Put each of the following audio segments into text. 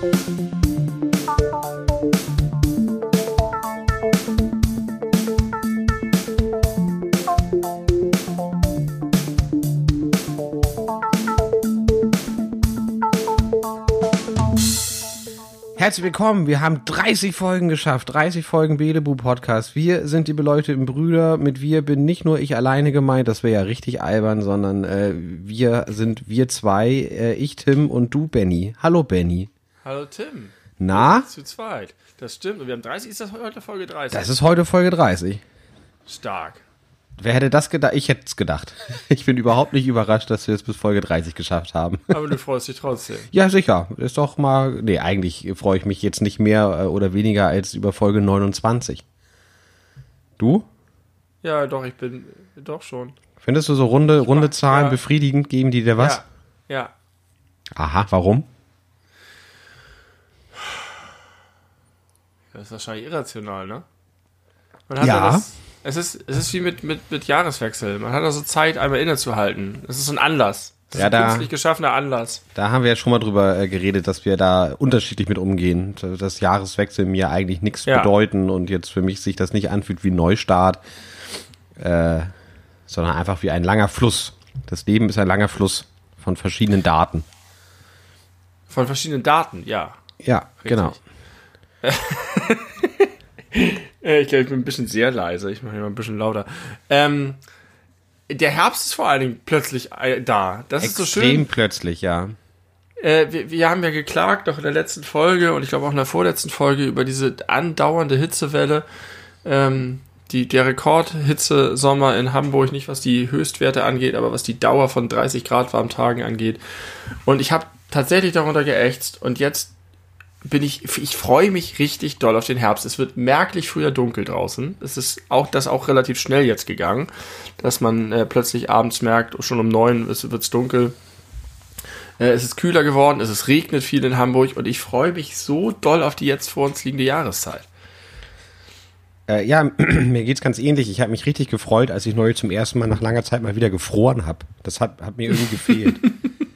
Herzlich willkommen. Wir haben 30 Folgen geschafft. 30 Folgen Belebu Podcast. Wir sind die beleuchteten Brüder. Mit wir bin nicht nur ich alleine gemeint, das wäre ja richtig albern, sondern äh, wir sind wir zwei, äh, ich Tim und du Benny. Hallo Benny. Hallo Tim. Na? Zu zweit. Das stimmt. Und wir haben 30. Ist das heute Folge 30? Das ist heute Folge 30. stark. Wer hätte das gedacht? Ich hätte es gedacht. Ich bin überhaupt nicht überrascht, dass wir es bis Folge 30 geschafft haben. Aber du freust dich trotzdem. Ja, sicher. Ist doch mal. Nee, eigentlich freue ich mich jetzt nicht mehr äh, oder weniger als über Folge 29. Du? Ja, doch, ich bin doch schon. Findest du so runde, runde Zahlen ja. befriedigend? Geben die dir was? Ja. Ja. Aha, warum? Das ist wahrscheinlich irrational, ne? Hat Ja. das, es, ist, es ist wie mit, mit, mit Jahreswechsel. Man hat also Zeit, einmal innezuhalten. Es ist so ein Anlass. Das Ja, ist da- ein künstlich geschaffener Anlass. Da haben wir ja schon mal drüber äh, geredet, dass wir da unterschiedlich mit umgehen. Das Jahreswechsel mir eigentlich nichts Ja. bedeuten und jetzt für mich sich das nicht anfühlt wie Neustart, äh, sondern einfach wie ein langer Fluss. Das Leben ist ein langer Fluss von verschiedenen Daten. Von verschiedenen Daten, ja. Ja, genau. Äh, Ich glaube, ich bin ein bisschen sehr leise. Ich mache mal ein bisschen lauter. Ähm, der Herbst ist vor allen Dingen plötzlich äh, da. Das ist so Extrem schön. plötzlich, ja. Äh, wir, wir haben ja geklagt, auch in der letzten Folge und ich glaube auch in der vorletzten Folge über diese andauernde Hitzewelle. Ähm, die, der Rekordhitze-Sommer in Hamburg, nicht was die Höchstwerte angeht, aber was die Dauer von 30 Grad warmen Tagen angeht. Und ich habe tatsächlich darunter geächtzt und jetzt bin ich, ich freue mich richtig doll auf den Herbst. Es wird merklich früher dunkel draußen. Es ist auch das auch relativ schnell jetzt gegangen, dass man äh, plötzlich abends merkt, oh, schon um neun wird es dunkel. Äh, es ist kühler geworden, es ist regnet viel in Hamburg und ich freue mich so doll auf die jetzt vor uns liegende Jahreszeit. Äh, ja, mir geht's ganz ähnlich. Ich habe mich richtig gefreut, als ich neulich zum ersten Mal nach langer Zeit mal wieder gefroren habe. Das hat, hat mir irgendwie gefehlt.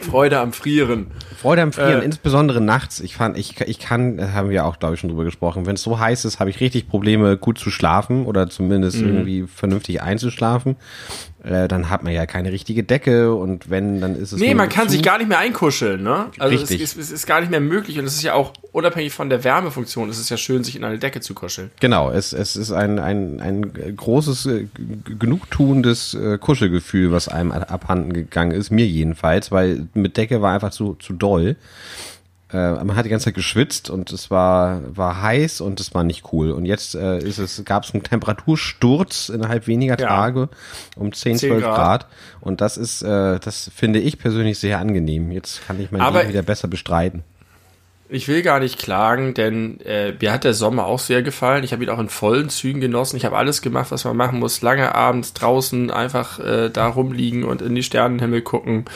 Freude am Frieren. Freude am Frieren, Äh. insbesondere nachts. Ich fand, ich, ich kann, haben wir auch, glaube ich, schon drüber gesprochen. Wenn es so heiß ist, habe ich richtig Probleme, gut zu schlafen oder zumindest Mhm. irgendwie vernünftig einzuschlafen. Äh, dann hat man ja keine richtige Decke und wenn, dann ist es. Nee, man kann zu. sich gar nicht mehr einkuscheln, ne? Also es Richtig. ist, es ist gar nicht mehr möglich und es ist ja auch unabhängig von der Wärmefunktion, es ist ja schön, sich in eine Decke zu kuscheln. Genau, es, es ist ein, ein, ein großes, äh, genugtuendes äh, Kuschelgefühl, was einem ab- abhanden gegangen ist, mir jedenfalls, weil mit Decke war einfach zu, zu doll. Äh, man hat die ganze Zeit geschwitzt und es war, war heiß und es war nicht cool. Und jetzt äh, ist es, gab es einen Temperatursturz innerhalb weniger Ja. Tage um 10, 10 12 Grad. Grad. Und das ist, äh, das finde ich persönlich sehr angenehm. Jetzt kann ich mein Aber- Leben wieder besser bestreiten. Ich will gar nicht klagen, denn äh, mir hat der Sommer auch sehr gefallen. Ich habe ihn auch in vollen Zügen genossen. Ich habe alles gemacht, was man machen muss. Lange abends draußen einfach äh, da rumliegen und in die Sternenhimmel gucken.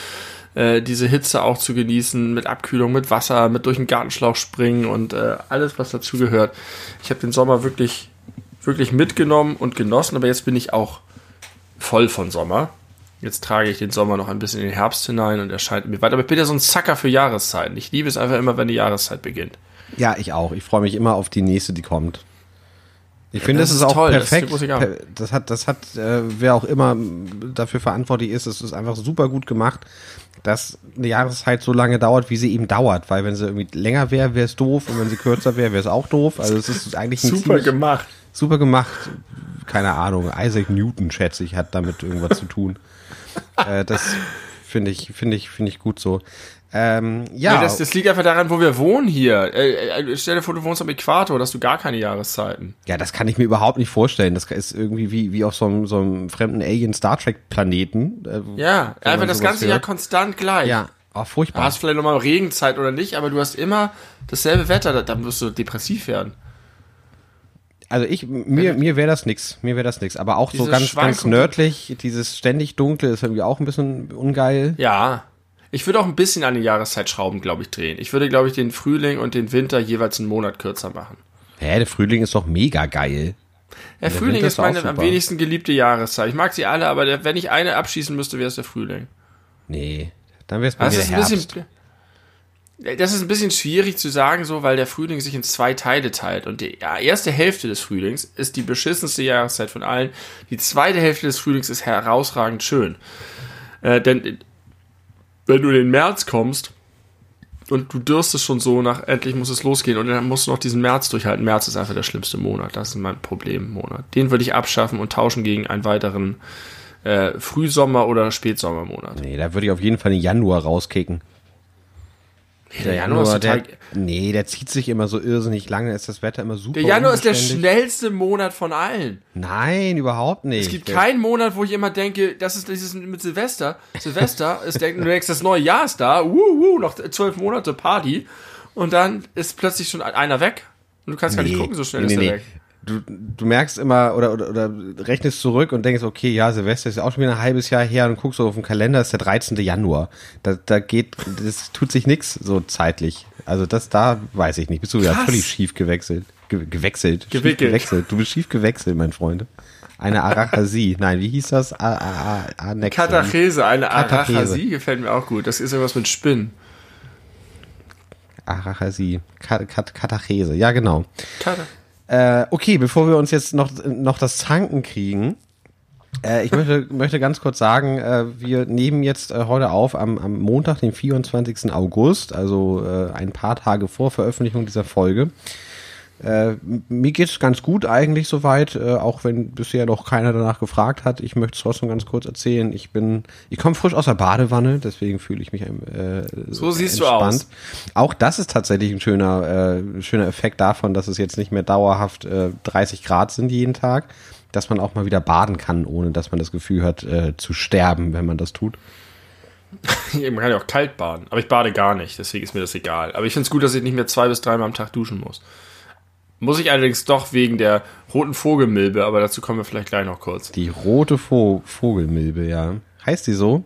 Äh, diese Hitze auch zu genießen, mit Abkühlung, mit Wasser, mit durch den Gartenschlauch springen und äh, alles, was dazu gehört. Ich habe den Sommer wirklich, wirklich mitgenommen und genossen, aber jetzt bin ich auch voll von Sommer. Jetzt trage ich den Sommer noch ein bisschen in den Herbst hinein und erscheint mir weiter. Aber ich bin ja so ein Zacker für Jahreszeiten. Ich liebe es einfach immer, wenn die Jahreszeit beginnt. Ja, ich auch. Ich freue mich immer auf die nächste, die kommt. Ich finde, das das, ist auch toll, das ist perfekt. Gabe. Per- Das hat, das hat, äh, wer auch immer dafür verantwortlich ist, es ist einfach super gut gemacht, dass eine Jahreszeit so lange dauert, wie sie eben dauert. Weil wenn sie irgendwie länger wäre, wäre es doof und wenn sie kürzer wäre, wäre es auch doof. Also es ist eigentlich ein Super gemacht. super gemacht. Keine Ahnung. Isaac Newton, schätze ich, hat damit irgendwas zu tun. Äh, das finde ich, finde ich, finde ich gut so. Ähm, ja, Nee, das, das liegt einfach daran, wo wir wohnen hier. Äh, äh, stell dir vor, du wohnst am Äquator, da hast du gar keine Jahreszeiten. Ja, das kann ich mir überhaupt nicht vorstellen. Das ist irgendwie wie, wie auf so einem, so einem fremden Alien-Star Trek-Planeten. äh, Ja, einfach das ganze Jahr konstant gleich. Ja, auch Du furchtbar. hast vielleicht nochmal Regenzeit oder nicht, aber du hast immer dasselbe Wetter, da, da wirst du depressiv werden. Also ich, mir, mir wäre das nix. Mir wäre das nix. Aber auch so Diese ganz, ganz Schwankung- nördlich, dieses ständig Dunkle ist irgendwie auch ein bisschen ungeil. Ja. Ich würde auch ein bisschen an die Jahreszeit schrauben, glaube ich, drehen. Ich würde, glaube ich, den Frühling und den Winter jeweils einen Monat kürzer machen. Hä, der Frühling ist doch mega geil. Der Frühling Winter ist meine am wenigsten geliebte Jahreszeit. Ich mag sie alle, aber der, wenn ich eine abschießen müsste, wäre es der Frühling. Nee, dann wäre es bei Das mir ist der ein Herbst. bisschen. Das ist ein bisschen schwierig zu sagen, so, weil der Frühling sich in zwei Teile teilt. Und die erste Hälfte des Frühlings ist die beschissenste Jahreszeit von allen. Die zweite Hälfte des Frühlings ist herausragend schön. Äh, denn wenn du in den März kommst und du dürstest schon so nach, endlich muss es losgehen und dann musst du noch diesen März durchhalten. März ist einfach der schlimmste Monat. Das ist mein Problemmonat. Den würde ich abschaffen und tauschen gegen einen weiteren äh, Frühsommer- oder Spätsommermonat. Nee, da würde ich auf jeden Fall den Januar rauskicken. Der Januar, der, nee, der zieht sich immer so irrsinnig lange, ist das Wetter immer super. Der Januar ist der schnellste Monat von allen. Nein, überhaupt nicht. Es gibt keinen Monat, wo ich immer denke, das ist dieses mit Silvester. Silvester ist der, du denkst, das neue Jahr ist da, uh, uh, noch zwölf Monate Party. Und dann ist plötzlich schon einer weg. Und du kannst nee, gar nicht gucken, so schnell nee, ist nee, er weg du, du merkst immer oder, oder, oder rechnest zurück und denkst, okay, ja, Silvester ist auch schon wieder ein halbes Jahr her und guckst so auf den Kalender, ist der 13. Januar. Da, da geht, das tut sich nichts so zeitlich. Also das da weiß ich nicht. Bist du ja völlig schief gewechselt. Ge gewechselt. Schief gewechselt. Du bist schief gewechselt, mein Freund. Eine Arachasie. Nein, wie hieß das? A A A Katachese, eine Arachasie gefällt mir auch gut. Das ist irgendwas mit Spinnen. Arachasie. Katachese, ja genau. Katachese. Äh, okay, bevor wir uns jetzt noch, noch das Zanken kriegen, äh, ich möchte, möchte ganz kurz sagen, äh, wir nehmen jetzt äh, heute auf am, am Montag, den 24. August, also äh, ein paar Tage vor Veröffentlichung dieser Folge. Äh, mir geht's ganz gut eigentlich soweit, äh, auch wenn bisher noch keiner danach gefragt hat. Ich möchte es trotzdem ganz kurz erzählen. Ich bin, ich komme frisch aus der Badewanne, deswegen fühle ich mich äh, so siehst entspannt. du aus. Auch das ist tatsächlich ein schöner, äh, schöner Effekt davon, dass es jetzt nicht mehr dauerhaft äh, 30 Grad sind jeden Tag, dass man auch mal wieder baden kann, ohne dass man das Gefühl hat äh, zu sterben, wenn man das tut. man kann ja auch kalt baden, aber ich bade gar nicht, deswegen ist mir das egal. Aber ich finde es gut, dass ich nicht mehr zwei bis dreimal am Tag duschen muss. Muss ich allerdings doch wegen der roten Vogelmilbe, aber dazu kommen wir vielleicht gleich noch kurz. Die rote Vo Vogelmilbe, ja. Heißt die so?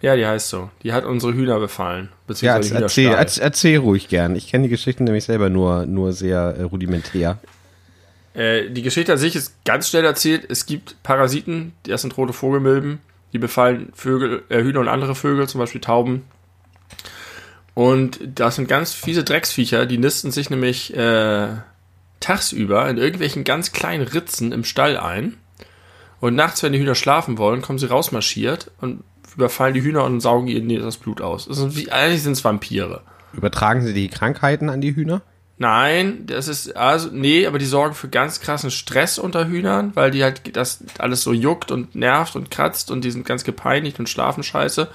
Ja, die heißt so. Die hat unsere Hühner befallen. Ja, erzähl, erzähl, erzähl, ruhig gern. Ich kenne die Geschichten nämlich selber nur, nur sehr äh, rudimentär. Äh, die Geschichte an sich ist ganz schnell erzählt. Es gibt Parasiten, das sind rote Vogelmilben, die befallen Vögel, äh, Hühner und andere Vögel, zum Beispiel Tauben. Und das sind ganz fiese Drecksviecher, die nisten sich nämlich äh, tagsüber in irgendwelchen ganz kleinen Ritzen im Stall ein. Und nachts, wenn die Hühner schlafen wollen, kommen sie rausmarschiert und überfallen die Hühner und saugen ihnen das Blut aus. Das sind wie, eigentlich sind es Vampire. Übertragen sie die Krankheiten an die Hühner? Nein, das ist, also, nee, aber die sorgen für ganz krassen Stress unter Hühnern, weil die halt das alles so juckt und nervt und kratzt und die sind ganz gepeinigt und schlafen scheiße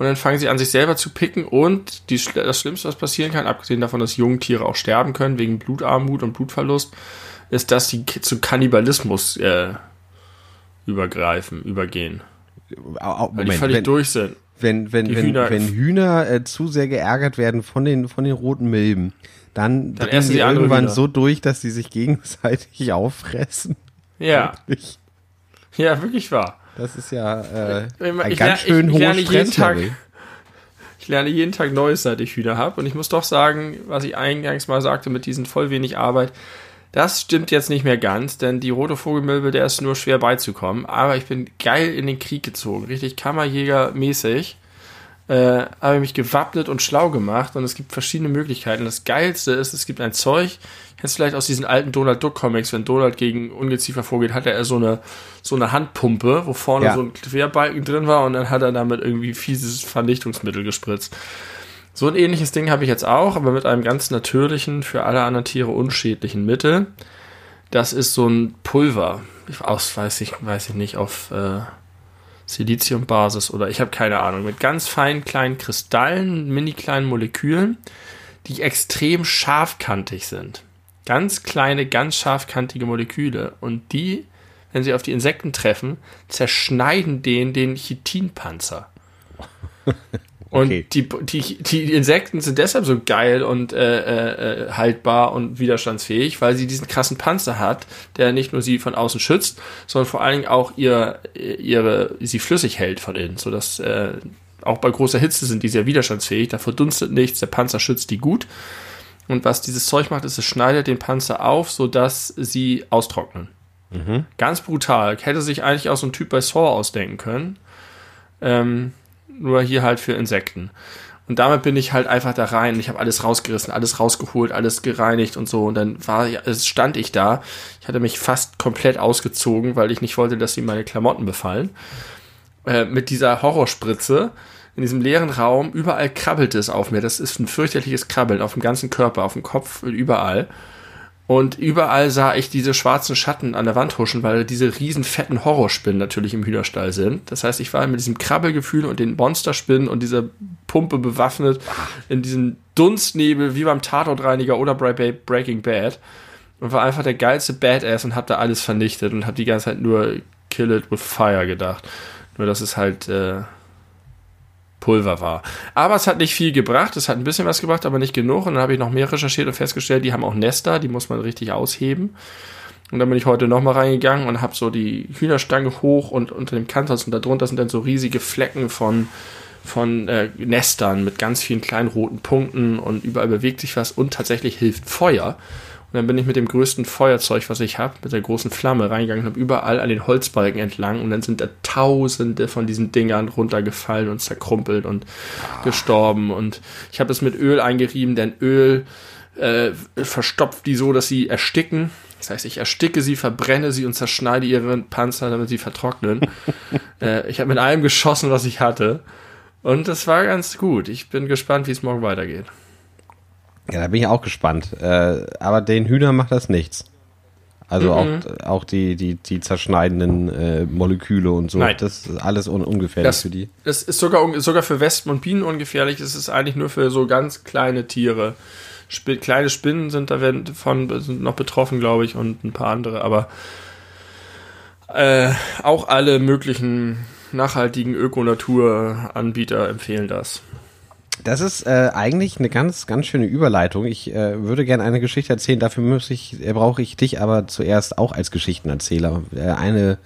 und dann fangen sie an, sich selber zu picken und die, das Schlimmste, was passieren kann, abgesehen davon, dass Jungtiere auch sterben können wegen Blutarmut und Blutverlust, ist, dass sie zu Kannibalismus äh, übergreifen, übergehen. Moment, weil die völlig wenn, durch sind. Wenn, wenn, wenn Hühner, wenn Hühner äh, zu sehr geärgert werden von den, von den roten Milben, dann, dann essen sie irgendwann Hühner. so durch, dass sie sich gegenseitig auffressen. Ja. Wirklich. Ja, wirklich wahr. Das ist ja äh, ein ich, ganz schön ich, ich hohes Stresslevel. Ich lerne jeden Tag Neues, seit ich Hühner habe. Und ich muss doch sagen, was ich eingangs mal sagte mit diesen voll wenig Arbeit, das stimmt jetzt nicht mehr ganz, denn die rote Vogelmilbe, der ist nur schwer beizukommen. Aber ich bin geil in den Krieg gezogen, richtig Kammerjäger-mäßig äh, habe ich mich gewappnet und schlau gemacht und es gibt verschiedene Möglichkeiten. Das Geilste ist, es gibt ein Zeug, kennst vielleicht aus diesen alten Donald Duck Comics, wenn Donald gegen Ungeziefer vorgeht, hat er so eine, so eine Handpumpe, wo vorne ja. so ein Querbalken drin war und dann hat er damit irgendwie fieses Vernichtungsmittel gespritzt. So ein ähnliches Ding habe ich jetzt auch, aber mit einem ganz natürlichen, für alle anderen Tiere unschädlichen Mittel. Das ist so ein Pulver. Ich aus, weiß ich, weiß ich nicht, auf äh, Siliziumbasis oder ich habe keine Ahnung, mit ganz feinen kleinen Kristallen, mini kleinen Molekülen, die extrem scharfkantig sind. Ganz kleine, ganz scharfkantige Moleküle und die, wenn sie auf die Insekten treffen, zerschneiden den den Chitinpanzer. Und okay. die, die, die Insekten sind deshalb so geil und äh, äh, haltbar und widerstandsfähig, weil sie diesen krassen Panzer hat, der nicht nur sie von außen schützt, sondern vor allen Dingen auch ihr, ihre, sie flüssig hält von innen, sodass äh, auch bei großer Hitze sind die sehr widerstandsfähig, da verdunstet nichts, der Panzer schützt die gut. Und was dieses Zeug macht, ist, es schneidet den Panzer auf, sodass sie austrocknen. Mhm. Ganz brutal. Hätte sich eigentlich auch so ein Typ bei Saw ausdenken können. Ähm, nur hier halt für Insekten. Und damit bin ich halt einfach da rein. Ich habe alles rausgerissen, alles rausgeholt, alles gereinigt und so. Und dann war, es stand ich da. Ich hatte mich fast komplett ausgezogen, weil ich nicht wollte, dass sie meine Klamotten befallen. Äh, mit dieser Horrorspritze in diesem leeren Raum. Überall krabbelt es auf mir. Das ist ein fürchterliches Krabbeln auf dem ganzen Körper, auf dem Kopf, überall. Und überall sah ich diese schwarzen Schatten an der Wand huschen, weil diese riesen fetten Horrorspinnen natürlich im Hühnerstall sind. Das heißt, ich war mit diesem Krabbelgefühl und den Monsterspinnen und dieser Pumpe bewaffnet in diesem Dunstnebel wie beim Tatortreiniger oder bei Breaking Bad und war einfach der geilste Badass und hab da alles vernichtet und hab die ganze Zeit nur Kill it with fire gedacht. Nur dass es halt äh, Pulver war. Aber es hat nicht viel gebracht, es hat ein bisschen was gebracht, aber nicht genug. Und dann habe ich noch mehr recherchiert und festgestellt, die haben auch Nester, die muss man richtig ausheben. Und dann bin ich heute nochmal reingegangen und habe so die Hühnerstange hoch und unter dem Kanthaus und darunter sind dann so riesige Flecken von, von äh, Nestern mit ganz vielen kleinen roten Punkten und überall bewegt sich was und tatsächlich hilft Feuer. Und dann bin ich mit dem größten Feuerzeug, was ich habe, mit der großen Flamme reingegangen und habe überall an den Holzbalken entlang und dann sind da tausende von diesen Dingern runtergefallen und zerkrumpelt und ah. gestorben. Und ich habe es mit Öl eingerieben, denn Öl äh, verstopft die so, dass sie ersticken. Das heißt, ich ersticke sie, verbrenne sie und zerschneide ihren Panzer, damit sie vertrocknen. äh, ich habe mit allem geschossen, was ich hatte. Und das war ganz gut. Ich bin gespannt, wie es morgen weitergeht. Ja, da bin ich auch gespannt. Äh, aber den Hühnern macht das nichts. Also mhm. auch, auch die, die, die zerschneidenden äh, Moleküle und so. Nein. Das ist alles un ungefährlich das, für die. Das ist sogar, sogar für Wespen und Bienen ungefährlich. Es ist eigentlich nur für so ganz kleine Tiere. Sp kleine Spinnen sind da werden von sind noch betroffen, glaube ich, und ein paar andere. Aber äh, auch alle möglichen nachhaltigen Ökonatur-Anbieter empfehlen das. Das ist äh, eigentlich eine ganz, ganz schöne Überleitung. Ich äh, würde gerne eine Geschichte erzählen. Dafür muss ich, äh, brauche ich dich aber zuerst auch als Geschichtenerzähler. Äh, eine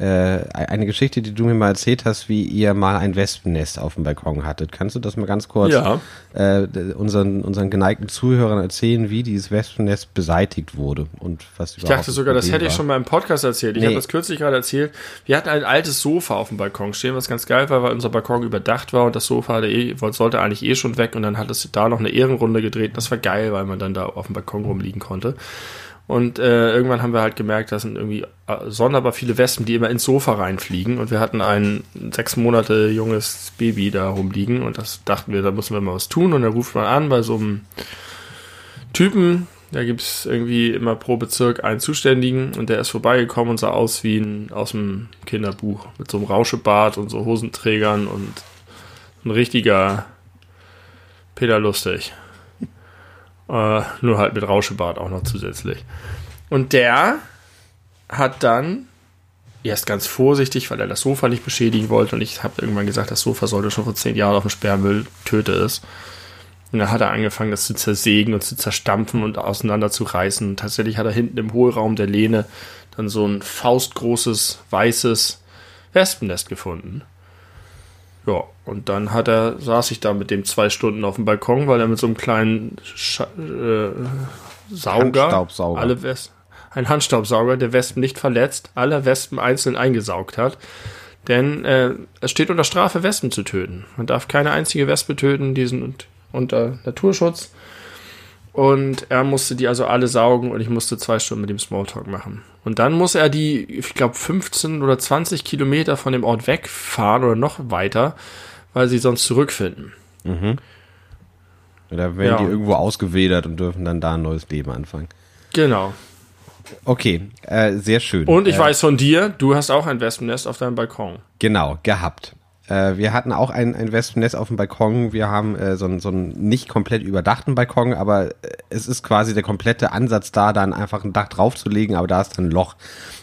äh, eine Geschichte, die du mir mal erzählt hast, wie ihr mal ein Wespennest auf dem Balkon hattet. Kannst du das mal ganz kurz ja. äh, unseren, unseren geneigten Zuhörern erzählen, wie dieses Wespennest beseitigt wurde und was Ich dachte sogar, das hätte ich schon mal im Podcast erzählt. Ich nee. habe das kürzlich gerade erzählt. Wir hatten ein altes Sofa auf dem Balkon stehen, was ganz geil war, weil unser Balkon überdacht war und das Sofa eh, sollte eigentlich eh schon weg und dann hat es da noch eine Ehrenrunde gedreht. Das war geil, weil man dann da auf dem Balkon rumliegen konnte. Und äh, irgendwann haben wir halt gemerkt, das sind irgendwie äh, sonderbar viele Wespen, die immer ins Sofa reinfliegen. Und wir hatten ein sechs Monate junges Baby da rumliegen. Und das dachten wir, da müssen wir mal was tun. Und dann ruft man an bei so einem Typen. Da gibt es irgendwie immer pro Bezirk einen Zuständigen. Und der ist vorbeigekommen und sah aus wie ein, aus dem Kinderbuch. Mit so einem Rauschebart und so Hosenträgern und ein richtiger Peter Lustig. Äh, nur halt mit Rauschebart auch noch zusätzlich. Und der hat dann erst ganz vorsichtig, weil er das Sofa nicht beschädigen wollte. Und ich habe irgendwann gesagt, das Sofa sollte schon vor zehn Jahren auf dem Sperrmüll töte es. Und dann hat er angefangen, das zu zersägen und zu zerstampfen und auseinander zu reißen. Und tatsächlich hat er hinten im Hohlraum der Lehne dann so ein faustgroßes, weißes Wespennest gefunden. Ja, und dann hat er, saß ich da mit dem zwei Stunden auf dem Balkon, weil er mit so einem kleinen Sch äh, Sauger, Handstaubsauger. alle Wespen, ein Handstaubsauger, der Wespen nicht verletzt, alle Wespen einzeln eingesaugt hat. Denn äh, es steht unter Strafe, Wespen zu töten. Man darf keine einzige Wespe töten, die sind unter Naturschutz. Und er musste die also alle saugen und ich musste zwei Stunden mit ihm Smalltalk machen. Und dann muss er die, ich glaube, 15 oder 20 Kilometer von dem Ort wegfahren oder noch weiter, weil sie sonst zurückfinden. Mhm. Da werden ja. die irgendwo ausgewedert und dürfen dann da ein neues Leben anfangen. Genau. Okay, äh, sehr schön. Und ich äh, weiß von dir, du hast auch ein Wespennest auf deinem Balkon. Genau, gehabt. Äh, wir hatten auch ein, ein Wespennest auf dem Balkon. Wir haben äh, so, so einen nicht komplett überdachten Balkon, aber äh, es ist quasi der komplette Ansatz da, dann einfach ein Dach draufzulegen, aber da ist dann ein Loch.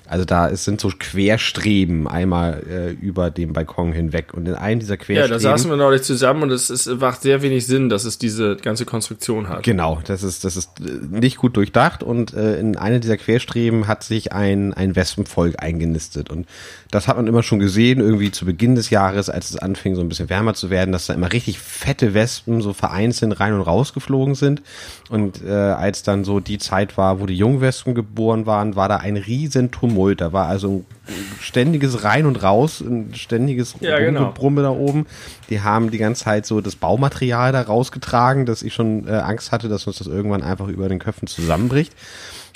Also da es sind so Querstreben einmal äh, über dem Balkon hinweg und in einem dieser Querstreben. Ja, da saßen wir neulich zusammen und es, es macht sehr wenig Sinn, dass es diese ganze Konstruktion hat. Genau, das ist das ist äh, nicht gut durchdacht und äh, in einem dieser Querstreben hat sich ein ein Wespenvolk eingenistet und das hat man immer schon gesehen irgendwie zu Beginn des Jahres, als es anfing so ein bisschen wärmer zu werden, dass da immer richtig fette Wespen so vereinzelt rein und raus geflogen sind und äh, als dann so die Zeit war, wo die Jungwespen geboren waren, war da ein riesen Tumult. Da war also ein ständiges Rein und Raus, ein ständiges Ja, genau. Da oben. Die haben die ganze Zeit so das Baumaterial da rausgetragen, dass ich schon äh, Angst hatte, dass uns das irgendwann einfach über den Köpfen zusammenbricht.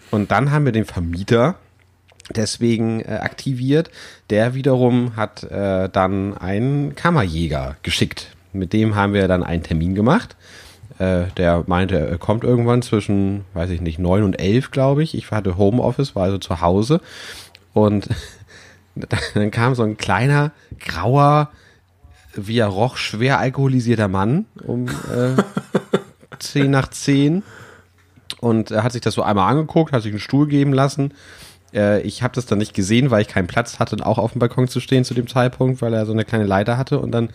Und dann haben wir den Vermieter deswegen äh, aktiviert. Der wiederum hat äh, dann einen Kammerjäger geschickt. Mit dem haben wir dann einen Termin gemacht. Äh, der meinte, er kommt irgendwann zwischen, weiß ich nicht, neun und elf, glaube ich. Ich hatte Homeoffice, war also zu Hause. Und dann kam so ein kleiner, grauer, wie er roch, schwer alkoholisierter Mann um äh, zehn nach zehn und er hat sich das so einmal angeguckt, hat sich einen Stuhl geben lassen. Äh, ich habe das dann nicht gesehen, weil ich keinen Platz hatte, auch auf dem Balkon zu stehen zu dem Zeitpunkt, weil er so eine kleine Leiter hatte und dann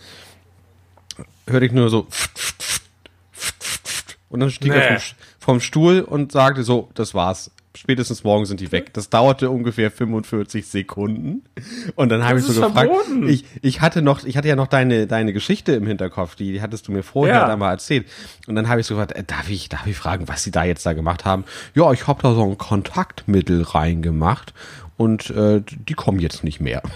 hörte ich nur so und dann stieg Nee. er vom, vom Stuhl und sagte so, das war's. Spätestens morgen sind die weg. Das dauerte ungefähr 45 Sekunden. Und dann habe ich so gefragt, verboten. ich, ich hatte noch, ich hatte ja noch deine, deine Geschichte im Hinterkopf, die, die hattest du mir vorher Ja. da mal erzählt. Und dann habe ich so gefragt, äh, darf ich, darf ich fragen, was sie da jetzt da gemacht haben? Ja, ich habe da so ein Kontaktmittel reingemacht und äh, die kommen jetzt nicht mehr.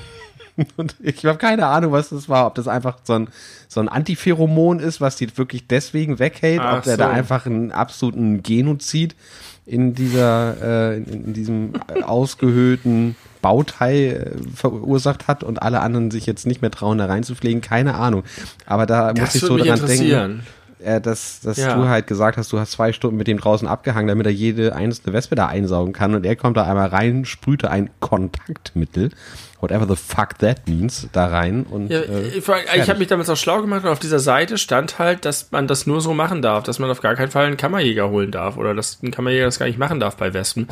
Und ich habe keine Ahnung, was das war, ob das einfach so ein, so ein Antipheromon ist, was die wirklich deswegen weghält, Ach ob der da so. einfach einen absoluten Genozid in dieser, äh, in, in diesem ausgehöhlten Bauteil äh, verursacht hat und alle anderen sich jetzt nicht mehr trauen, da reinzufliegen, keine Ahnung. Aber da muss Das ich würde so dran denken, äh, dass, dass Ja. du halt gesagt hast, du hast zwei Stunden mit dem draußen abgehangen, damit er jede einzelne Wespe da einsaugen kann und er kommt da einmal rein, sprühte ein Kontaktmittel, whatever the fuck that means, da rein und Ja, äh, ich ich habe mich damals auch schlau gemacht und auf dieser Seite stand halt, dass man das nur so machen darf, dass man auf gar keinen Fall einen Kammerjäger holen darf oder dass ein Kammerjäger das gar nicht machen darf bei Wespen.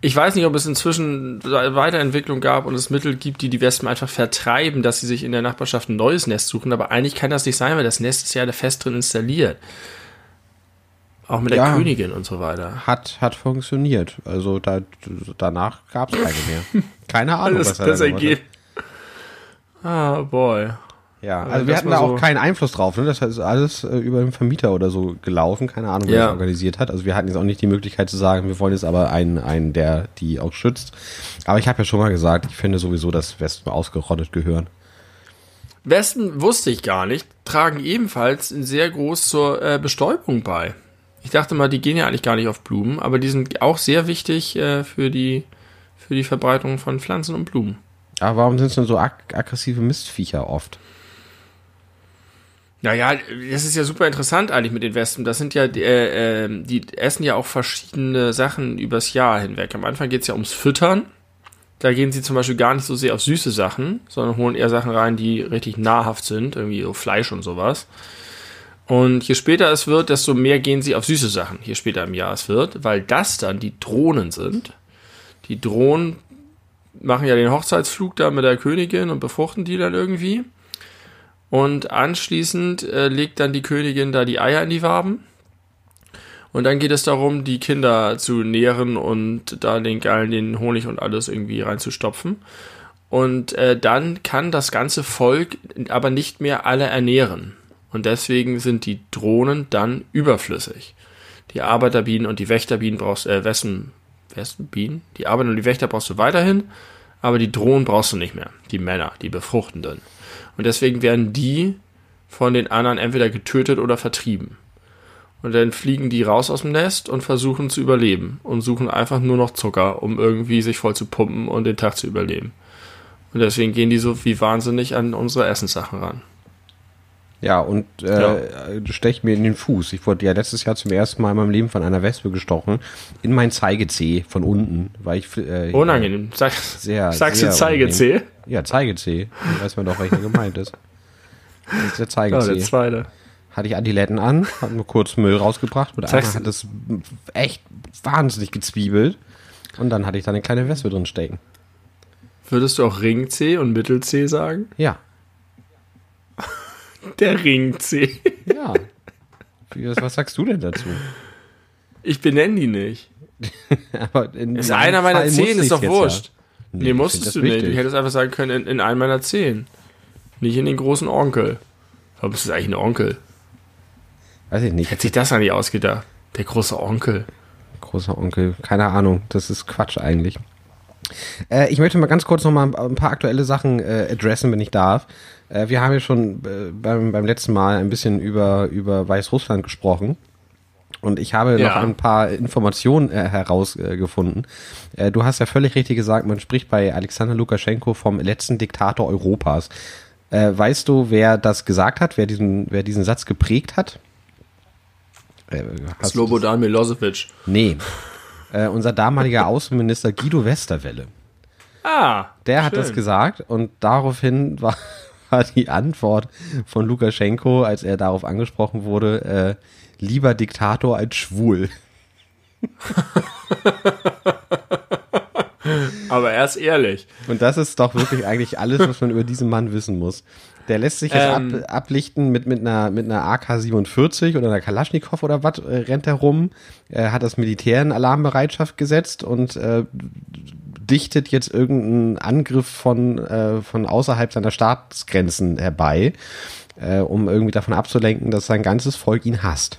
Ich weiß nicht, ob es inzwischen Weiterentwicklung gab und es Mittel gibt, die die Wespen einfach vertreiben, dass sie sich in der Nachbarschaft ein neues Nest suchen, aber eigentlich kann das nicht sein, weil das Nest ist ja da fest drin installiert. Auch mit der Ja. Königin und so weiter. hat, hat funktioniert. Also da, danach gab es keine mehr. Keine Ahnung, Das, was er das da hat. ergebt. Ah, boy. Ja, Also also wir das hatten da auch so- keinen Einfluss drauf. Ne? Das ist alles äh, über den Vermieter oder so gelaufen. Keine Ahnung, wer Ja. das organisiert hat. Also wir hatten jetzt auch nicht die Möglichkeit zu sagen, wir wollen jetzt aber einen, einen der die auch schützt. Aber ich habe ja schon mal gesagt, ich finde sowieso, dass Wespen ausgerottet gehören. Wespen wusste ich gar nicht, tragen ebenfalls sehr groß zur äh, Bestäubung bei. Ich dachte mal, die gehen ja eigentlich gar nicht auf Blumen, aber die sind auch sehr wichtig äh, für, die, für die Verbreitung von Pflanzen und Blumen. Aber warum sind es denn so ag aggressive Mistviecher oft? Naja, das ist ja super interessant eigentlich mit den Wespen. Das sind ja, äh, äh, die essen ja auch verschiedene Sachen übers Jahr hinweg. Am Anfang geht es ja ums Füttern. Da gehen sie zum Beispiel gar nicht so sehr auf süße Sachen, sondern holen eher Sachen rein, die richtig nahrhaft sind, irgendwie so Fleisch und sowas. Und je später es wird, desto mehr gehen sie auf süße Sachen, je später im Jahr es wird, weil das dann die Drohnen sind. Die Drohnen machen ja den Hochzeitsflug da mit der Königin und befruchten die dann irgendwie. Und anschließend äh, legt dann die Königin da die Eier in die Waben. Und dann geht es darum, die Kinder zu nähren und da den geilen, den Honig und alles irgendwie reinzustopfen. Und äh, dann kann das ganze Volk aber nicht mehr alle ernähren. Und deswegen sind die Drohnen dann überflüssig. Die Arbeiterbienen und die Wächterbienen brauchst äh, Wessen, Wespenbienen? Die Arbeiter und die Wächter brauchst du weiterhin, aber die Drohnen brauchst du nicht mehr. Die Männer, die Befruchtenden. Und deswegen werden die von den anderen entweder getötet oder vertrieben. Und dann fliegen die raus aus dem Nest und versuchen zu überleben und suchen einfach nur noch Zucker, um irgendwie sich voll zu pumpen und den Tag zu überleben. Und deswegen gehen die so wie wahnsinnig an unsere Essenssachen ran. Ja, und äh, Ja. stech mir in den Fuß. Ich wurde ja letztes Jahr zum ersten Mal in meinem Leben von einer Wespe gestochen. In mein Zeigezeh von unten, weil ich äh, Unangenehm. Sag, Sehr, sagst sehr du Zeigezeh? Ja, Zeigezeh. Dann weiß man doch, welcher gemeint ist. Das ist der Ja, Zeigezeh. der zweite. hatte ich Adiletten an, hab nur kurz Müll rausgebracht. Mit einmal hat es echt wahnsinnig gezwiebelt. Und dann hatte ich da eine kleine Wespe drin stecken. Würdest du auch Ring-C und Mittel-C sagen? Ja, Der Ring-C. ja. Wie, was, sagst du denn dazu? Ich benenne die nicht. Aber in Ist einer meiner Fall zehn, ist doch wurscht. Ja. Nee, ich find musstest das du nicht. wichtig. Du hättest einfach sagen können, in, in einem meiner zehn. Nicht in den großen Onkel. Warum bist du eigentlich ein Onkel? Weiß ich nicht. Hätte sich das eigentlich ausgedacht? Der große Onkel. Großer Onkel, keine Ahnung. Das ist Quatsch eigentlich. Äh, ich möchte mal ganz kurz noch mal ein paar aktuelle Sachen äh, adressen, wenn ich darf. Äh, wir haben ja schon äh, beim, beim letzten Mal ein bisschen über, über Weißrussland gesprochen. Und ich habe ja. noch ein paar Informationen äh, herausgefunden. Äh, du hast ja völlig richtig gesagt, man spricht bei Alexander Lukaschenko vom letzten Diktator Europas. Äh, weißt du, wer das gesagt hat, wer diesen, wer diesen Satz geprägt hat? Äh, Slobodan Milosevic. Nee. Unser damaliger Außenminister Guido Westerwelle. Ah. Der schön. hat das gesagt und daraufhin war, war die Antwort von Lukaschenko, als er darauf angesprochen wurde, äh, lieber Diktator als schwul. Aber er ist ehrlich. Und das ist doch wirklich eigentlich alles, was man über diesen Mann wissen muss. Der lässt sich jetzt ähm, ab, ablichten mit, mit einer, mit einer AK-47 oder einer Kalaschnikow oder was, äh, rennt er rum, Er hat das Militär in Alarmbereitschaft gesetzt und äh, dichtet jetzt irgendeinen Angriff von, äh, von außerhalb seiner Staatsgrenzen herbei, äh, um irgendwie davon abzulenken, dass sein ganzes Volk ihn hasst.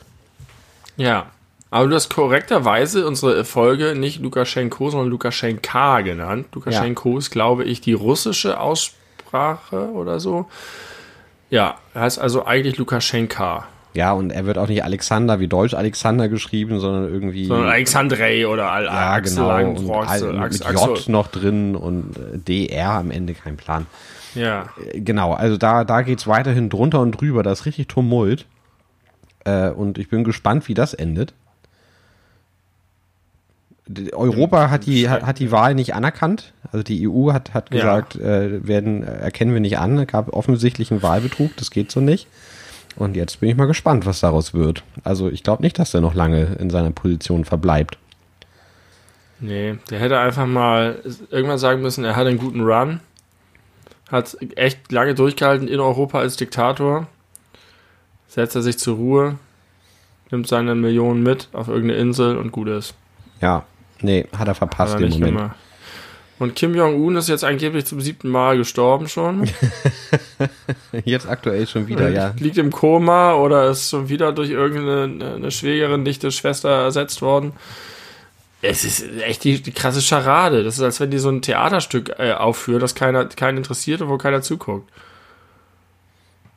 Ja, aber du hast korrekterweise unsere Folge nicht Lukaschenko, sondern Lukaschenka genannt. Lukaschenko ja. ist, glaube ich, die russische Aussprache oder so. Ja, heißt also eigentlich Lukaschenka. Ja, und er wird auch nicht Alexander wie Deutsch Alexander geschrieben, sondern irgendwie. Sondern Alexandrei oder Al ja, Axel genau. Und Al mit J noch drin und äh, DR am Ende kein Plan. Ja. Äh, genau, also da, da es weiterhin drunter und drüber. Da ist richtig Tumult. Äh, und ich bin gespannt, wie das endet. Europa hat die, hat, hat die Wahl nicht anerkannt. Also die EU hat, hat gesagt, ja. äh, werden, erkennen wir nicht an. Es gab offensichtlichen Wahlbetrug, das geht so nicht. Und jetzt bin ich mal gespannt, was daraus wird. Also ich glaube nicht, dass er noch lange in seiner Position verbleibt. Nee, der hätte einfach mal irgendwann sagen müssen, er hat einen guten Run. Hat echt lange durchgehalten in Europa als Diktator setzt er sich zur Ruhe, nimmt seine Millionen mit auf irgendeine Insel und gut ist. Ja, nee, hat er verpasst im Moment. Immer. Und Kim Jong-un ist jetzt angeblich zum siebten Mal gestorben schon. jetzt aktuell schon wieder, ja. Liegt im Koma oder ist schon wieder durch irgendeine eine Schwägerin, dichte Schwester ersetzt worden. Es ist echt die, die, krasse Scharade. Das ist, als wenn die so ein Theaterstück äh, aufführen, das keiner, keinen interessiert und wo keiner zuguckt.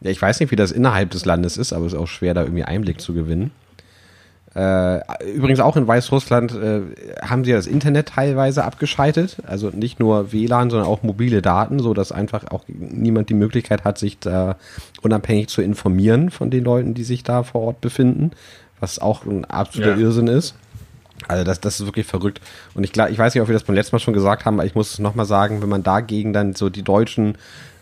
Ja, ich weiß nicht, wie das innerhalb des Landes ist, aber es ist auch schwer, da irgendwie Einblick zu gewinnen. Äh, übrigens auch in Weißrussland äh, haben sie das Internet teilweise abgeschaltet, also nicht nur WLAN, sondern auch mobile Daten, so dass einfach auch niemand die Möglichkeit hat, sich da unabhängig zu informieren von den Leuten, die sich da vor Ort befinden, was auch ein absoluter ja. Irrsinn ist. Also das, das ist wirklich verrückt. Und ich, ich weiß nicht, ob wir das beim letzten Mal schon gesagt haben, aber ich muss es nochmal sagen, wenn man dagegen dann so die deutschen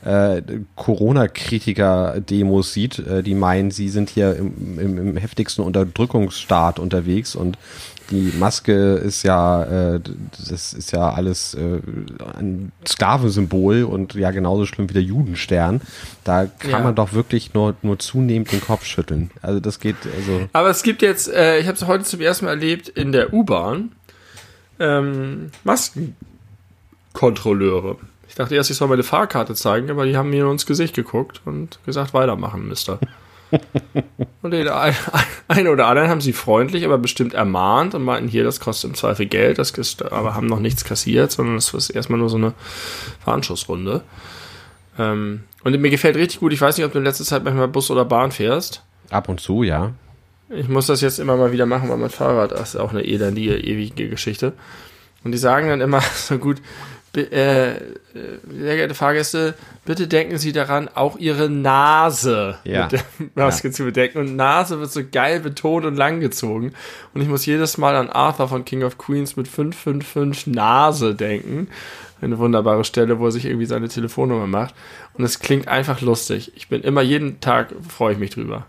äh, Corona-Kritiker-Demos sieht, äh, die meinen, sie sind hier im, im, im heftigsten Unterdrückungsstaat unterwegs und die Maske ist ja, äh, das ist ja alles äh, ein Sklavensymbol und ja genauso schlimm wie der Judenstern. Da kann ja. man doch wirklich nur, nur zunehmend den Kopf schütteln. Also das geht, also. Aber es gibt jetzt, äh, ich habe es heute zum ersten Mal erlebt in der U-Bahn, ähm, Maskenkontrolleure. Ich dachte erst, ich soll meine Fahrkarte zeigen, aber die haben mir ins Gesicht geguckt und gesagt, weitermachen, Mister. und den einen oder anderen haben sie freundlich, aber bestimmt ermahnt und meinten, hier, das kostet im Zweifel Geld, das ist, aber haben noch nichts kassiert, sondern das ist erstmal nur so eine Fahnschussrunde. Ähm, und mir gefällt richtig gut, ich weiß nicht, ob du in letzter Zeit manchmal Bus oder Bahn fährst. Ab und zu, ja. Ich muss das jetzt immer mal wieder machen, weil mein Fahrrad das ist auch eine elendige, ewige Geschichte. Und die sagen dann immer so gut, äh, äh, sehr geehrte Fahrgäste, bitte denken Sie daran, auch Ihre Nase ja. mit der Maske ja. zu bedecken. Und Nase wird so geil betont und langgezogen. Und ich muss jedes Mal an Arthur von King of Queens mit 555 Nase denken. Eine wunderbare Stelle, wo er sich irgendwie seine Telefonnummer macht. Und es klingt einfach lustig. Ich bin immer jeden Tag, freue ich mich drüber.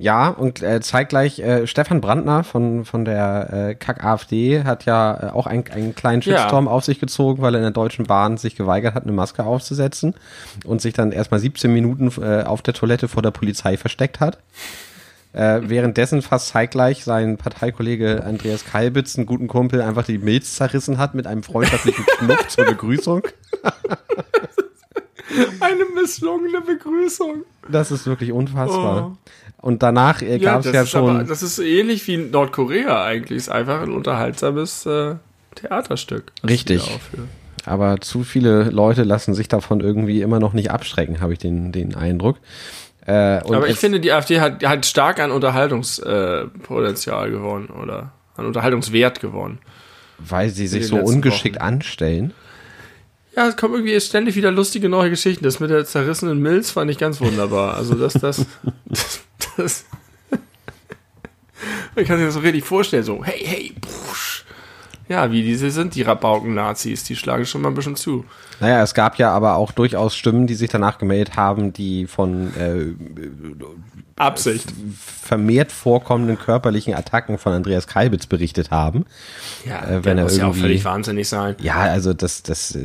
Ja, und äh, zeitgleich äh, Stefan Brandner von, von der äh, Kack-AfD hat ja äh, auch ein, einen kleinen Shitstorm ja. auf sich gezogen, weil er in der Deutschen Bahn sich geweigert hat, eine Maske aufzusetzen und sich dann erstmal 17 Minuten äh, auf der Toilette vor der Polizei versteckt hat. Äh, währenddessen fast zeitgleich sein Parteikollege Andreas Kalbitz, einen guten Kumpel, einfach die Milz zerrissen hat mit einem freundschaftlichen Knopf zur Begrüßung. Eine misslungene Begrüßung. Das ist wirklich unfassbar. Oh. Und danach äh, gab es ja, ja schon. Aber, das ist ähnlich wie Nordkorea eigentlich. Ist einfach ein unterhaltsames äh, Theaterstück. Richtig. Aber zu viele Leute lassen sich davon irgendwie immer noch nicht abschrecken, habe ich den, den Eindruck. Äh, Aber ich finde, die AfD hat, hat stark an Unterhaltungspotenzial äh, gewonnen oder an Unterhaltungswert gewonnen. Weil sie sich so ungeschickt Wochen. anstellen. Ja, es kommen irgendwie ständig wieder lustige neue Geschichten. Das mit der zerrissenen Milz fand ich ganz wunderbar. Also das, das, das, das man kann sich das so richtig vorstellen, so, hey, hey, push. Ja, wie diese sind die Rabauken-Nazis, die schlagen schon mal ein bisschen zu. Naja, es gab ja aber auch durchaus Stimmen, die sich danach gemeldet haben, die von äh, Absicht vermehrt vorkommenden körperlichen Attacken von Andreas Kalbitz berichtet haben. Ja, äh, wenn er muss ja auch völlig wahnsinnig sein. Ja, also das, das,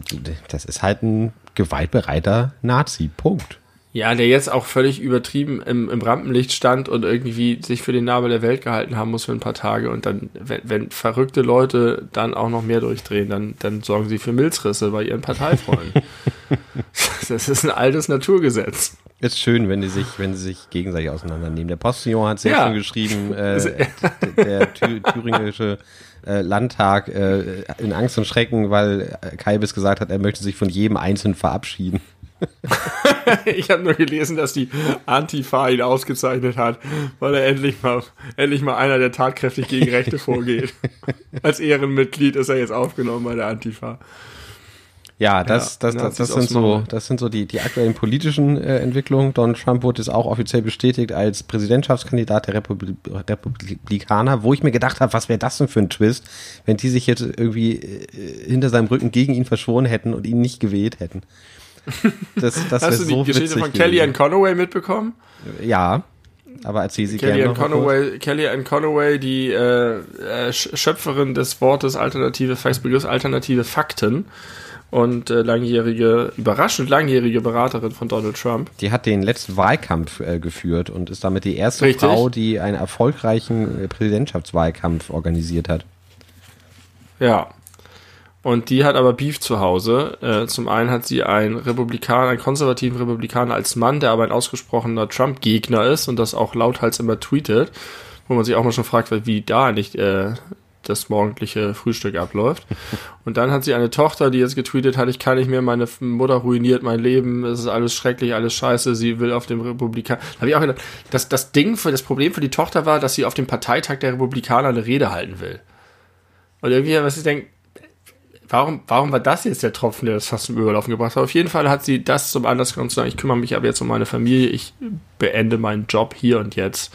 das ist halt ein gewaltbereiter Nazi. Punkt. Ja, der jetzt auch völlig übertrieben im, im Rampenlicht stand und irgendwie sich für den Nabel der Welt gehalten haben muss für ein paar Tage. Und dann, wenn, wenn verrückte Leute dann auch noch mehr durchdrehen, dann, dann sorgen sie für Milzrisse bei ihren Parteifreunden. das ist ein altes Naturgesetz. Ist schön, wenn die sich, wenn sie sich gegenseitig auseinandernehmen. Der Postillon hat sehr ja. schön geschrieben, äh, der, thüringische äh, Landtag äh, in Angst und Schrecken, weil Kalbis gesagt hat, er möchte sich von jedem Einzelnen verabschieden. ich habe nur gelesen, dass die Antifa ihn ausgezeichnet hat, weil er endlich mal, endlich mal einer, der tatkräftig gegen Rechte vorgeht. Als Ehrenmitglied ist er jetzt aufgenommen bei der Antifa. Ja, das, ja, das, das, das sind so, das sind so die, die aktuellen politischen äh, Entwicklungen. Donald Trump wurde jetzt auch offiziell bestätigt als Präsidentschaftskandidat der Republi Republikaner, wo ich mir gedacht habe, was wäre das denn für ein Twist, wenn die sich jetzt irgendwie äh, hinter seinem Rücken gegen ihn verschworen hätten und ihn nicht gewählt hätten. Das, das Hast du die so Geschichte von Kellyanne Conaway mitbekommen? Ja, aber erzähl sie Kelly gerne. Conaway, Kellyanne Conaway, die äh, äh Schöpferin des Wortes alternative, Begriffs alternative Fakten und äh, langjährige, überraschend langjährige Beraterin von Donald Trump. Die hat den letzten Wahlkampf äh, geführt und ist damit die erste Richtig. Frau, die einen erfolgreichen äh, Präsidentschaftswahlkampf organisiert hat. Ja, und die hat aber Beef zu Hause. Äh, zum einen hat sie einen Republikaner, einen konservativen Republikaner als Mann, der aber ein ausgesprochener Trump-Gegner ist und das auch lauthals immer tweetet, wo man sich auch mal schon fragt, wie da nicht äh, das morgendliche Frühstück abläuft. Und dann hat sie eine Tochter, die jetzt getweetet hat, ich kann nicht mehr, meine Mutter ruiniert mein Leben, es ist alles schrecklich, alles scheiße, sie will auf dem Republikaner. Habe ich auch gedacht, dass das Ding für das Problem für die Tochter war, dass sie auf dem Parteitag der Republikaner eine Rede halten will. Und irgendwie, was ich denke, warum, warum war das jetzt der Tropfen, der das fast zum Überlaufen gebracht hat? Auf jeden Fall hat sie das zum Anlass genommen zu sagen, ich kümmere mich aber jetzt um meine Familie, ich beende meinen Job hier und jetzt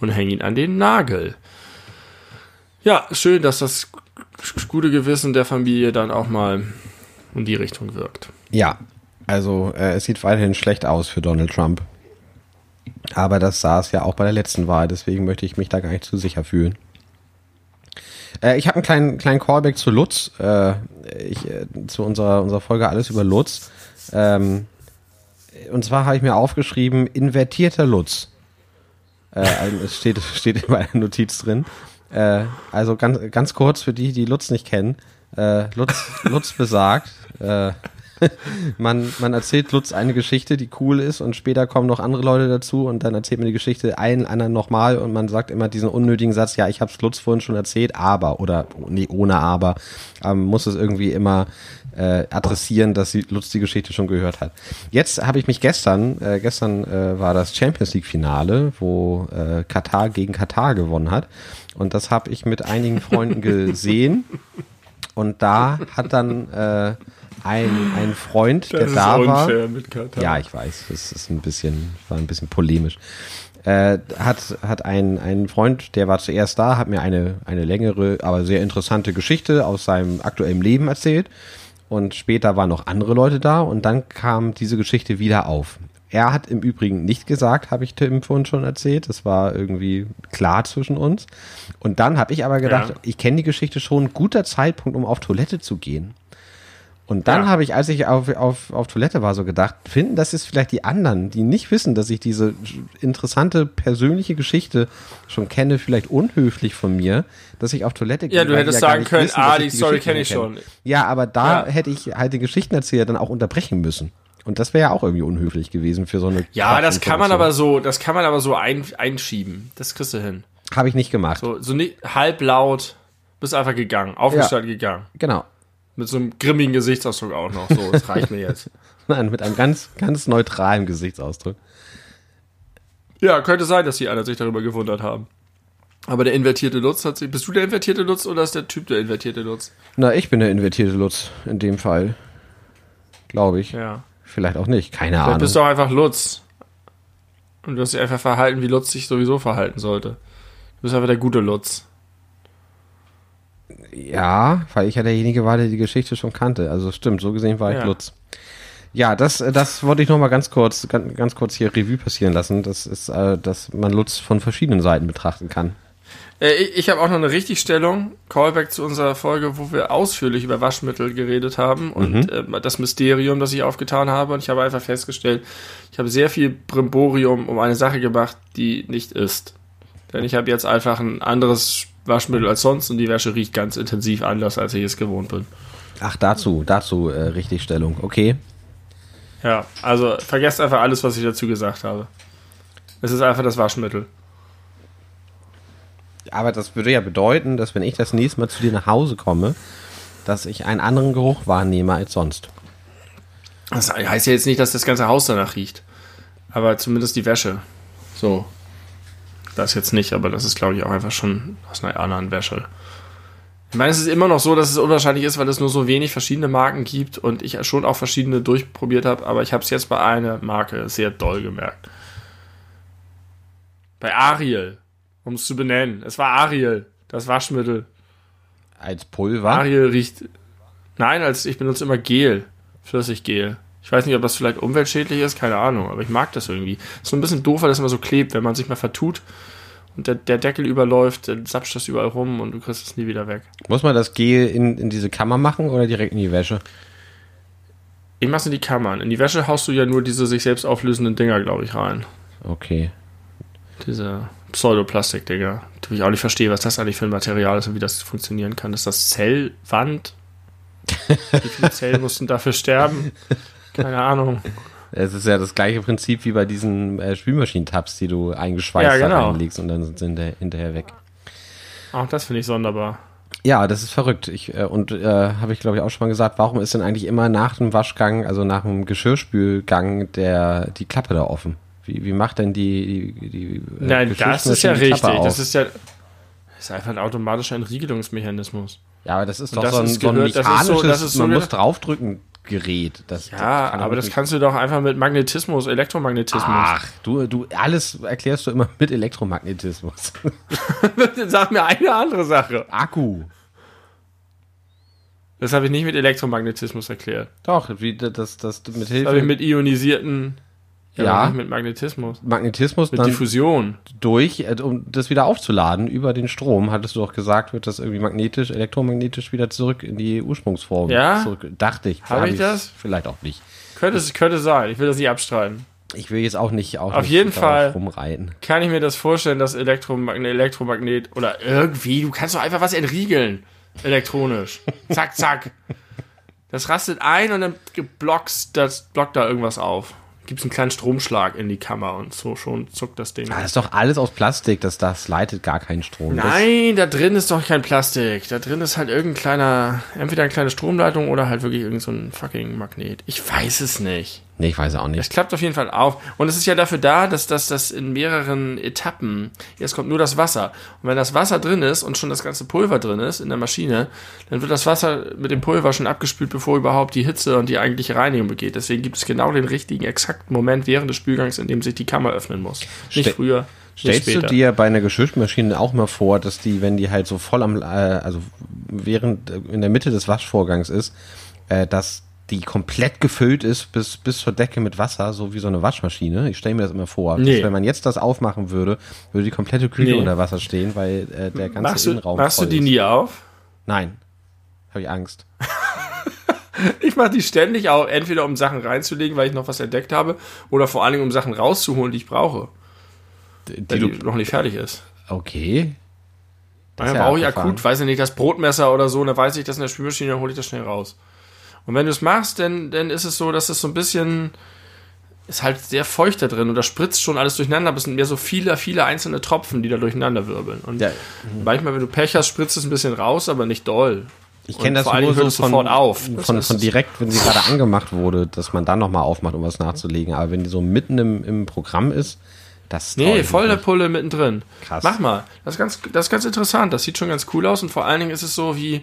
und hänge ihn an den Nagel. Ja, schön, dass das gute Gewissen der Familie dann auch mal in die Richtung wirkt. Ja, also äh, es sieht weiterhin schlecht aus für Donald Trump. Aber das sah es ja auch bei der letzten Wahl, deswegen möchte ich mich da gar nicht zu sicher fühlen. Äh, ich habe einen kleinen, kleinen Callback zu Lutz, äh, ich, äh, zu unserer, unserer Folge Alles über Lutz. Ähm, und zwar habe ich mir aufgeschrieben, invertierter Lutz. Äh, es steht, steht in meiner Notiz drin. Äh, also ganz, ganz kurz für die, die Lutz nicht kennen. Äh, Lutz, Lutz besagt, man, man erzählt Lutz eine Geschichte, die cool ist und später kommen noch andere Leute dazu und dann erzählt man die Geschichte einen anderen nochmal und man sagt immer diesen unnötigen Satz, ja, ich hab's Lutz vorhin schon erzählt, aber oder nee, ohne aber, ähm, muss es irgendwie immer äh, adressieren, dass sie Lutz die Geschichte schon gehört hat. Jetzt habe ich mich gestern, äh, gestern äh, war das Champions League Finale, wo äh, Katar gegen Katar gewonnen hat und das habe ich mit einigen Freunden gesehen und da hat dann äh, ein, ein Freund, das der da war. Ja, ich weiß, das ist ein bisschen, war ein bisschen polemisch. Äh, hat, hat ein, ein Freund, der war zuerst da, hat mir eine, eine längere, aber sehr interessante Geschichte aus seinem aktuellen Leben erzählt. Und später waren noch andere Leute da und dann kam diese Geschichte wieder auf. Er hat im Übrigen nicht gesagt, habe ich Tim vorhin schon erzählt. Das war irgendwie klar zwischen uns. Und dann habe ich aber gedacht, ja. ich kenne die Geschichte schon, guter Zeitpunkt, um auf Toilette zu gehen. Und dann ja. habe ich, als ich auf, auf, auf Toilette war, so gedacht, finden das ist vielleicht die anderen, die nicht wissen, dass ich diese interessante persönliche Geschichte schon kenne, vielleicht unhöflich von mir, dass ich auf Toilette gehe. Ja, du hättest ja sagen können, wissen, ah, die, die Story kenne ich schon. Ja, aber da ja. hätte ich halt den Geschichtenerzähler dann auch unterbrechen müssen. Und das wäre ja auch irgendwie unhöflich gewesen für so eine. Ja, das kann man aber so, das kann man aber so ein, einschieben. Das kriegst du hin. Habe ich nicht gemacht. So, so nicht halblaut Bist einfach gegangen, aufgestanden gegangen. Genau. Mit so einem grimmigen Gesichtsausdruck auch noch. So, das reicht mir jetzt. Nein, mit einem ganz, ganz neutralen Gesichtsausdruck. Ja, könnte sein, dass die einer sich darüber gewundert haben. Aber der invertierte Lutz hat sich. Bist du der invertierte Lutz oder ist der Typ der invertierte Lutz? Na, ich bin der invertierte Lutz in dem Fall. Glaube ich. Ja. Vielleicht auch nicht. Keine Vielleicht Ahnung. bist du auch einfach Lutz. Und du hast dich einfach verhalten, wie Lutz sich sowieso verhalten sollte. Du bist einfach der gute Lutz. Ja, weil ich ja derjenige war, der die Geschichte schon kannte. Also stimmt, so gesehen war ich Ja. Lutz. Ja, das, das wollte ich noch mal ganz kurz, ganz, ganz kurz hier Revue passieren lassen. Das ist, äh, dass man Lutz von verschiedenen Seiten betrachten kann. Äh, ich ich habe auch noch eine Richtigstellung. Callback zu unserer Folge, wo wir ausführlich über Waschmittel geredet haben und äh, das Mysterium, das ich aufgetan habe. Und ich habe einfach festgestellt, ich habe sehr viel Brimborium um eine Sache gemacht, die nicht ist. Denn ich habe jetzt einfach ein anderes Waschmittel als sonst und die Wäsche riecht ganz intensiv anders, als ich es gewohnt bin. Ach, dazu, dazu äh, Richtigstellung. Okay. Ja, also vergesst einfach alles, was ich dazu gesagt habe. Es ist einfach das Waschmittel. Aber das würde ja bedeuten, dass wenn ich das nächste Mal zu dir nach Hause komme, dass ich einen anderen Geruch wahrnehme als sonst. Das heißt ja jetzt nicht, dass das ganze Haus danach riecht. Aber zumindest die Wäsche. So. Das jetzt nicht, aber das ist, glaube ich, auch einfach schon aus einer anderen Wäsche. Ich meine, es ist immer noch so, dass es unwahrscheinlich ist, weil es nur so wenig verschiedene Marken gibt und ich schon auch verschiedene durchprobiert habe, aber ich habe es jetzt bei einer Marke sehr doll gemerkt. Bei Ariel, um es zu benennen. Es war Ariel, das Waschmittel. Als Pulver? Ariel riecht. Nein, als ich benutze immer Gel. Flüssiggel. Ich weiß nicht, ob das vielleicht umweltschädlich ist, keine Ahnung, aber ich mag das irgendwie. Ist so ein bisschen doof, weil das immer so klebt, wenn man sich mal vertut und der, der Deckel überläuft, dann sapscht das überall rum und du kriegst es nie wieder weg. Muss man das Gel in, in diese Kammer machen oder direkt in die Wäsche? Ich mach's in die Kammern. In die Wäsche haust du ja nur diese sich selbst auflösenden Dinger, glaube ich, rein. Okay. Diese Pseudoplastik-Dinger. Die ich auch nicht verstehe, was das eigentlich für ein Material ist und wie das funktionieren kann. Ist das Zellwand? Wie viele Zellen mussten dafür sterben? Keine Ahnung. Es ist ja das gleiche Prinzip wie bei diesen äh, Spülmaschinentabs, die du eingeschweißt Ja, genau. reinlegst und dann sind sie hinter, hinterher weg. Auch das finde ich sonderbar. Ja, das ist verrückt. Ich, äh, und äh, habe ich glaube ich auch schon mal gesagt, warum ist denn eigentlich immer nach dem Waschgang, also nach dem Geschirrspülgang, der, die Klappe da offen? Wie, wie macht denn die, die, die äh, Nein, das ist ja richtig. Das ist ja das ist einfach ein automatischer Entriegelungsmechanismus. ja, aber das ist und doch das so ein, ist so ein gehört- das ist so- mechanisches, das ist so man muss draufdrücken Gerät. Das, Ja, doch aber das kannst du doch einfach mit Magnetismus, Elektromagnetismus. Ach, du, du, alles erklärst du immer mit Elektromagnetismus. Sag mir eine andere Sache. Akku. Das habe ich nicht mit Elektromagnetismus erklärt. Doch, wie das, das mit Das habe ich Hilfe mit ionisierten. Ja. nicht mit Magnetismus. Magnetismus Mit Diffusion. durch, äh, um das wieder aufzuladen über den Strom, hattest du doch gesagt, wird das irgendwie magnetisch, elektromagnetisch wieder zurück in die Ursprungsform Ja? zurück. Dachte ich. Hab ich das? Vielleicht auch nicht. Könnte, es- könnte sein. Ich will das nicht abstreiten. Ich will jetzt auch nicht auch Auf nicht jeden Fall. rumreiten. Kann ich mir das vorstellen, dass Elektromagnet, Elektromagnet oder irgendwie, du kannst doch einfach was entriegeln. Elektronisch. zack, zack. Das rastet ein und dann blockst, das blockt da irgendwas auf. Gibt's einen kleinen Stromschlag in die Kammer und so schon zuckt das Ding. Ah, das ist doch alles aus Plastik, das, das leitet gar keinen Strom. Nein, da drin ist doch kein Plastik. Da drin ist halt irgendein kleiner, entweder eine kleine Stromleitung oder halt wirklich irgendein so ein fucking Magnet. Ich weiß es nicht. Nee, ich weiß auch Es nicht. klappt auf jeden Fall auf. Und es ist ja dafür da, dass das, in mehreren Etappen, jetzt kommt nur das Wasser. Und wenn das Wasser drin ist und schon das ganze Pulver drin ist in der Maschine, dann wird das Wasser mit dem Pulver schon abgespült, bevor überhaupt die Hitze und die eigentliche Reinigung begeht. Deswegen gibt es genau den richtigen, exakten Moment während des Spülgangs, in dem sich die Kammer öffnen muss. Nicht Ste- früher, nicht Stellst du später. dir bei einer Geschirrmaschine auch mal vor, dass die, wenn die halt so voll am, äh, also während äh, in der Mitte des Waschvorgangs ist, äh, dass die komplett gefüllt ist bis, bis zur Decke mit Wasser, so wie so eine Waschmaschine. Ich stelle mir das immer vor. Nee. Dass, wenn man jetzt das aufmachen würde, würde die komplette Küche Nee. unter Wasser stehen, weil äh, der ganze machst du, Innenraum machst du die ist. nie auf? Nein. Habe ich Angst. Ich mache die ständig auch, entweder um Sachen reinzulegen, weil ich noch was entdeckt habe, oder vor allen Dingen um Sachen rauszuholen, die ich brauche, Die, du, die noch nicht fertig ist. okay. Das Dann ja brauche ich akut, weiß ich nicht, das Brotmesser oder so, dann weiß ich das in der Spülmaschine, dann hole ich das schnell raus. Und wenn du es machst, dann, dann ist es so, dass es so ein bisschen, ist halt sehr feucht da drin und da spritzt schon alles durcheinander, aber es sind mehr so viele, viele einzelne Tropfen, die da durcheinander wirbeln. Und Ja. manchmal, wenn du Pech hast, spritzt es ein bisschen raus, aber nicht doll. Ich kenne das vor nur so von, sofort auf. Von, ist- von direkt, wenn sie gerade angemacht wurde, dass man dann nochmal aufmacht, um was nachzulegen. Aber wenn die so mitten im, im Programm ist, das Nee, traut voll mich der nicht. Pulle mittendrin. Krass. Mach mal. Das ist, ganz, das ist ganz interessant. Das sieht schon ganz cool aus und vor allen Dingen ist es so wie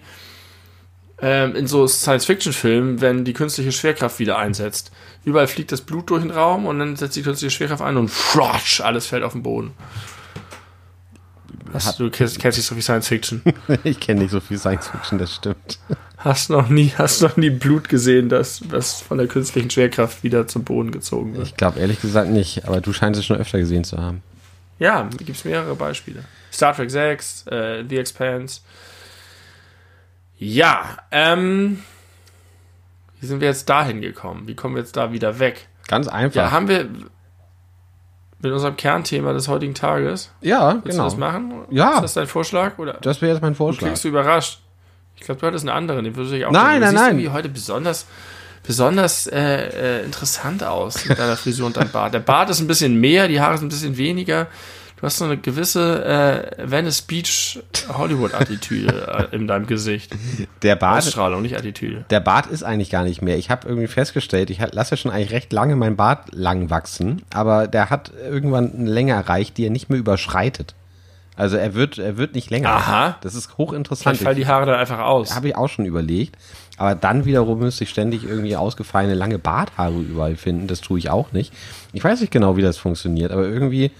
ähm, in so Science-Fiction-Filmen, wenn die künstliche Schwerkraft wieder einsetzt. Überall fliegt das Blut durch den Raum und dann setzt die künstliche Schwerkraft ein und frosch, alles fällt auf den Boden. Hast, du kennst, kennst nicht so viel Science-Fiction. Ich kenne nicht so viel Science Fiction, das stimmt. Hast noch nie, hast noch nie Blut gesehen, das, was von der künstlichen Schwerkraft wieder zum Boden gezogen wird. Ich glaube ehrlich gesagt nicht, aber du scheinst es schon öfter gesehen zu haben. Ja, gibt es mehrere Beispiele. Star Trek 6, äh, The Expanse. Ja, ähm, wie sind wir jetzt dahin gekommen? Wie kommen wir jetzt da wieder weg? Ganz einfach. Ja, haben wir mit unserem Kernthema des heutigen Tages, Ja, willst genau. du das machen? Ja. Ist das dein Vorschlag? Oder Das wäre jetzt mein du Vorschlag. klingst du überrascht? Ich glaube, du hattest einen anderen, den würde ich auch Nein, du nein, siehst nein. irgendwie heute besonders, besonders äh, äh, interessant aus mit deiner Frisur und deinem Bart. Der Bart ist ein bisschen mehr, die Haare sind ein bisschen weniger. Du hast so eine gewisse äh, Venice Beach Hollywood-Attitüde äh, in deinem Gesicht. Der Bart, Ausstrahlung, nicht Attitüde. der Bart ist eigentlich gar nicht mehr. Ich habe irgendwie festgestellt, ich lasse ja schon eigentlich recht lange meinen Bart lang wachsen, aber der hat irgendwann eine Länge erreicht, die er nicht mehr überschreitet. Also er wird, er wird nicht länger. Aha. Das ist hochinteressant. Vielleicht fallen die Haare dann einfach aus. Habe ich auch schon überlegt. Aber dann wiederum müsste ich ständig irgendwie ausgefallene lange Barthaare überall finden. Das tue ich auch nicht. Ich weiß nicht genau, wie das funktioniert, aber irgendwie,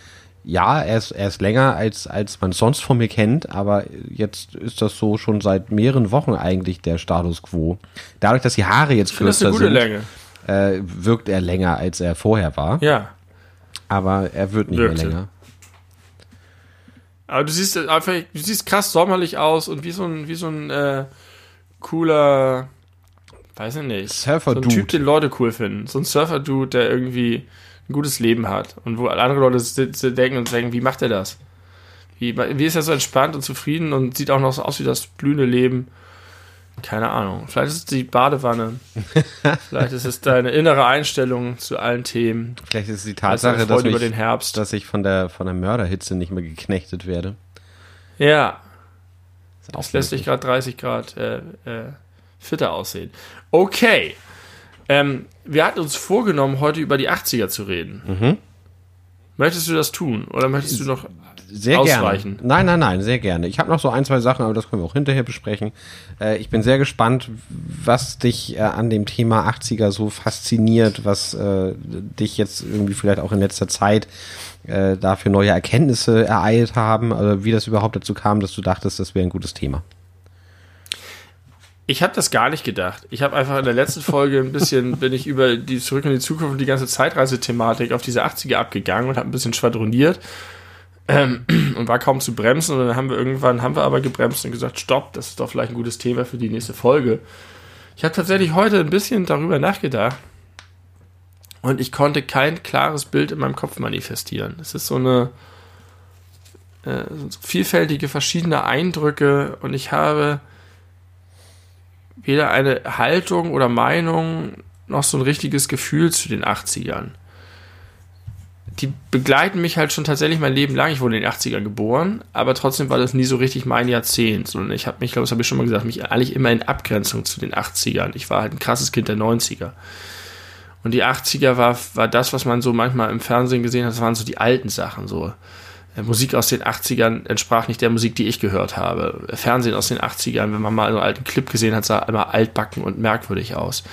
ja, er ist, er ist länger, als, als man sonst von mir kennt, aber jetzt ist das so schon seit mehreren Wochen eigentlich der Status quo. Dadurch, dass die Haare jetzt Ich kürzer sind, Länge. äh, wirkt er länger, als er vorher war. Ja. Aber er wird nicht Wirkte. mehr länger. Aber du siehst einfach, du siehst krass sommerlich aus und wie so ein, wie so ein äh, cooler, weiß ich nicht, Surfer-Dude. So ein Typ, den Leute cool finden. So ein Surfer-Dude, der irgendwie ein gutes Leben hat und wo andere Leute sitzen, denken und denken, wie macht er das? Wie, wie ist er so entspannt und zufrieden und sieht auch noch so aus wie das blühende Leben? Keine Ahnung. Vielleicht ist es die Badewanne. Vielleicht ist es deine innere Einstellung zu allen Themen. Vielleicht ist es die Tatsache, dass, Herbst. dass ich von der, von der Mörderhitze nicht mehr geknechtet werde. Ja, auch Das lässt dich gerade 30 Grad äh, äh, fitter aussehen. Okay. Ähm, wir hatten uns vorgenommen, heute über die 80er zu reden. Mhm. Möchtest du das tun? Oder möchtest du noch. Sehr ausweichen. gerne. Nein, nein, nein, sehr gerne. Ich habe noch so ein, zwei Sachen, aber das können wir auch hinterher besprechen. Äh, ich bin sehr gespannt, was dich äh, an dem Thema 80er so fasziniert, was äh, dich jetzt irgendwie vielleicht auch in letzter Zeit äh, dafür neue Erkenntnisse ereilt haben, also wie das überhaupt dazu kam, dass du dachtest, das wäre ein gutes Thema. Ich habe das gar nicht gedacht. Ich habe einfach in der letzten Folge ein bisschen, bin ich über die Zurück in die Zukunft und die ganze Zeitreisethematik auf diese 80er abgegangen und habe ein bisschen schwadroniert ähm, und war kaum zu bremsen. Und dann haben wir irgendwann, haben wir aber gebremst und gesagt, stopp, das ist doch vielleicht ein gutes Thema für die nächste Folge. Ich habe tatsächlich heute ein bisschen darüber nachgedacht und ich konnte kein klares Bild in meinem Kopf manifestieren. Es ist so eine äh, so vielfältige verschiedene Eindrücke und ich habe weder eine Haltung oder Meinung noch so ein richtiges Gefühl zu den 80ern. Die begleiten mich halt schon tatsächlich mein Leben lang. Ich wurde in den 80ern geboren, aber trotzdem war das nie so richtig mein Jahrzehnt. Sondern ich habe mich, ich glaube, das habe ich schon mal gesagt, mich eigentlich immer in Abgrenzung zu den 80ern. Ich war halt ein krasses Kind der 90er. Und die 80er war, war das, was man so manchmal im Fernsehen gesehen hat, das waren so die alten Sachen, so. Äh, Musik aus den 80ern entsprach nicht der Musik, die ich gehört habe. Fernsehen aus den 80ern, wenn man mal einen alten Clip gesehen hat, sah immer altbacken und merkwürdig aus.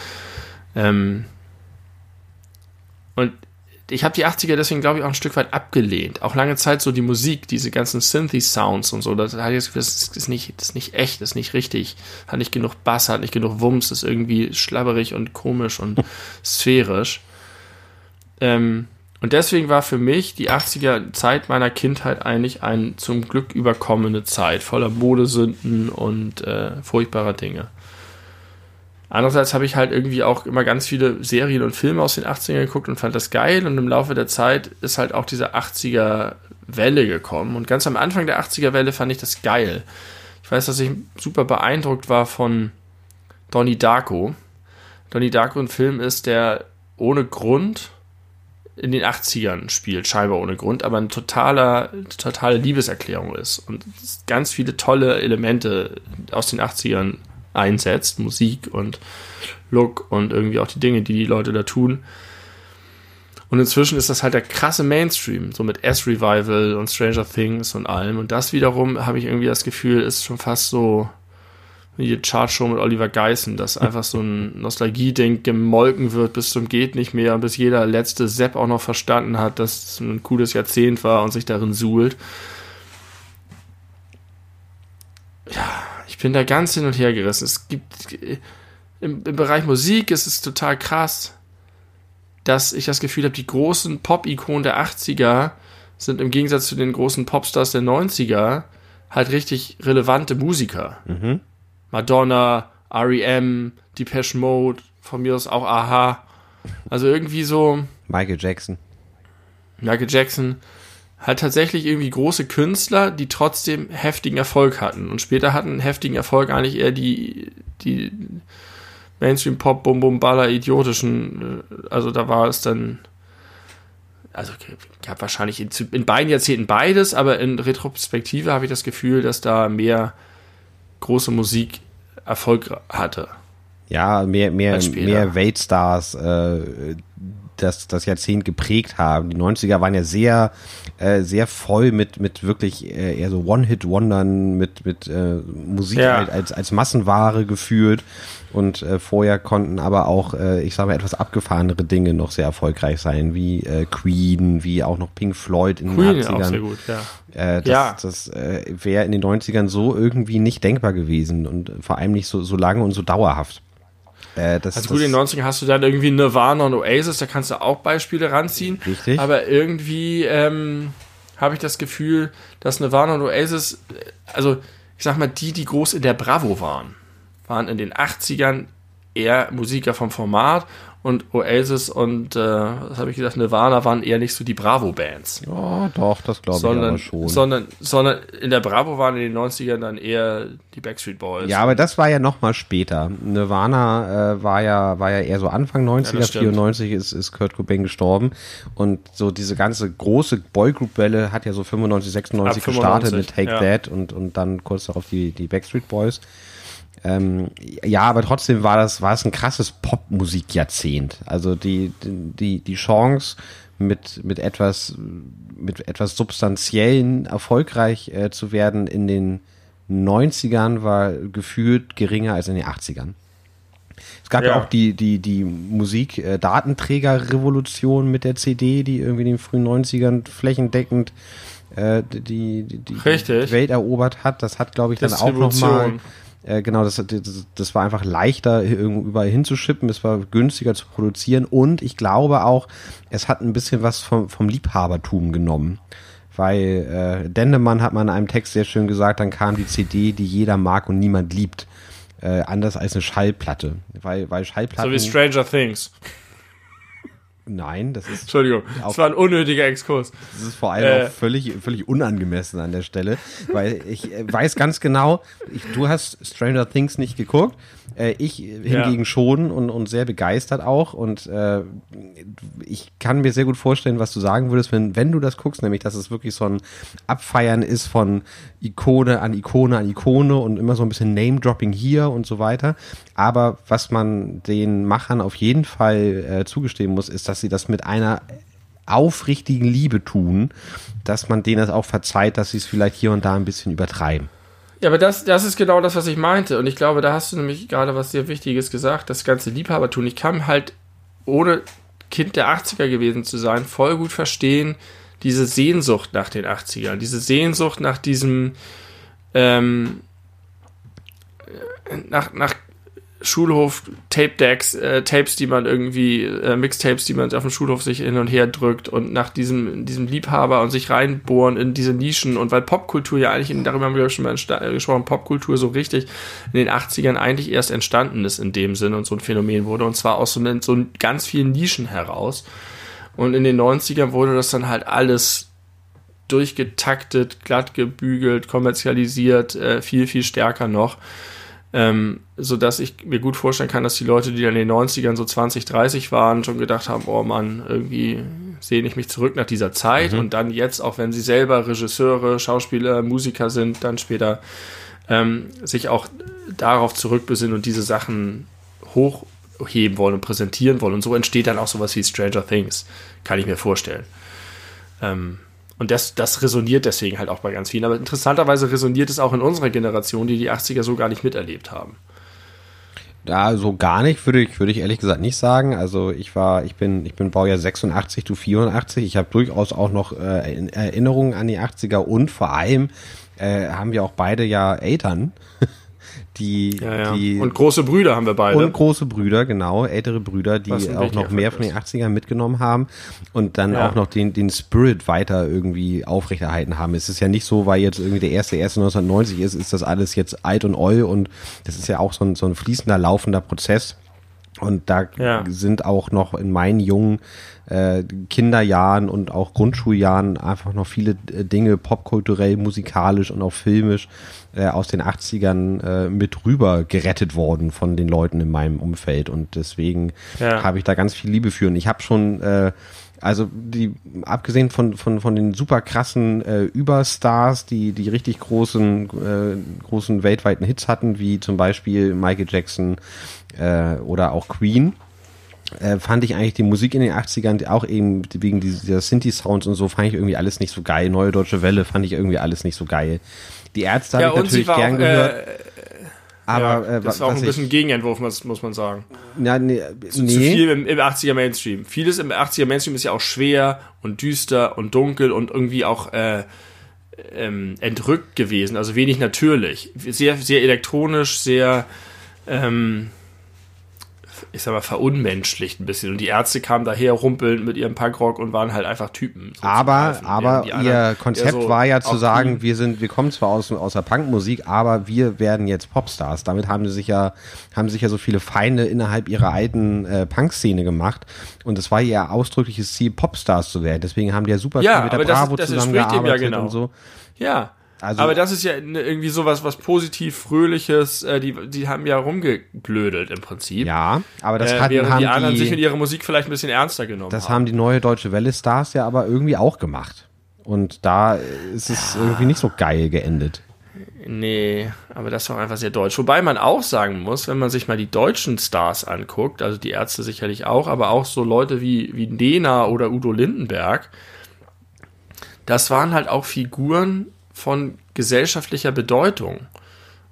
Ähm und ich habe die 80er deswegen, glaube ich, auch ein Stück weit abgelehnt. Auch lange Zeit so die Musik, diese ganzen Synthy-Sounds und so, das hatte das das ist nicht, das ist nicht echt, das ist nicht richtig. Hat nicht genug Bass, hat nicht genug Wumms, ist irgendwie schlabberig und komisch und sphärisch. Ähm, und deswegen war für mich die 80er Zeit meiner Kindheit eigentlich eine zum Glück überkommene Zeit, voller Modesünden und äh, furchtbarer Dinge. Andererseits habe ich halt irgendwie auch immer ganz viele Serien und Filme aus den 80ern geguckt und fand das geil. Und im Laufe der Zeit ist halt auch diese 80er Welle gekommen. Und ganz am Anfang der 80er Welle fand ich das geil. Ich weiß, dass ich super beeindruckt war von Donnie Darko. Donnie Darko ein Film ist, der ohne Grund in den 80ern spielt, scheinbar ohne Grund, aber eine totaler, totale Liebeserklärung ist und ganz viele tolle Elemente aus den 80ern einsetzt, Musik und Look und irgendwie auch die Dinge, die die Leute da tun. Und inzwischen ist das halt der krasse Mainstream, so mit S-Revival und Stranger Things und allem. Und das wiederum, habe ich irgendwie das Gefühl, ist schon fast so die Chartshow mit Oliver Geissen, dass einfach so ein Nostalgie-Ding gemolken wird bis zum geht nicht mehr bis jeder letzte Sepp auch noch verstanden hat, dass es ein cooles Jahrzehnt war und sich darin suhlt. Ja, ich bin da ganz hin und her gerissen. Es gibt im, im Bereich Musik ist es total krass dass ich das Gefühl habe, die großen Pop-Ikonen der 80er sind im Gegensatz zu den großen Popstars der 90er halt richtig relevante Musiker. Mhm. Madonna, REM, Depeche Mode, von mir aus auch Aha. Also irgendwie so. Michael Jackson. Michael Jackson. Halt tatsächlich irgendwie große Künstler, die trotzdem heftigen Erfolg hatten. Und später hatten heftigen Erfolg eigentlich eher die, die Mainstream-Pop, Bum Bum Baller, idiotischen, also da war es dann, also habe wahrscheinlich in, in, beiden Jahrzehnten beides, aber in Retrospektive habe ich das Gefühl, dass da mehr große Musik Erfolg hatte. Ja, mehr, mehr, mehr Weltstars, äh, das, das Jahrzehnt geprägt haben. Die 90er waren ja sehr, äh, sehr voll mit, mit wirklich äh, eher so One-Hit-Wondern, mit, mit äh, Musik ja. als, als Massenware gefühlt. Und äh, vorher konnten aber auch, äh, ich sage mal, etwas abgefahrenere Dinge noch sehr erfolgreich sein, wie äh, Queen, wie auch noch Pink Floyd in Queen den 80ern. Auch sehr gut, ja. Äh, das ja. das äh, wäre in den 90ern so irgendwie nicht denkbar gewesen und vor allem nicht so, so lange und so dauerhaft. Äh, das, also gut, in den 90ern hast du dann irgendwie Nirvana und Oasis, da kannst du auch Beispiele ranziehen. Richtig. Aber irgendwie ähm, habe ich das Gefühl, dass Nirvana und Oasis, äh, also ich sag mal, die, die groß in der Bravo waren waren in den 80ern eher Musiker vom Format und Oasis und, äh, was habe ich gesagt, Nirvana waren eher nicht so die Bravo-Bands. Ja, doch, das glaube ich aber schon. Sondern, sondern in der Bravo waren in den 90ern dann eher die Backstreet Boys. Ja, aber das war ja noch mal später. Nirvana äh, war ja war ja eher so Anfang 90er, ja, 94 ist, ist Kurt Cobain gestorben und so diese ganze große Boygroup-Welle hat ja so 95, 96 gestartet mit Take ja. That und, und dann kurz darauf die, die Backstreet Boys. Ähm, ja, aber trotzdem war das, war es ein krasses Popmusikjahrzehnt. Also die, die, die Chance, mit, mit etwas, mit etwas substanziellen erfolgreich äh, zu werden in den 90ern war gefühlt geringer als in den 80ern. Es gab ja, ja auch die, die, die Musik-Datenträger-Revolution mit der CD, die irgendwie in den frühen 90ern flächendeckend äh, die, die, die Welt erobert hat. Das hat, glaube ich, dann auch nochmal äh, genau, das, das, das war einfach leichter, überall hinzuschippen, es war günstiger zu produzieren und ich glaube auch, es hat ein bisschen was vom, vom Liebhabertum genommen. Weil äh, Dendemann hat mal in einem Text sehr schön gesagt, dann kam die CD, die jeder mag und niemand liebt. Äh, anders als eine Schallplatte. Weil, weil Schallplatten. So wie Stranger Things. Nein, das ist. Entschuldigung, das war ein unnötiger Exkurs. Das ist vor allem äh. auch völlig, völlig unangemessen an der Stelle, weil ich äh, weiß ganz genau, ich, du hast Stranger Things nicht geguckt, äh, ich hingegen ja. schon und, und sehr begeistert auch und äh, ich kann mir sehr gut vorstellen, was du sagen würdest, wenn, wenn du das guckst, nämlich, dass es wirklich so ein Abfeiern ist von Ikone an Ikone an Ikone und immer so ein bisschen Name-Dropping hier und so weiter. Aber was man den Machern auf jeden Fall äh, zugestehen muss, ist, dass sie das mit einer aufrichtigen Liebe tun, dass man denen das auch verzeiht, dass sie es vielleicht hier und da ein bisschen übertreiben. Ja, aber das, das ist genau das, was ich meinte. Und ich glaube, da hast du nämlich gerade was sehr Wichtiges gesagt, das ganze Liebhabertun. Ich kann halt, ohne Kind der 80er gewesen zu sein, voll gut verstehen, diese Sehnsucht nach den 80ern, diese Sehnsucht nach diesem, ähm, nach, nach Schulhof Tape Decks, äh, Tapes, die man irgendwie, äh, Mixtapes, die man auf dem Schulhof sich hin und her drückt und nach diesem, diesem Liebhaber und sich reinbohren in diese Nischen. Und weil Popkultur ja eigentlich, in, darüber haben wir schon mal äh, gesprochen, Popkultur so richtig in den 80ern eigentlich erst entstanden ist in dem Sinne und so ein Phänomen wurde. Und zwar aus so, so ganz vielen Nischen heraus. Und in den 90ern wurde das dann halt alles durchgetaktet, glatt gebügelt, kommerzialisiert, äh, viel, viel stärker noch ähm, so dass ich mir gut vorstellen kann, dass die Leute, die dann in den 90ern so 20, 30 waren, schon gedacht haben, oh Mann, irgendwie sehne ich mich zurück nach dieser Zeit Mhm. und dann jetzt, auch wenn sie selber Regisseure, Schauspieler, Musiker sind, dann später ähm, sich auch darauf zurückbesinnen und diese Sachen hochheben wollen und präsentieren wollen. Und so entsteht dann auch sowas wie Stranger Things, kann ich mir vorstellen. Ähm, und das, das resoniert deswegen halt auch bei ganz vielen. Aber interessanterweise resoniert es auch in unserer Generation, die die 80er so gar nicht miterlebt haben. Da so gar nicht, würde ich, würde ich ehrlich gesagt nicht sagen. Also ich war, ich bin, ich bin Baujahr 86, du 84. Ich habe durchaus auch noch äh, in- Erinnerungen an die 80er und vor allem äh, haben wir auch beide ja Eltern, die, Ja, ja. die und große Brüder haben wir beide. und große Brüder, genau, ältere Brüder, die auch noch mehr von den ist. 80ern mitgenommen haben und dann Ja. auch noch den, den Spirit weiter irgendwie aufrechterhalten haben. Es ist ja nicht so, weil jetzt irgendwie der erste, erste 1990 ist, ist das alles jetzt alt und oll und das ist ja auch so ein, so ein fließender, laufender Prozess. Und da Ja. sind auch noch in meinen jungen äh, Kinderjahren und auch Grundschuljahren einfach noch viele äh, Dinge popkulturell, musikalisch und auch filmisch äh, aus den 80ern äh, mit rüber gerettet worden von den Leuten in meinem Umfeld. Und deswegen Ja. habe ich da ganz viel Liebe für. Und ich habe schon äh, also die, abgesehen von, von, von den super krassen äh, Überstars, die, die richtig großen, äh, großen weltweiten Hits hatten, wie zum Beispiel Michael Jackson äh, oder auch Queen, äh, fand ich eigentlich die Musik in den 80ern auch eben wegen dieser Synthi-Sounds und so, fand ich irgendwie alles nicht so geil. Neue Deutsche Welle fand ich irgendwie alles nicht so geil. Die Ärzte habe ja, ich und sie natürlich war gern auch, gehört, äh, aber ja, äh, das war auch ein bisschen ich, Gegenentwurf, muss, muss man sagen. ja, nee, Zu, nee. zu viel im, im 80er Mainstream. Vieles im 80er Mainstream ist ja auch schwer und düster und dunkel und irgendwie auch äh, ähm, entrückt gewesen, also wenig natürlich. Sehr, sehr elektronisch, sehr, ähm, ich sag mal, verunmenschlicht ein bisschen. Und die Ärzte kamen daher rumpelnd mit ihrem Punkrock und waren halt einfach Typen. so Aber, aber die ihr Konzept so war ja zu sagen, wir sind, wir kommen zwar aus, aus der Punkmusik, aber wir werden jetzt Popstars. Damit haben sie sich ja, haben sich ja so viele Feinde innerhalb ihrer alten äh, Punk-Szene gemacht. Und es war ihr ausdrückliches Ziel, Popstars zu werden. Deswegen haben die ja super Ja, viel mit der das- Bravo das entspricht dem ja zusammengearbeitet genau. und so. Ja. Also- aber das ist ja ne- irgendwie sowas, was positiv, fröhliches, äh, die, die haben ja rumgeblödelt im Prinzip. Ja, aber das äh, hatten, während haben die anderen sich mit die, ihrer Musik vielleicht ein bisschen ernster genommen das haben. haben die neue Deutsche Welle-Stars ja aber irgendwie auch gemacht. Und da ist es irgendwie nicht so geil geendet. Nee, aber das war einfach sehr deutsch. Wobei man auch sagen muss, wenn man sich mal die deutschen Stars anguckt, also die Ärzte sicherlich auch, aber auch so Leute wie, wie Nena oder Udo Lindenberg, das waren halt auch Figuren von gesellschaftlicher Bedeutung.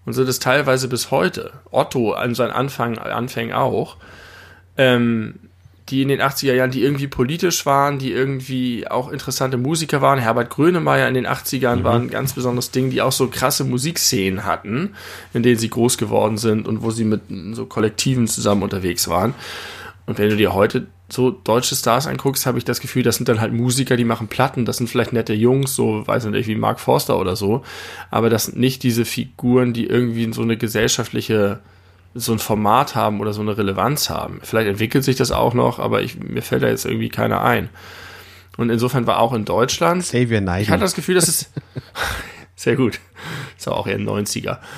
Und sind es teilweise bis heute. Otto an seinen Anfang, Anfängen auch. Ähm, die in den 80er Jahren, die irgendwie politisch waren, die irgendwie auch interessante Musiker waren. Herbert Grönemeyer in den 80ern war ein ganz besonderes Ding, die auch so krasse Musikszenen hatten, in denen sie groß geworden sind und wo sie mit so Kollektiven zusammen unterwegs waren. Und wenn du dir heute so deutsche Stars anguckst, habe ich das Gefühl, das sind dann halt Musiker, die machen Platten, das sind vielleicht nette Jungs, so, weiß ich nicht, wie Mark Forster oder so, aber das sind nicht diese Figuren, die irgendwie so eine gesellschaftliche so ein Format haben oder so eine Relevanz haben. Vielleicht entwickelt sich das auch noch, aber ich, mir fällt da jetzt irgendwie keiner ein. Und insofern war auch in Deutschland, Xavier ich Naidoo. hatte das Gefühl, dass es sehr gut. Ist auch eher ein 90er.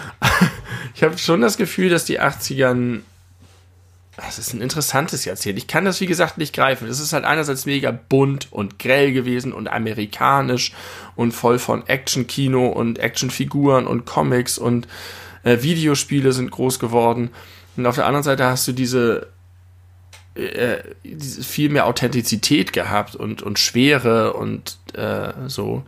Ich habe schon das Gefühl, dass die 80ern das ist ein interessantes Jahrzehnt. Ich kann das, wie gesagt, nicht greifen. Es ist halt einerseits mega bunt und grell gewesen und amerikanisch und voll von Action-Kino und Actionfiguren und Comics und äh, Videospiele sind groß geworden. Und auf der anderen Seite hast du diese, äh, diese viel mehr Authentizität gehabt und, und Schwere und äh, so.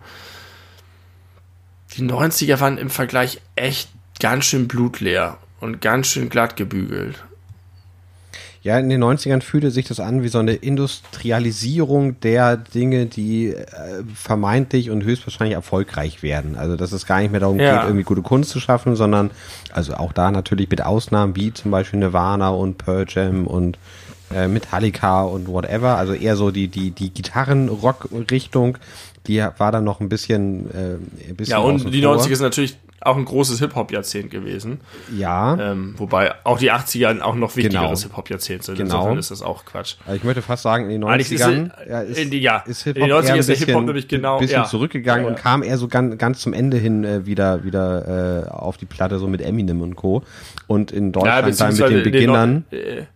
Die 90er waren im Vergleich echt ganz schön blutleer und ganz schön glatt gebügelt. Ja, in den 90ern fühlte sich das an wie so eine Industrialisierung der Dinge, die äh, vermeintlich und höchstwahrscheinlich erfolgreich werden. Also, dass es gar nicht mehr darum Ja. geht, irgendwie gute Kunst zu schaffen, sondern, also auch da natürlich mit Ausnahmen wie zum Beispiel Nirvana und Pearl Jam und äh, Metallica und whatever. Also eher so die, die, die Gitarren-Rock-Richtung, die war dann noch ein bisschen, äh, ein bisschen Ja, und die vor. 90er ist natürlich auch ein großes Hip-Hop-Jahrzehnt gewesen. Ja. Ähm, wobei auch die 80er auch noch wichtigeres Genau. Hip-Hop-Jahrzehnt sind. Genau. Insofern ist das auch Quatsch. Also ich möchte fast sagen, in den Eigentlich ist 90ern es- ja, ist, in die- ja, ist in Hip-Hop den 90ern eher ein ist der Hip-Hop nämlich genau- bisschen ja. zurückgegangen Ja, und kam eher so ganz, ganz zum Ende hin äh, wieder, wieder äh, auf die Platte, so mit Eminem und Co. Und in Deutschland dann mit den in Beginnern. Neu- äh,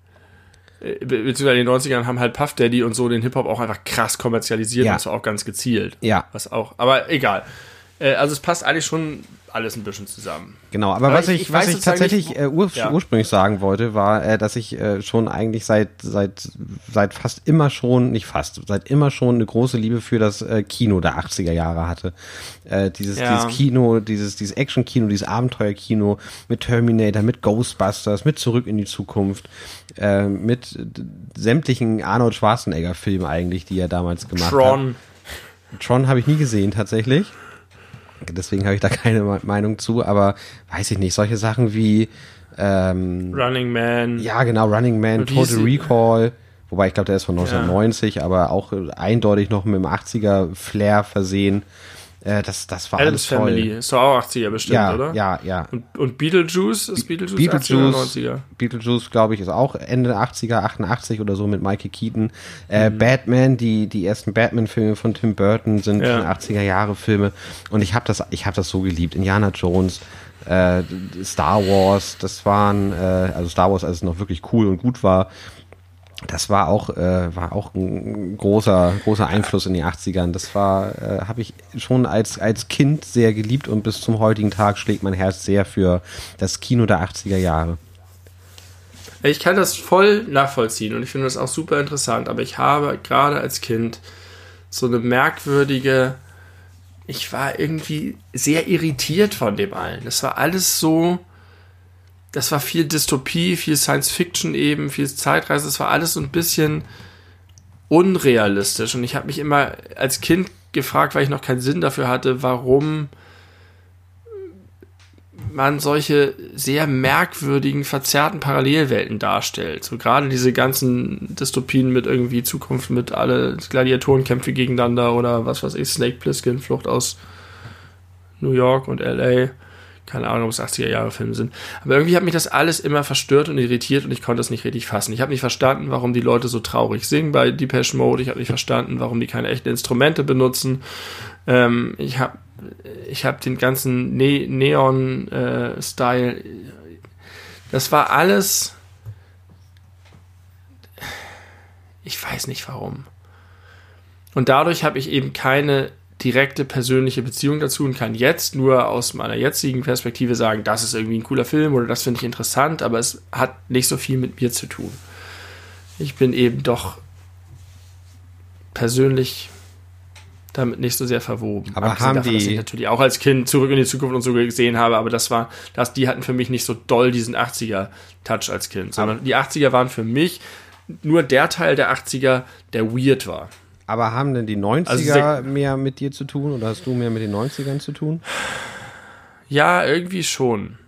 äh, beziehungsweise in den 90ern haben halt Puff Daddy und so den Hip-Hop auch einfach krass kommerzialisiert Ja. und zwar auch ganz gezielt. Ja. Was auch, aber egal. Äh, also es passt eigentlich schon alles ein bisschen zusammen. Genau, aber, Aber was ich- ich, was ich sozusagen tatsächlich äh, ur ja. ursprünglich sagen wollte, war, äh, dass ich äh, schon eigentlich seit seit seit fast immer schon, nicht fast, seit immer schon eine große Liebe für das äh, Kino der 80er Jahre hatte. Äh, dieses Ja. dieses Kino, dieses dieses Action-Kino, dieses Abenteuer-Kino mit Terminator, mit Ghostbusters, mit Zurück in die Zukunft, äh, mit sämtlichen Arnold Schwarzenegger-Filmen eigentlich, die er damals gemacht hat. Tron. Tron habe ich nie gesehen tatsächlich. Deswegen habe ich da keine Me- Meinung zu, aber weiß ich nicht, solche Sachen wie ähm, Running Man. ja genau, Running Man, Total Recall, wobei ich glaube, der ist von 1990, aber auch äh, eindeutig noch mit dem 80er Flair versehen. Äh, das, das war Adams alles Family. toll. Ist doch auch 80er bestimmt, Ja, oder? ja, ja. Und, und Beetlejuice? Ist Beetlejuice, 80er oder Beetlejuice, 90er? Beetlejuice, glaube ich, ist auch Ende 80er, 88 oder so mit Michael Keaton. Mhm. Äh, Batman, die, die ersten Batman-Filme von Tim Burton sind Ja. 80er Jahre Filme. Und ich habe das, ich habe das so geliebt. Indiana Jones, äh, Star Wars, das waren, äh, also Star Wars, als es noch wirklich cool und gut war. Das war auch, äh, war auch ein großer, großer Einfluss in den 80ern. Das war, äh, habe ich schon als, als Kind sehr geliebt und bis zum heutigen Tag schlägt mein Herz sehr für das Kino der 80er Jahre. Ich kann das voll nachvollziehen und ich finde das auch super interessant, aber ich habe gerade als Kind so eine merkwürdige, ich war irgendwie sehr irritiert von dem allen. Das war alles so, das war viel Dystopie, viel Science Fiction eben, viel Zeitreise, das war alles so ein bisschen unrealistisch und ich habe mich immer als Kind gefragt, weil ich noch keinen Sinn dafür hatte, warum man solche sehr merkwürdigen, verzerrten Parallelwelten darstellt. So gerade diese ganzen Dystopien mit irgendwie Zukunft, mit alle Gladiatorenkämpfe gegeneinander oder was weiß ich, Snake Plissken, Flucht aus New York und L.A. Keine Ahnung, ob es 80er Jahre Filme sind. Aber irgendwie hat mich das alles immer verstört und irritiert und ich konnte es nicht richtig fassen. Ich habe nicht verstanden, warum die Leute so traurig singen bei Depeche Mode. Ich habe nicht verstanden, warum die keine echten Instrumente benutzen. Ähm, ich habe ich habe den ganzen ne Neon-Style. das war alles. Ich weiß nicht warum. Und dadurch habe ich eben keine direkte persönliche Beziehung dazu und kann jetzt nur aus meiner jetzigen Perspektive sagen, das ist irgendwie ein cooler Film oder das finde ich interessant, aber es hat nicht so viel mit mir zu tun. Ich bin eben doch persönlich damit nicht so sehr verwoben. Aber Abgesehen haben davon, dass die- ich natürlich auch als Kind zurück in die Zukunft und so gesehen habe, aber das war, das, die hatten für mich nicht so doll diesen 80er-Touch als Kind, sondern die 80er waren für mich nur der Teil der 80er, der weird war. Aber haben denn die 90er Also mehr mit dir zu tun oder hast du mehr mit den 90ern zu tun? Ja, irgendwie schon.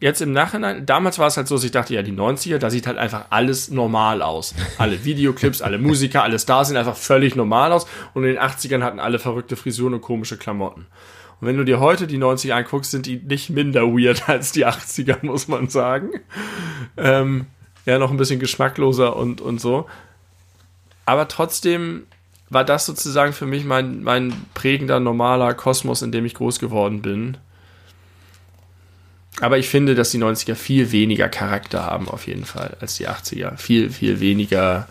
Jetzt im Nachhinein, damals war es halt so, dass ich dachte, ja, die 90er, da sieht halt einfach alles normal aus. Alle Videoclips, alle Musiker, alle Stars sehen einfach völlig normal aus und in den 80ern hatten alle verrückte Frisuren und komische Klamotten. Und wenn du dir heute die 90er anguckst, sind die nicht minder weird als die 80er, muss man sagen. Ähm, ja, noch ein bisschen geschmackloser und, und so. Aber trotzdem war das sozusagen für mich mein, mein prägender, normaler Kosmos, in dem ich groß geworden bin. Aber ich finde, dass die 90er viel weniger Charakter haben, auf jeden Fall, als die 80er. Viel, viel weniger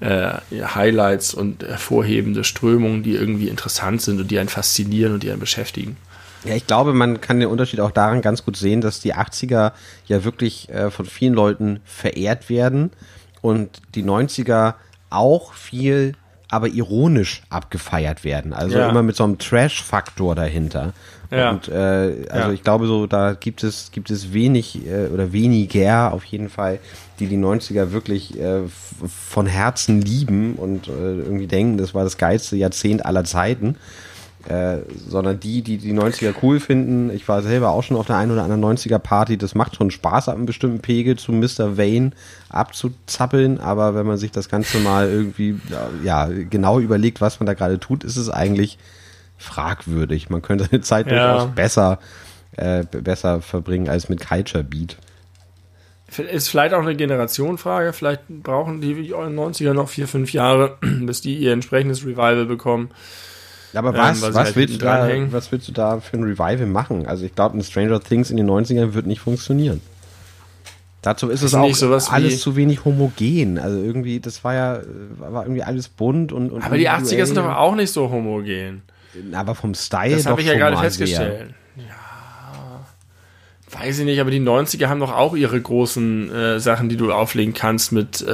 äh, Highlights und hervorhebende Strömungen, die irgendwie interessant sind und die einen faszinieren und die einen beschäftigen. Ja, ich glaube, man kann den Unterschied auch daran ganz gut sehen, dass die 80er ja wirklich äh, von vielen Leuten verehrt werden und die 90er auch viel, aber ironisch abgefeiert werden. Also Ja. immer mit so einem Trash-Faktor dahinter. Ja. Und äh, also Ja. ich glaube so, da gibt es gibt es wenig äh, oder weniger auf jeden Fall, die die 90er wirklich äh, von Herzen lieben und äh, irgendwie denken, das war das geilste Jahrzehnt aller Zeiten äh, sondern die, die die 90er cool finden. Ich war selber auch schon auf der einen oder anderen 90er Party. Das macht schon Spaß, ab einem bestimmten Pegel zu Mr. Vane abzuzappeln. Aber wenn man sich das Ganze mal irgendwie ja, genau überlegt, was man da gerade tut, ist es eigentlich fragwürdig. Man könnte seine Zeit Ja. durchaus besser, äh, besser verbringen als mit Culture Beat. Ist vielleicht auch eine Generationenfrage. Vielleicht brauchen die 90er noch vier, fünf Jahre, bis die ihr entsprechendes Revival bekommen. Aber Ähm, was, sie was, halt willst da, was willst du da für ein Revival machen? Also ich glaube, ein Stranger Things in den 90ern wird nicht funktionieren. Dazu ist es auch nicht sowas wie- alles zu wenig homogen. Also irgendwie, das war ja, war irgendwie alles bunt und, und Aber die 80er sind doch auch nicht so homogen. aber vom Style Das habe ich ja gerade festgestellt. Ja. Weiß ich nicht, aber die 90er haben doch auch ihre großen äh, Sachen, die du auflegen kannst mit äh,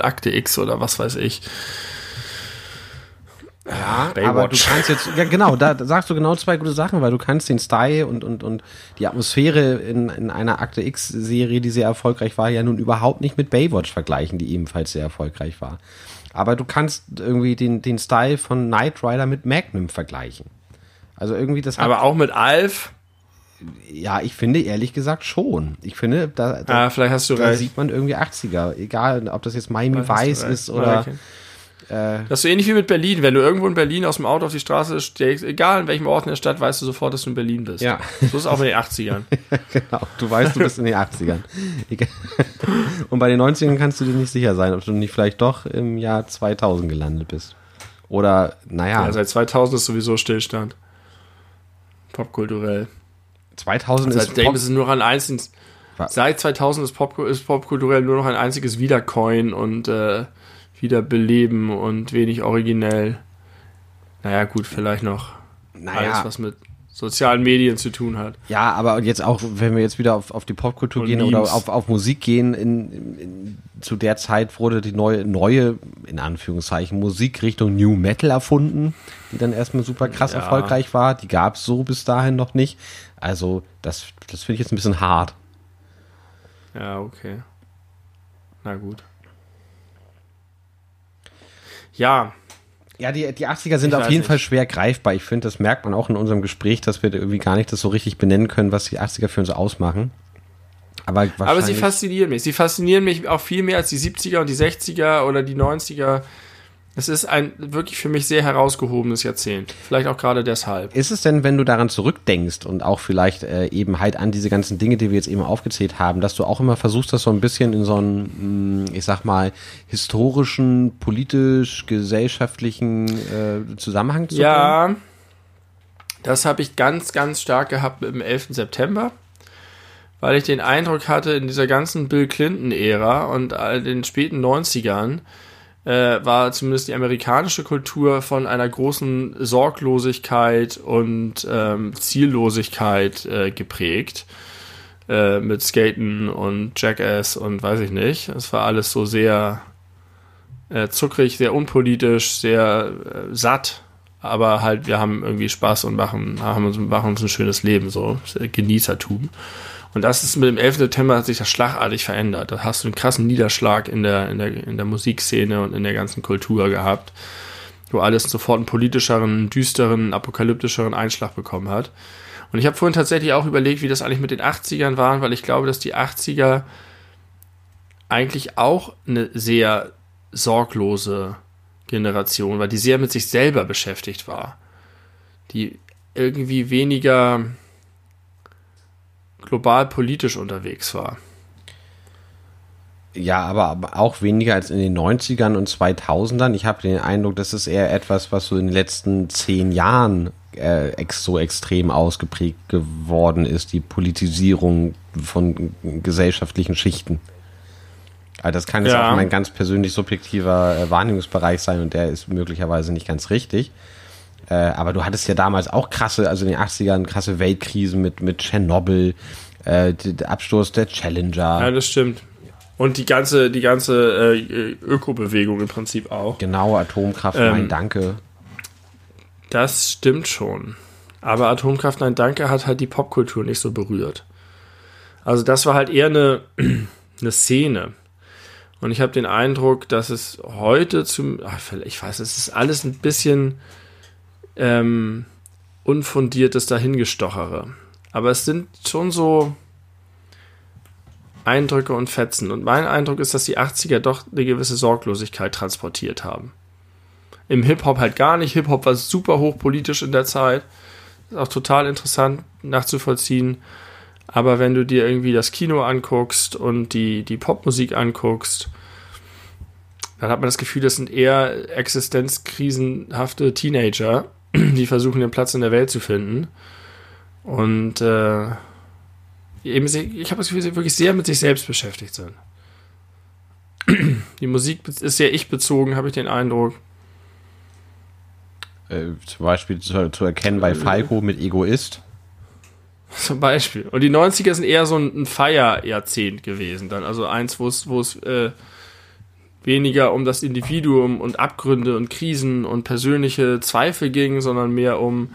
Akte X oder was weiß ich. Ja, Baywatch. aber du kannst jetzt, ja genau, da, sagst du genau zwei gute Sachen, weil du kannst den Style und, und, und die Atmosphäre in, in einer Akte X-Serie, die sehr erfolgreich war, ja nun überhaupt nicht mit Baywatch vergleichen, die ebenfalls sehr erfolgreich war. Aber du kannst irgendwie den, den Style von Knight Rider mit Magnum vergleichen. Also irgendwie das hat, Aber auch mit Alf. ja, ich finde ehrlich gesagt schon. Ich finde, da, da, Ah, vielleicht hast du da recht. sieht man irgendwie 80er. Egal, ob das jetzt Miami Weiß ist oder Okay. Das ist so ähnlich wie mit Berlin. Wenn du irgendwo in Berlin aus dem Auto auf die Straße steigst, egal in welchem Ort in der Stadt, weißt du sofort, dass du in Berlin bist. Ja. So ist es auch in den 80ern. Genau, du weißt, du bist in den 80ern. Egal. Und bei den 90ern kannst du dir nicht sicher sein, ob du nicht vielleicht doch im Jahr 2000 gelandet bist. Oder, naja, Ja, seit 2000 ist sowieso Stillstand. Popkulturell. 2000 ist Seitdem ist es nur ein einziges. Seit 2000 ist, Pop, ist popkulturell nur noch ein einziges Wiedercoin und äh, Wiederbeleben und wenig originell. Naja, gut, vielleicht noch alles, naja, was mit sozialen Medien zu tun hat. ja, aber jetzt auch, wenn wir jetzt wieder auf, auf die Popkultur Und gehen oder Memes. auf, auf Musik gehen, in, in, zu der Zeit wurde die neue, neue, in Anführungszeichen, Musik Richtung New Metal erfunden, die dann erstmal super krass Ja. erfolgreich war. Die gab es so bis dahin noch nicht. Also, das, das finde ich jetzt ein bisschen hart. Ja, okay. Na gut. Ja, Ja, die, die 80er sind Ich auf jeden nicht. Fall schwer greifbar. Ich finde, das merkt man auch in unserem Gespräch, dass wir irgendwie gar nicht das so richtig benennen können, was die 80er für uns ausmachen. Aber, aber sie faszinieren mich. Sie faszinieren mich auch viel mehr als die 70er und die 60er oder die 90er. Es ist ein wirklich für mich sehr herausgehobenes Jahrzehnt. Vielleicht auch gerade deshalb. Ist es denn, wenn du daran zurückdenkst und auch vielleicht äh, eben halt an diese ganzen Dinge, die wir jetzt eben aufgezählt haben, dass du auch immer versuchst, das so ein bisschen in so einen, mh, ich sag mal, historischen, politisch, gesellschaftlichen äh, Zusammenhang zu bringen? Ja, das habe ich ganz, ganz stark gehabt im 11. September, weil ich den Eindruck hatte, in dieser ganzen Bill Clinton-Ära und all den späten 90ern äh, war zumindest die amerikanische Kultur von einer großen Sorglosigkeit und ähm, Ziellosigkeit äh, geprägt. Äh, mit Skaten und Jackass und weiß ich nicht. Es war alles so sehr äh, zuckrig, sehr unpolitisch, sehr äh, satt. Aber halt, wir haben irgendwie Spaß und machen, haben uns, machen uns ein schönes Leben, so Genießertum. Und das ist mit dem 11. September hat sich das schlagartig verändert. Da hast du einen krassen Niederschlag in der, in der, in der Musikszene und in der ganzen Kultur gehabt, wo alles sofort einen politischeren, düsteren, apokalyptischeren Einschlag bekommen hat. Und ich habe vorhin tatsächlich auch überlegt, wie das eigentlich mit den 80ern waren, weil ich glaube, dass die 80er eigentlich auch eine sehr sorglose Generation war, die sehr mit sich selber beschäftigt war. Die irgendwie weniger global politisch unterwegs war. Ja, aber, aber auch weniger als in den 90ern und 2000ern. Ich habe den Eindruck, das ist eher etwas, was so in den letzten zehn Jahren äh, ex so extrem ausgeprägt geworden ist, die Politisierung von gesellschaftlichen Schichten. Also das kann jetzt Ja. auch mein ganz persönlich subjektiver äh, Wahrnehmungsbereich sein und der ist möglicherweise nicht ganz richtig. Äh, aber du hattest ja damals auch krasse, also in den 80ern krasse Weltkrisen mit, mit Tschernobyl, äh, der Absturz der Challenger. Ja, das stimmt. Und die ganze, die ganze äh, Ökobewegung im Prinzip auch. Genau, Atomkraft, Ähm, nein, danke. Das stimmt schon. Aber Atomkraft, nein, danke, hat halt die Popkultur nicht so berührt. Also das war halt eher eine, eine Szene. Und ich habe den Eindruck, dass es heute zum, ach, vielleicht- ich weiß, es ist alles ein bisschen ähm, unfundiertes Dahingestochere. Aber es sind schon so Eindrücke und Fetzen. Und mein Eindruck ist, dass die 80er doch eine gewisse Sorglosigkeit transportiert haben. Im Hip-Hop halt gar nicht. Hip-Hop war super hochpolitisch in der Zeit. Ist auch total interessant nachzuvollziehen. Aber wenn du dir irgendwie das Kino anguckst und die, die Popmusik anguckst, dann hat man das Gefühl, das sind eher existenzkrisenhafte Teenager, die versuchen, den Platz in der Welt zu finden. Und äh, eben, ich habe das Gefühl, sie wirklich sehr mit sich selbst beschäftigt sind. Die Musik ist sehr ich-bezogen, habe ich den Eindruck. Äh, zum Beispiel zu, zu erkennen bei Falco mit Egoist. Zum Beispiel. Und die 90er sind eher so ein, ein Feierjahrzehnt gewesen dann. Also eins, wo es, wo es äh, weniger um das Individuum und Abgründe und Krisen und persönliche Zweifel ging, sondern mehr um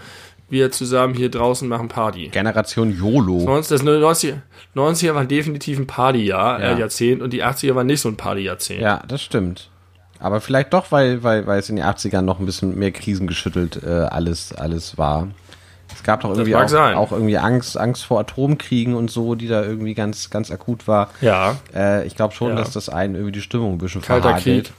wir zusammen hier draußen machen Party. Generation YOLO. Das 90er, 90er waren definitiv ein Partyjahr, Ja. äh, Jahrzehnt und die 80er waren nicht so ein Partyjahrzehnt. Ja, das stimmt. Aber vielleicht doch, weil, weil, weil es in den 80ern noch ein bisschen mehr krisengeschüttelt äh, alles, alles war. Es gab doch irgendwie auch, auch irgendwie Angst, Angst vor Atomkriegen und so, die da irgendwie ganz, ganz akut war. Ja. Äh, ich glaube schon, Ja. dass das einen irgendwie die Stimmung ein bisschen Kalter verhagelt. Krieg.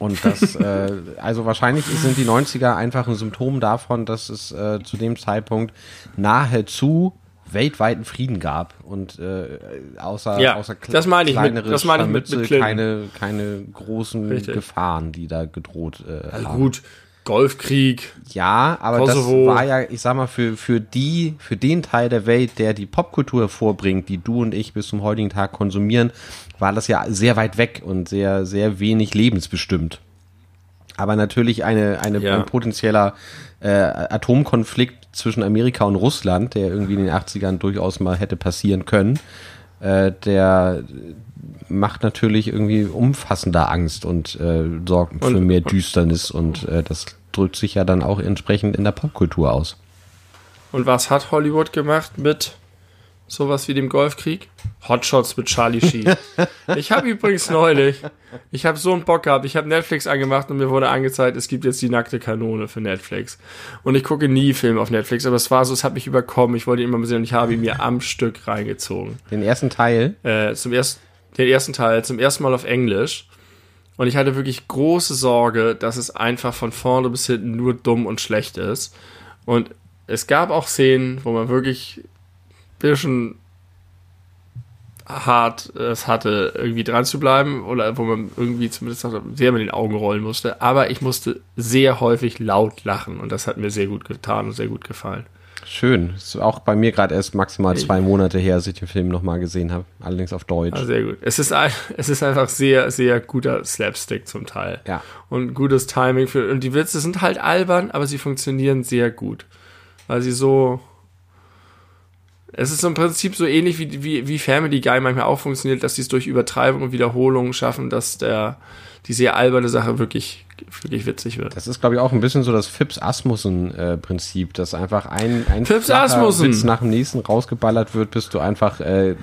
Und das, äh, also wahrscheinlich sind die 90er einfach ein Symptom davon, dass es äh, zu dem Zeitpunkt nahezu weltweiten Frieden gab und äh, außer, Ja, außer kle- das meine ich mit- kleinere das meine ich mit- mit keine, keine großen Richtig. Gefahren, die da gedroht äh, Also haben. gut, Golfkrieg. Ja, aber Kosovo. das war ja, ich sag mal, für, für die, für den Teil der Welt, der die Popkultur hervorbringt, die du und ich bis zum heutigen Tag konsumieren, war das ja sehr weit weg und sehr, sehr wenig lebensbestimmt. Aber natürlich eine, eine Ja. ein potenzieller äh, Atomkonflikt zwischen Amerika und Russland, der irgendwie in den 80ern durchaus mal hätte passieren können, äh, der macht natürlich irgendwie umfassender Angst und äh, sorgt für Und- mehr Düsternis und äh, das drückt sich ja dann auch entsprechend in der Popkultur aus. Und was hat Hollywood gemacht mit sowas wie dem Golfkrieg? Hotshots mit Charlie Sheen. ich habe übrigens neulich, ich habe so einen Bock gehabt, ich habe Netflix angemacht und mir wurde angezeigt, es gibt jetzt die nackte Kanone für Netflix. Und ich gucke nie Filme auf Netflix, aber es war so, es hat mich überkommen. Ich wollte ihn immer mal sehen und ich habe ihn mir am Stück reingezogen. Den ersten Teil, Äh, zum ersten, den ersten Teil, zum ersten Mal auf Englisch. Und ich hatte wirklich große Sorge, dass es einfach von vorne bis hinten nur dumm und schlecht ist. Und es gab auch Szenen, wo man wirklich ein bisschen hart es hatte, irgendwie dran zu bleiben oder wo man irgendwie zumindest sehr mit den Augen rollen musste. Aber ich musste sehr häufig laut lachen und das hat mir sehr gut getan und sehr gut gefallen. Schön. Ist auch bei mir gerade erst maximal zwei Monate her, als ich den Film nochmal gesehen habe. Allerdings auf Deutsch. Ah, sehr gut. Es ist, ein, es ist einfach sehr, sehr guter Slapstick zum Teil. Ja. Und gutes Timing für. Und die Witze sind halt albern, aber sie funktionieren sehr gut. Weil sie so. Es ist im Prinzip so ähnlich wie, wie, wie Family Guy manchmal auch funktioniert, dass sie es durch Übertreibung und Wiederholungen schaffen, dass der, die sehr alberne Sache wirklich, wirklich witzig wird. Das ist, glaube ich, auch ein bisschen so das Fips Asmussen-Prinzip, dass einfach ein, ein Phipps Asmussen. Witz nach dem nächsten rausgeballert wird, bis du einfach äh,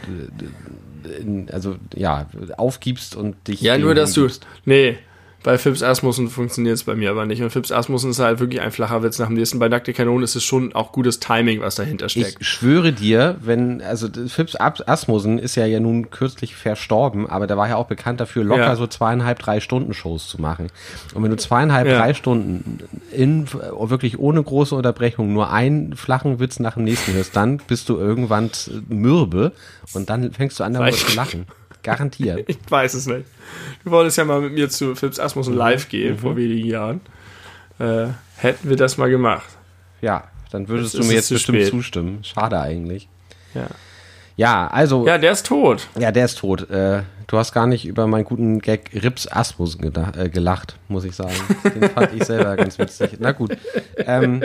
in, also ja aufgibst und dich Ja, nur dass du. Nee, bei Phipps Asmussen funktioniert es bei mir aber nicht. Und Phipps Asmussen ist halt wirklich ein flacher Witz nach dem nächsten. Bei Nackte Kanone ist es schon auch gutes Timing, was dahinter steckt. Ich schwöre dir, wenn, also Phipps Asmussen ist ja, ja nun kürzlich verstorben, aber der war ja auch bekannt dafür, locker Ja. so zweieinhalb, drei Stunden Shows zu machen. Und wenn du zweieinhalb, Ja. drei Stunden in wirklich ohne große Unterbrechung nur einen flachen Witz nach dem nächsten hörst, dann bist du irgendwann mürbe und dann fängst du an, darüber Vielleicht. zu lachen. Garantiert. Ich weiß es nicht. Du wolltest ja mal mit mir zu Phipps Asmussen live gehen vor wenigen Jahren. Äh, hätten wir das mal gemacht. Ja, dann würdest Jetzt du mir jetzt zu bestimmt spät. zustimmen. Schade eigentlich. Ja, Ja, also, ja der ist tot. Ja, der ist tot. Äh, du hast gar nicht über meinen guten Gag Rips Asmussen äh, gelacht, muss ich sagen. Den fand ich selber ganz witzig. Na gut. Ähm,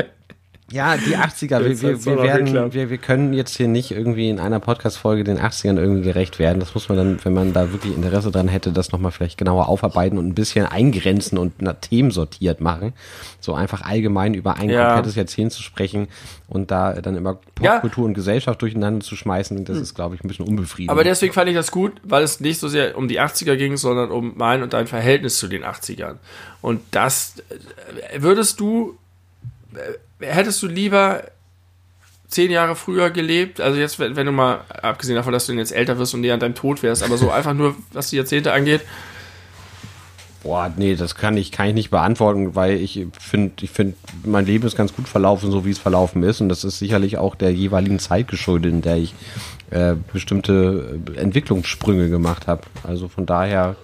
ja, die 80er, wir, wir, wir, werden, wir, wir können jetzt hier nicht irgendwie in einer Podcast-Folge den 80ern irgendwie gerecht werden. Das muss man dann, wenn man da wirklich Interesse dran hätte, das nochmal vielleicht genauer aufarbeiten und ein bisschen eingrenzen und nach Themen sortiert machen. So einfach allgemein über ein Ja. komplettes Jahrzehnt zu sprechen und da dann immer Ja. Popkultur und Gesellschaft durcheinander zu schmeißen, das ist, glaube ich, ein bisschen unbefriedigend. Aber deswegen fand ich das gut, weil es nicht so sehr um die 80er ging, sondern um mein und dein Verhältnis zu den 80ern. Und das äh, würdest du, äh, hättest du lieber zehn Jahre früher gelebt, also jetzt, wenn, wenn du mal, abgesehen davon, dass du jetzt älter wirst und näher an deinem Tod wärst, aber so einfach nur, was die Jahrzehnte angeht, Boah, nee, das kann ich, kann ich nicht beantworten, weil ich finde, ich finde, mein Leben ist ganz gut verlaufen, so wie es verlaufen ist. Und das ist sicherlich auch der jeweiligen Zeit geschuldet, in der ich äh, bestimmte äh, Entwicklungssprünge gemacht habe. Also von daher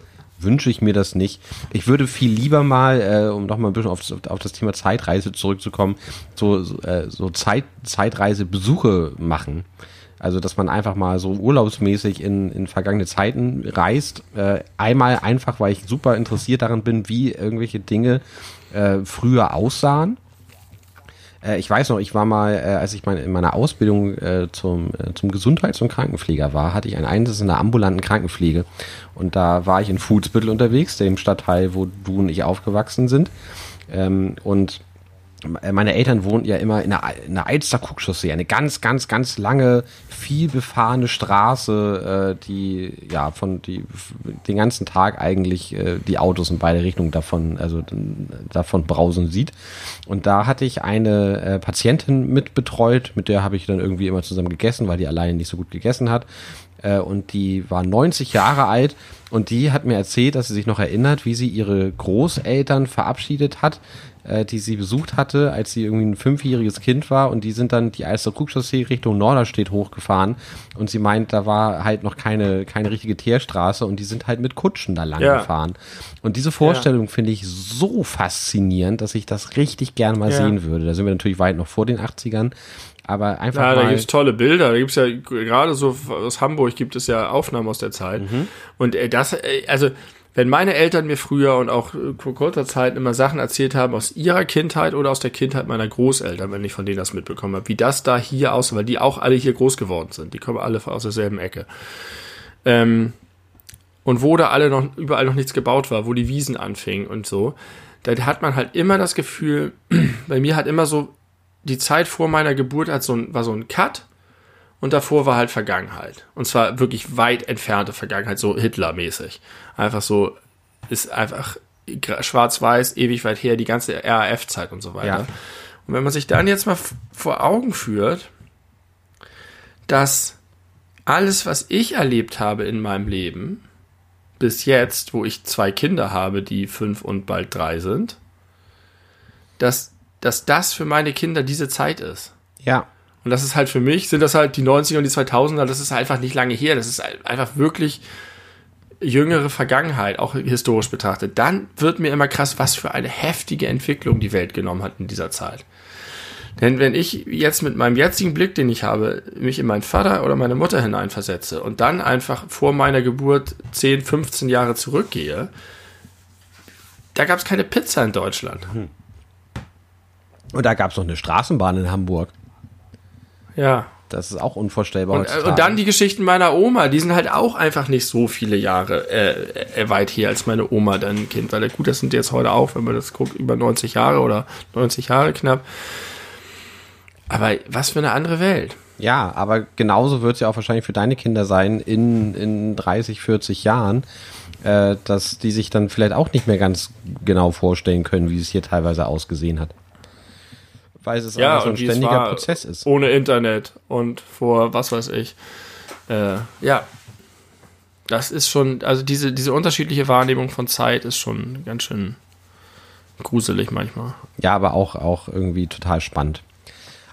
wünsche ich mir das nicht. Ich würde viel lieber mal, äh, um noch mal ein bisschen auf, auf das Thema Zeitreise zurückzukommen, so, so, äh, so Zeit, Zeitreisebesuche machen. Also, dass man einfach mal so urlaubsmäßig in, in vergangene Zeiten reist. Äh, einmal einfach, weil ich super interessiert daran bin, wie irgendwelche Dinge äh, früher aussahen. Äh, ich weiß noch, ich war mal, äh, als ich mein, in meiner Ausbildung äh, zum, äh, zum Gesundheits- und Krankenpfleger war, hatte ich einen Einsatz in der ambulanten Krankenpflege. Und da war ich in Fuhlsbüttel unterwegs, dem Stadtteil, wo du und ich aufgewachsen sind. Ähm, und meine Eltern wohnten ja immer in der, in der Alster Kuckchaussee, eine ganz, ganz, ganz lange, viel befahrene Straße, äh, die ja von die den ganzen Tag eigentlich äh, die Autos in beide Richtungen davon, also davon brausen sieht. Und da hatte ich eine äh, Patientin mit betreut, mit der habe ich dann irgendwie immer zusammen gegessen, weil die alleine nicht so gut gegessen hat. Äh, und die war 90 Jahre alt und die hat mir erzählt, dass sie sich noch erinnert, wie sie ihre Großeltern verabschiedet hat äh, die sie besucht hatte, als sie irgendwie ein fünfjähriges Kind war und die sind dann die Alster-Krug-Chaussee Richtung Norderstedt hochgefahren und sie meint, da war halt noch keine, keine richtige Teerstraße und die sind halt mit Kutschen da lang ja. gefahren. Und diese Vorstellung ja. finde ich so faszinierend, dass ich das richtig gern mal ja. sehen würde. Da sind wir natürlich weit noch vor den 80ern, aber einfach ja, da gibt es tolle Bilder. Da gibt es ja gerade so aus Hamburg gibt es ja Aufnahmen aus der Zeit. Mhm. Und äh, das, äh, also wenn meine Eltern mir früher und auch vor kurzer Zeit immer Sachen erzählt haben aus ihrer Kindheit oder aus der Kindheit meiner Großeltern, wenn ich von denen das mitbekommen habe, wie das da hier aussah, weil die auch alle hier groß geworden sind. Die kommen alle aus derselben Ecke. Ähm, und wo da alle noch, überall noch nichts gebaut war, wo die Wiesen anfingen und so, da hat man halt immer das Gefühl, bei mir hat immer so, die Zeit vor meiner Geburt hat so ein, war so ein Cut und davor war halt Vergangenheit. Und zwar wirklich weit entfernte Vergangenheit, so Hitler-mäßig. Einfach so, ist einfach schwarz-weiß, ewig weit her, die ganze RAF-Zeit und so weiter. Ja. Und wenn man sich dann jetzt mal vor Augen führt, dass alles, was ich erlebt habe in meinem Leben, bis jetzt, wo ich zwei Kinder habe, die fünf und bald drei sind, dass, dass das für meine Kinder diese Zeit ist. Ja. Und das ist halt für mich, sind das halt die 90er und die 2000er, das ist einfach nicht lange her. Das ist einfach wirklich jüngere Vergangenheit, auch historisch betrachtet. Dann wird mir immer krass, was für eine heftige Entwicklung die Welt genommen hat in dieser Zeit. Denn wenn ich jetzt mit meinem jetzigen Blick, den ich habe, mich in meinen Vater oder meine Mutter hineinversetze und dann einfach vor meiner Geburt 10, 15 Jahre zurückgehe, da gab es keine Pizza in Deutschland. Hm. Und da gab es noch eine Straßenbahn in Hamburg. Ja. Das ist auch unvorstellbar. Und, und, dann die Geschichten meiner Oma, die sind halt auch einfach nicht so viele Jahre äh, äh weit her als meine Oma dann Kind. Weil gut, das sind jetzt heute auch, wenn man das guckt, über 90 Jahre oder 90 Jahre knapp. Aber was für eine andere Welt. Ja, aber genauso wird es ja auch wahrscheinlich für deine Kinder sein in, in 30, 40 Jahren, äh, dass die sich dann vielleicht auch nicht mehr ganz genau vorstellen können, wie es hier teilweise ausgesehen hat weil es ja, so ein ständiger Prozess ist. Ohne Internet und vor was weiß ich. Äh, ja. Das ist schon, also diese, diese unterschiedliche Wahrnehmung von Zeit ist schon ganz schön gruselig manchmal. Ja, aber auch, auch irgendwie total spannend.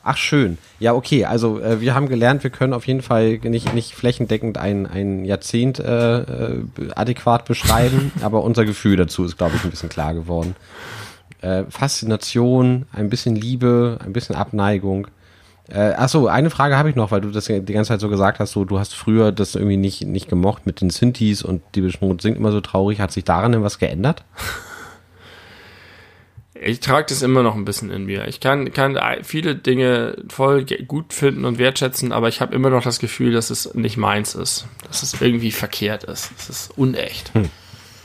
Ach schön. Ja, okay. Also äh, wir haben gelernt, wir können auf jeden Fall nicht, nicht flächendeckend ein, ein Jahrzehnt äh, äh adäquat beschreiben, aber unser Gefühl dazu ist, glaube ich, ein bisschen klar geworden äh, Faszination, ein bisschen Liebe, ein bisschen Abneigung. Äh, achso, eine Frage habe ich noch, weil du das die ganze Zeit so gesagt hast, so du hast früher das irgendwie nicht, nicht gemocht mit den Synthes und die Beschmut singt immer so traurig. Hat sich daran denn was geändert? Ich trage das immer noch ein bisschen in mir. Ich kann, kann viele Dinge voll gut finden und wertschätzen, aber ich habe immer noch das Gefühl, dass es nicht meins ist. Dass es irgendwie verkehrt ist. Es ist unecht. Hm.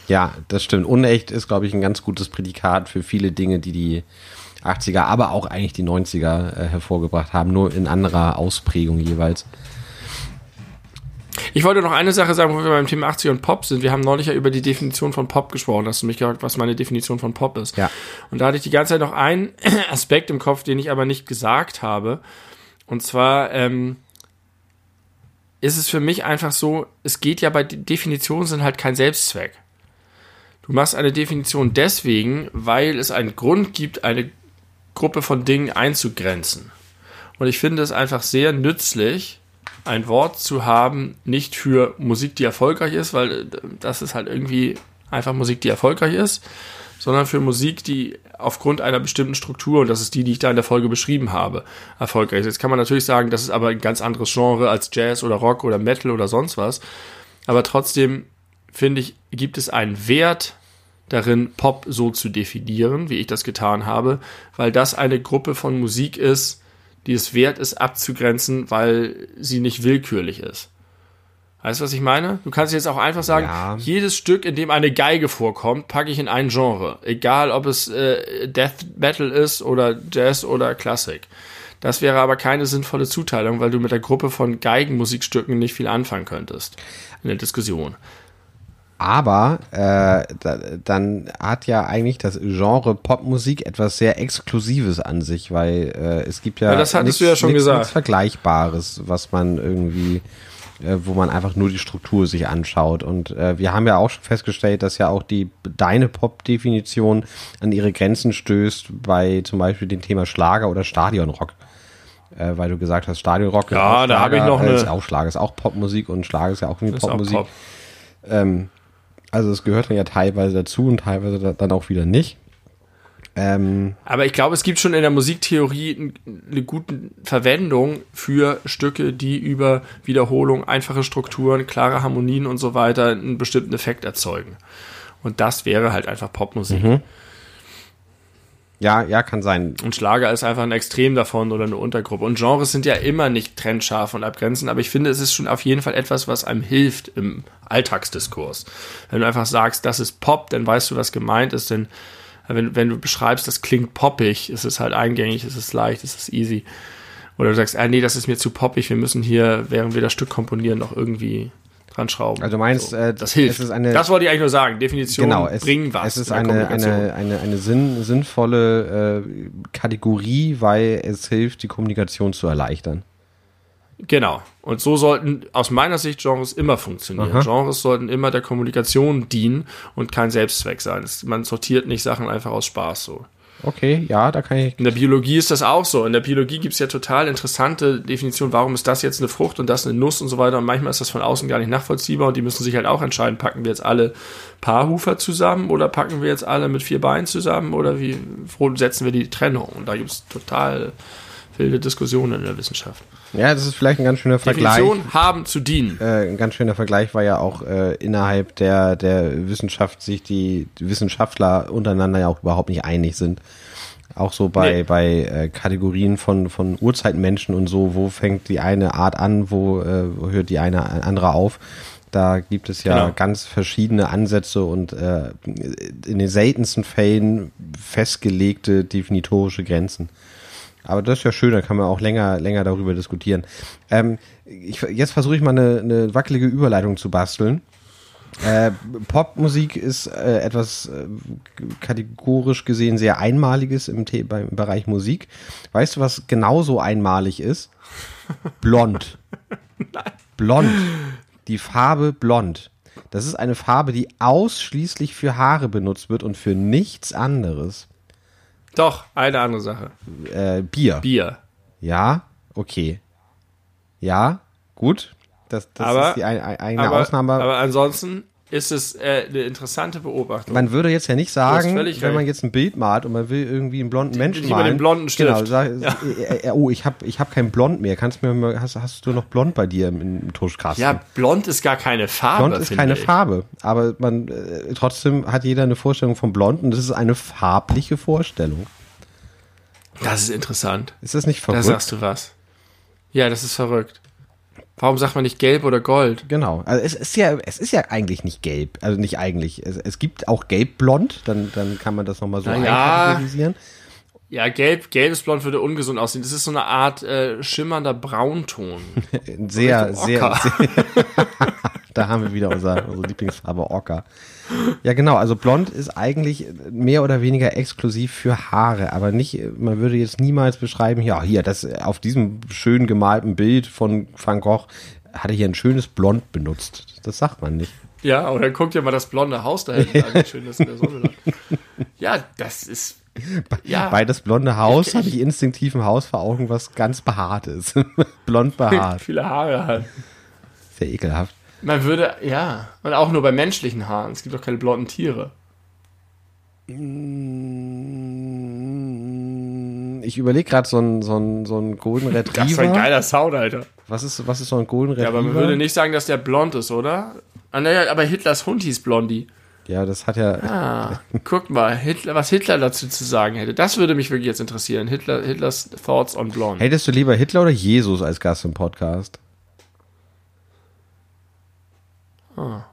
Ja, das stimmt. Unecht ist, glaube ich, ein ganz gutes Prädikat für viele Dinge, die die 80er, aber auch eigentlich die 90er äh, hervorgebracht haben, nur in anderer Ausprägung jeweils. Ich wollte noch eine Sache sagen, wo wir beim Thema 80er und Pop sind. Wir haben neulich ja über die Definition von Pop gesprochen. Hast du mich gefragt, was meine Definition von Pop ist? Ja. Und da hatte ich die ganze Zeit noch einen Aspekt im Kopf, den ich aber nicht gesagt habe. Und zwar ähm, ist es für mich einfach so, es geht ja bei Definitionen sind halt kein Selbstzweck. Du machst eine Definition deswegen, weil es einen Grund gibt, eine Gruppe von Dingen einzugrenzen. Und ich finde es einfach sehr nützlich, ein Wort zu haben, nicht für Musik, die erfolgreich ist, weil das ist halt irgendwie einfach Musik, die erfolgreich ist, sondern für Musik, die aufgrund einer bestimmten Struktur, und das ist die, die ich da in der Folge beschrieben habe, erfolgreich ist. Jetzt kann man natürlich sagen, das ist aber ein ganz anderes Genre als Jazz oder Rock oder Metal oder sonst was. Aber trotzdem, finde ich, gibt es einen Wert darin, Pop so zu definieren, wie ich das getan habe, weil das eine Gruppe von Musik ist, die es wert ist abzugrenzen, weil sie nicht willkürlich ist. Weißt du, was ich meine? Du kannst jetzt auch einfach sagen, ja. jedes Stück, in dem eine Geige vorkommt, packe ich in ein Genre. Egal, ob es äh, Death Metal ist oder Jazz oder Klassik. Das wäre aber keine sinnvolle Zuteilung, weil du mit der Gruppe von Geigenmusikstücken nicht viel anfangen könntest in der Diskussion. Aber äh, da, dann hat ja eigentlich das Genre Popmusik etwas sehr Exklusives an sich, weil äh, es gibt ja, ja das hattest nichts, du ja schon nichts, gesagt. nichts Vergleichbares, was man irgendwie äh, wo man einfach nur die Struktur sich anschaut. Und äh, wir haben ja auch schon festgestellt, dass ja auch die deine Pop-Definition an ihre Grenzen stößt bei zum Beispiel dem Thema Schlager oder Stadionrock. Äh, weil du gesagt hast, Stadionrock ja, da habe ich noch eine. Ist auch Schlager, ist auch Popmusik und Schlager ist ja auch irgendwie Popmusik. Pop. Ähm, also es gehört dann ja teilweise dazu und teilweise dann auch wieder nicht. Ähm, Aber ich glaube, es gibt schon in der Musiktheorie eine gute Verwendung für Stücke, die über Wiederholung, einfache Strukturen, klare Harmonien und so weiter einen bestimmten Effekt erzeugen. Und das wäre halt einfach Popmusik. Mhm. Ja, ja, kann sein. Und Schlager ist einfach ein Extrem davon oder eine Untergruppe. Und Genres sind ja immer nicht trennscharf und abgrenzen, aber ich finde, es ist schon auf jeden Fall etwas, was einem hilft im Alltagsdiskurs. Wenn du einfach sagst, das ist Pop, dann weißt du, was gemeint ist, denn wenn, wenn du beschreibst, das klingt poppig, ist es halt eingängig, ist es leicht, ist es easy. Oder du sagst, ah, nee, das ist mir zu poppig, wir müssen hier, während wir das Stück komponieren, noch irgendwie dran schrauben. Also meinst, so, äh, das hilft. Eine, das wollte ich eigentlich nur sagen. Definition genau, es, bringen was. Es ist eine, eine, eine, eine sinn, sinnvolle äh, Kategorie, weil es hilft, die Kommunikation zu erleichtern. Genau. Und so sollten aus meiner Sicht Genres immer funktionieren. Aha. Genres sollten immer der Kommunikation dienen und kein Selbstzweck sein. Man sortiert nicht Sachen einfach aus Spaß so. Okay, ja, da kann ich. In der Biologie ist das auch so. In der Biologie gibt es ja total interessante Definitionen, warum ist das jetzt eine Frucht und das eine Nuss und so weiter. Und manchmal ist das von außen gar nicht nachvollziehbar und die müssen sich halt auch entscheiden, packen wir jetzt alle Paarhufer zusammen oder packen wir jetzt alle mit vier Beinen zusammen oder wie setzen wir die Trennung? Und da gibt es total wilde Diskussionen in der Wissenschaft. Ja, das ist vielleicht ein ganz schöner Vergleich. Definition haben zu dienen. Äh, ein ganz schöner Vergleich war ja auch äh, innerhalb der, der Wissenschaft sich die Wissenschaftler untereinander ja auch überhaupt nicht einig sind. Auch so bei, nee. bei äh, Kategorien von, von Urzeitmenschen und so, wo fängt die eine Art an, wo, äh, wo hört die eine andere auf. Da gibt es ja genau. ganz verschiedene Ansätze und äh, in den seltensten Fällen festgelegte definitorische Grenzen. Aber das ist ja schön, da kann man auch länger, länger darüber diskutieren. Ähm, ich, jetzt versuche ich mal eine, eine wackelige Überleitung zu basteln. Äh, Popmusik ist äh, etwas äh, kategorisch gesehen sehr Einmaliges im, beim Bereich Musik. Weißt du, was genauso einmalig ist? Blond. Blond. Die Farbe Blond. Das ist eine Farbe, die ausschließlich für Haare benutzt wird und für nichts anderes. Doch, eine andere Sache. Äh, Bier. Bier. Ja, okay. Ja, gut. Das, das aber, ist die ein, eine aber, Ausnahme. Aber ansonsten ist es äh, eine interessante Beobachtung. Man würde jetzt ja nicht sagen, wenn recht. man jetzt ein Bild malt und man will irgendwie einen blonden Menschen malen. den blonden Stift. Genau, sag, ja. äh, äh, oh, ich habe ich hab kein Blond mehr. Kannst mir mal, hast, hast du noch Blond bei dir im, im Tuschkasten? Ja, Blond ist gar keine Farbe. Blond ist keine ich. Farbe, aber man äh, trotzdem hat jeder eine Vorstellung von Blond und das ist eine farbliche Vorstellung. Das ist interessant. Ist das nicht verrückt? Da sagst du was. Ja, das ist verrückt. Warum sagt man nicht gelb oder gold? Genau. Also es ist ja, es ist ja eigentlich nicht gelb. Also nicht eigentlich. Es, es gibt auch gelb-blond, dann, dann kann man das nochmal so ja. einkategorisieren. Ja, gelb, gelbes Blond würde ungesund aussehen. Das ist so eine Art äh, schimmernder Braunton. sehr, sehr, sehr. da haben wir wieder unser, unsere Lieblingsfarbe Ocker. Ja, genau. Also blond ist eigentlich mehr oder weniger exklusiv für Haare, aber nicht, man würde jetzt niemals beschreiben, ja, hier, das auf diesem schön gemalten Bild von Van Gogh hat er hier ein schönes Blond benutzt. Das sagt man nicht. Ja, oder guck dir mal das blonde Haus da hinten an, wie schön das in der Sonne lag. Ja, das ist. Ja. Bei das blonde Haus habe ich instinktiv ein Haus vor Augen, was ganz behaart ist. Blond behaart. Viele Haare halt. Sehr ekelhaft. Man würde, ja, und auch nur bei menschlichen Haaren. Es gibt doch keine blonden Tiere. Ich überlege gerade so ein, so ein, so ein Golden Retriever. Das ist ein geiler Sound, Alter. Was ist, was ist so ein Golden Retriever? Ja, aber man würde nicht sagen, dass der blond ist, oder? Ah, naja, aber Hitlers Hund hieß Blondie. Ja, das hat ja. Ah, guck mal, Hitler, was Hitler dazu zu sagen hätte. Das würde mich wirklich jetzt interessieren. Hitler, Hitlers Thoughts on Blonde. Hättest du lieber Hitler oder Jesus als Gast im Podcast? Ah.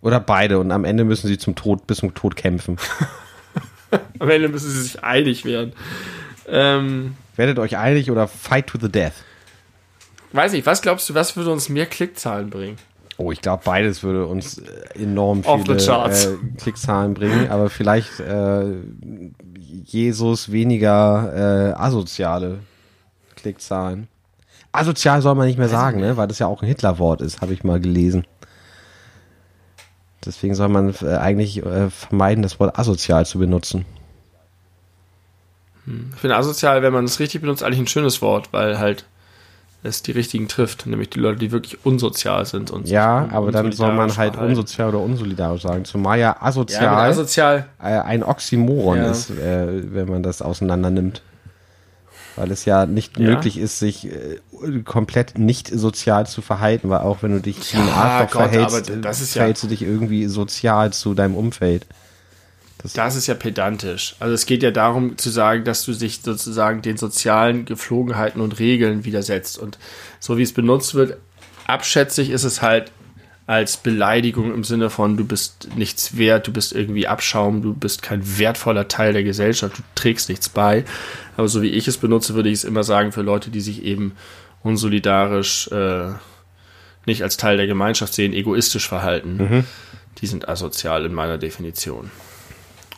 Oder beide und am Ende müssen sie zum Tod, bis zum Tod kämpfen. Am Ende müssen sie sich einig werden. Ähm, Werdet euch einig oder fight to the death? weiß nicht, was glaubst du, was würde uns mehr Klickzahlen bringen? Oh, ich glaube, beides würde uns äh, enorm viele äh, Klickzahlen bringen, aber vielleicht äh, Jesus weniger äh, asoziale Klickzahlen. Asozial soll man nicht mehr sagen, ne? weil das ja auch ein Hitlerwort ist, habe ich mal gelesen. Deswegen soll man äh, eigentlich äh, vermeiden, das Wort asozial zu benutzen. Ich finde asozial, wenn man es richtig benutzt, eigentlich ein schönes Wort, weil halt es die richtigen trifft, nämlich die Leute, die wirklich unsozial sind und Ja, aber dann soll man halt unsozial oder unsolidarisch sagen. Zumal ja Ja, aber asozial asozial. äh, ein Oxymoron Ja. ist, wenn man das auseinander nimmt. Weil es ja nicht Ja. möglich ist, sich äh, komplett nicht sozial zu verhalten, weil auch wenn du dich Ja, Arschloch Gott, verhältst, das ist ja- verhältst du dich irgendwie sozial zu deinem Umfeld. Das ist ja pedantisch. Also es geht ja darum zu sagen, dass du dich sozusagen den sozialen Geflogenheiten und Regeln widersetzt. Und so wie es benutzt wird, abschätzig ist es halt als Beleidigung im Sinne von, du bist nichts wert, du bist irgendwie Abschaum, du bist kein wertvoller Teil der Gesellschaft, du trägst nichts bei. Aber so wie ich es benutze, würde ich es immer sagen für Leute, die sich eben unsolidarisch äh, nicht als Teil der Gemeinschaft sehen, egoistisch verhalten. Die sind asozial in meiner Definition.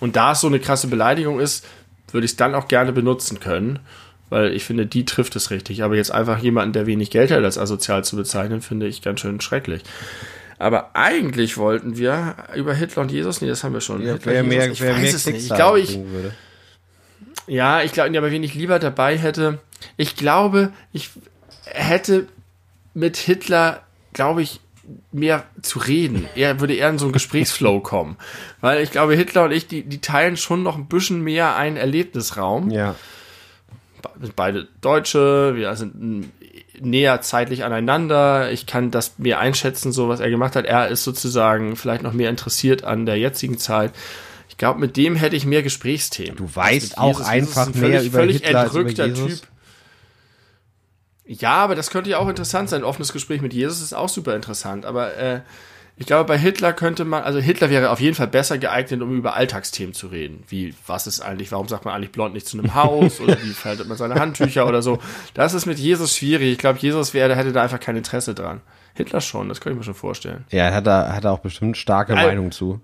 Und da es so eine krasse Beleidigung ist, würde ich es dann auch gerne benutzen können, weil ich finde, die trifft es richtig. Aber jetzt einfach jemanden, der wenig Geld hat, als asozial zu bezeichnen, finde ich ganz schön schrecklich. Aber eigentlich wollten wir über Hitler und Jesus, nee, das haben wir schon. Hitler, wer mehr, ich wer weiß mehr es nicht. Ich glaube, ich, ja, ich glaube, aber wen ich lieber dabei hätte, ich glaube, ich hätte mit Hitler, glaube ich, mehr zu reden. Er würde eher in so einen Gesprächsflow kommen. Weil ich glaube, Hitler und ich, die, die teilen schon noch ein bisschen mehr einen Erlebnisraum. Ja. Beide Deutsche, wir sind näher zeitlich aneinander. Ich kann das mehr einschätzen, so was er gemacht hat. Er ist sozusagen vielleicht noch mehr interessiert an der jetzigen Zeit. Ich glaube, mit dem hätte ich mehr Gesprächsthemen. Du weißt mit auch Jesus. Jesus einfach ist ein mehr völlig, über völlig Hitler als über entrückter Jesus. Typ. Ja, aber das könnte ja auch interessant sein. Ein offenes Gespräch mit Jesus ist auch super interessant. Aber äh, ich glaube, bei Hitler könnte man, also Hitler wäre auf jeden Fall besser geeignet, um über Alltagsthemen zu reden. Wie, was ist eigentlich, warum sagt man eigentlich blond nicht zu einem Haus? oder wie faltet man seine Handtücher oder so? Das ist mit Jesus schwierig. Ich glaube, Jesus wäre, der hätte da einfach kein Interesse dran. Hitler schon, das könnte ich mir schon vorstellen. Ja, er hat da, hat da auch bestimmt starke Meinung zu.